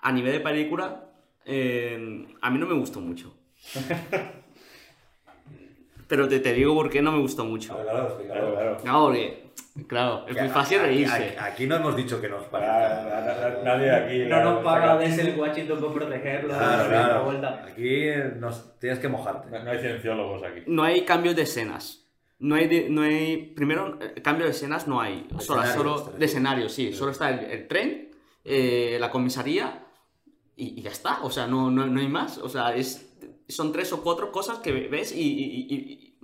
A nivel de película, eh, a mí no me gustó mucho. Pero te, te digo por qué no me gustó mucho. Claro, claro. No, porque, claro, es muy fácil Aquí- reírse. Aquí, aquí no hemos dicho que nos parezca. Nadie aquí. No nos paga Denzel Washington por protegerlo. Claro, claro. Aquí nos, tienes que mojarte. No hay cienciólogos aquí. No hay cambios de escenas. No hay, de- no hay primero, eh, cambio de escenas no hay. Solo, escenarios, solo de escenario, sí. Solo está el, el tren, eh, la comisaría y, y ya está. O sea, no, no, no hay más. O sea, es, son tres o cuatro cosas que ves y, y- y- y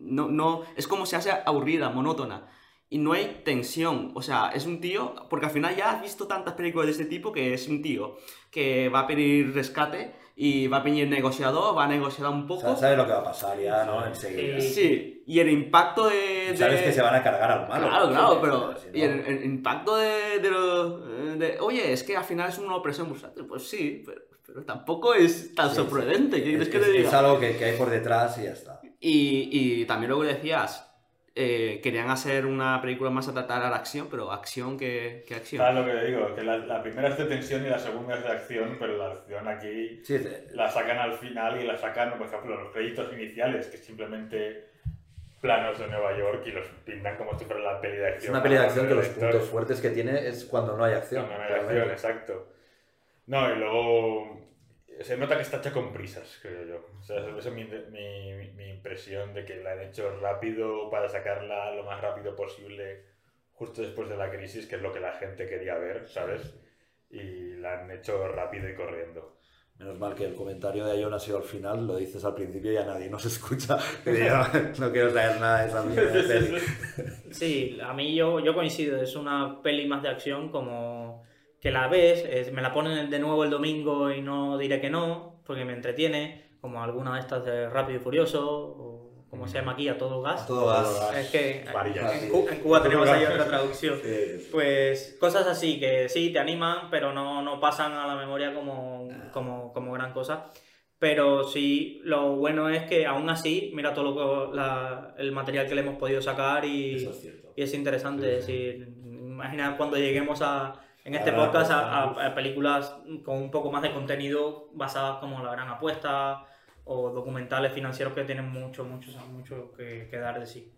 no, no, es como se hace aburrida, monótona. Y no hay tensión. O sea, es un tío, porque al final ya has visto tantas películas de este tipo que es un tío que va a pedir rescate y va a pedir negociador, va a negociar un poco. O sea, sabes lo que va a pasar ya, ¿no? Enseguida. Sí, y el impacto de... de- Sabes que se van a cargar al malo. Claro, claro, pero... Y el, el impacto de, de, lo- de- Oye, es que al final es una opresión bursátil. Pues sí, pero, pero tampoco es tan Sí, sorprendente. ¿Qué quieres Es, que te es- diga? es algo que, que hay por detrás y ya está. Y, y también lo que decías, eh, querían hacer una película más a tratar a la acción, pero acción que, que acción. ¿Sabes lo que digo? Que la, la primera es de tensión y la segunda es de acción, pero la acción aquí Sí, la sacan al final y la sacan, por ejemplo, los créditos iniciales, que es simplemente planos de Nueva York y los pintan como si fuera la peli de acción. Es una peli de acción que los puntos fuertes que tiene es cuando no hay acción. Cuando no hay acción, exacto. No, y luego se nota que está hecha con prisas, creo yo. O sea, esa es mi, mi, mi- impresión de que la han hecho rápido para sacarla lo más rápido posible justo después de la crisis, que es lo que la gente quería ver, ¿sabes? Y la han hecho rápido y corriendo. Menos mal que el comentario de Ion ha sido al final, lo dices al principio y ya nadie nos escucha. No quiero saber nada de esa mierda de peli. Sí, a mí yo, yo coincido, es una peli más de acción como que la ves, es- me la ponen de nuevo el domingo y no diré que no, porque me entretiene, como alguna de estas de Rápido y Furioso, o como ¿cómo se llama aquí? A todo gas. A todo gas. Es que Varillas. en, Cu- en Cuba tenemos ahí otra traducción. Pues cosas así que sí, te animan, pero no, no pasan a la memoria como, como, como gran cosa. Pero sí, lo bueno es que aún así, mira todo lo que, la- el material que le hemos podido sacar y, Eso es cierto. y es interesante. Es decir, imagina cuando lleguemos a, en este podcast a, a- a películas con un poco más de contenido basadas como La Gran Apuesta o documentales financieros que tienen mucho, mucho, mucho que, que dar de sí.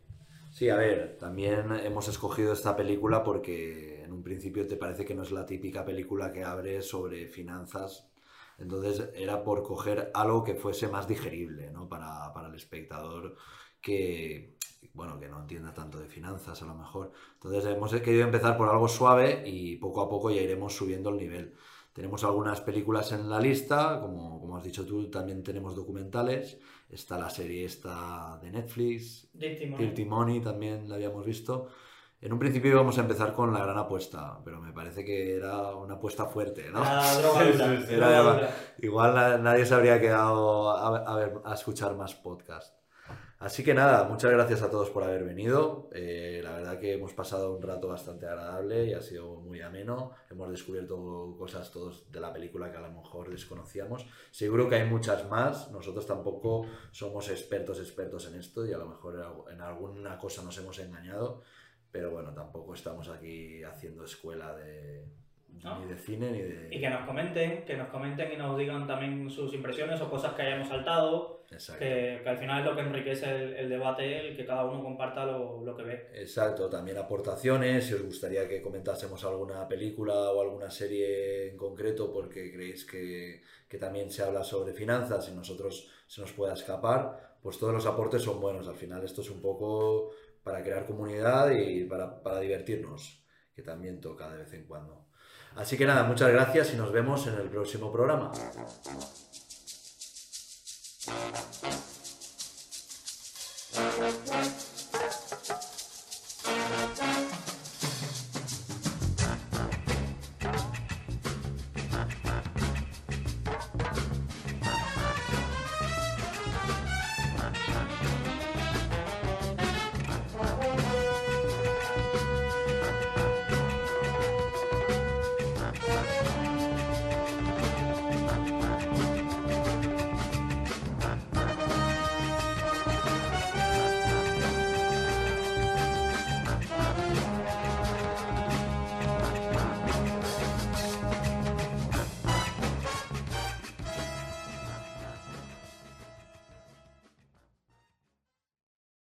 Sí, a ver, también hemos escogido esta película porque en un principio te parece que no es la típica película que abre sobre finanzas. Entonces era por coger algo que fuese más digerible, ¿no? Para, para el espectador que, bueno, que no entienda tanto de finanzas a lo mejor. Entonces hemos querido empezar por algo suave y poco a poco ya iremos subiendo el nivel. Tenemos algunas películas en la lista, como, como has dicho tú, también tenemos documentales. Está la serie esta de Netflix, Dirty Money. Dirty Money también la habíamos visto. En un principio íbamos a empezar con la gran apuesta, pero me parece que era una apuesta fuerte, ¿no? La droga dura, Era- droga dura. igual na- nadie se habría quedado a, a ver- a escuchar más podcast. Así que nada, muchas gracias a todos por haber venido. Eh, la verdad que hemos pasado un rato bastante agradable y ha sido muy ameno. Hemos descubierto cosas todos de la película que a lo mejor desconocíamos. Seguro que hay muchas más. Nosotros tampoco somos expertos expertos en esto y a lo mejor en algu- en alguna cosa nos hemos engañado. Pero bueno, tampoco estamos aquí haciendo escuela de, No. ni de cine ni de... Y que nos comenten, que nos comenten y nos digan también sus impresiones o cosas que hayamos saltado, Exacto. que, que al final es lo que enriquece el, el debate, el que cada uno comparta lo, lo que ve. Exacto, también aportaciones, si os gustaría que comentásemos alguna película o alguna serie en concreto porque creéis que, que también se habla sobre finanzas y nosotros se nos pueda escapar, pues todos los aportes son buenos. Al final esto es un poco para crear comunidad y para, para divertirnos, que también toca de vez en cuando. Así que nada, muchas gracias y nos vemos en el próximo programa.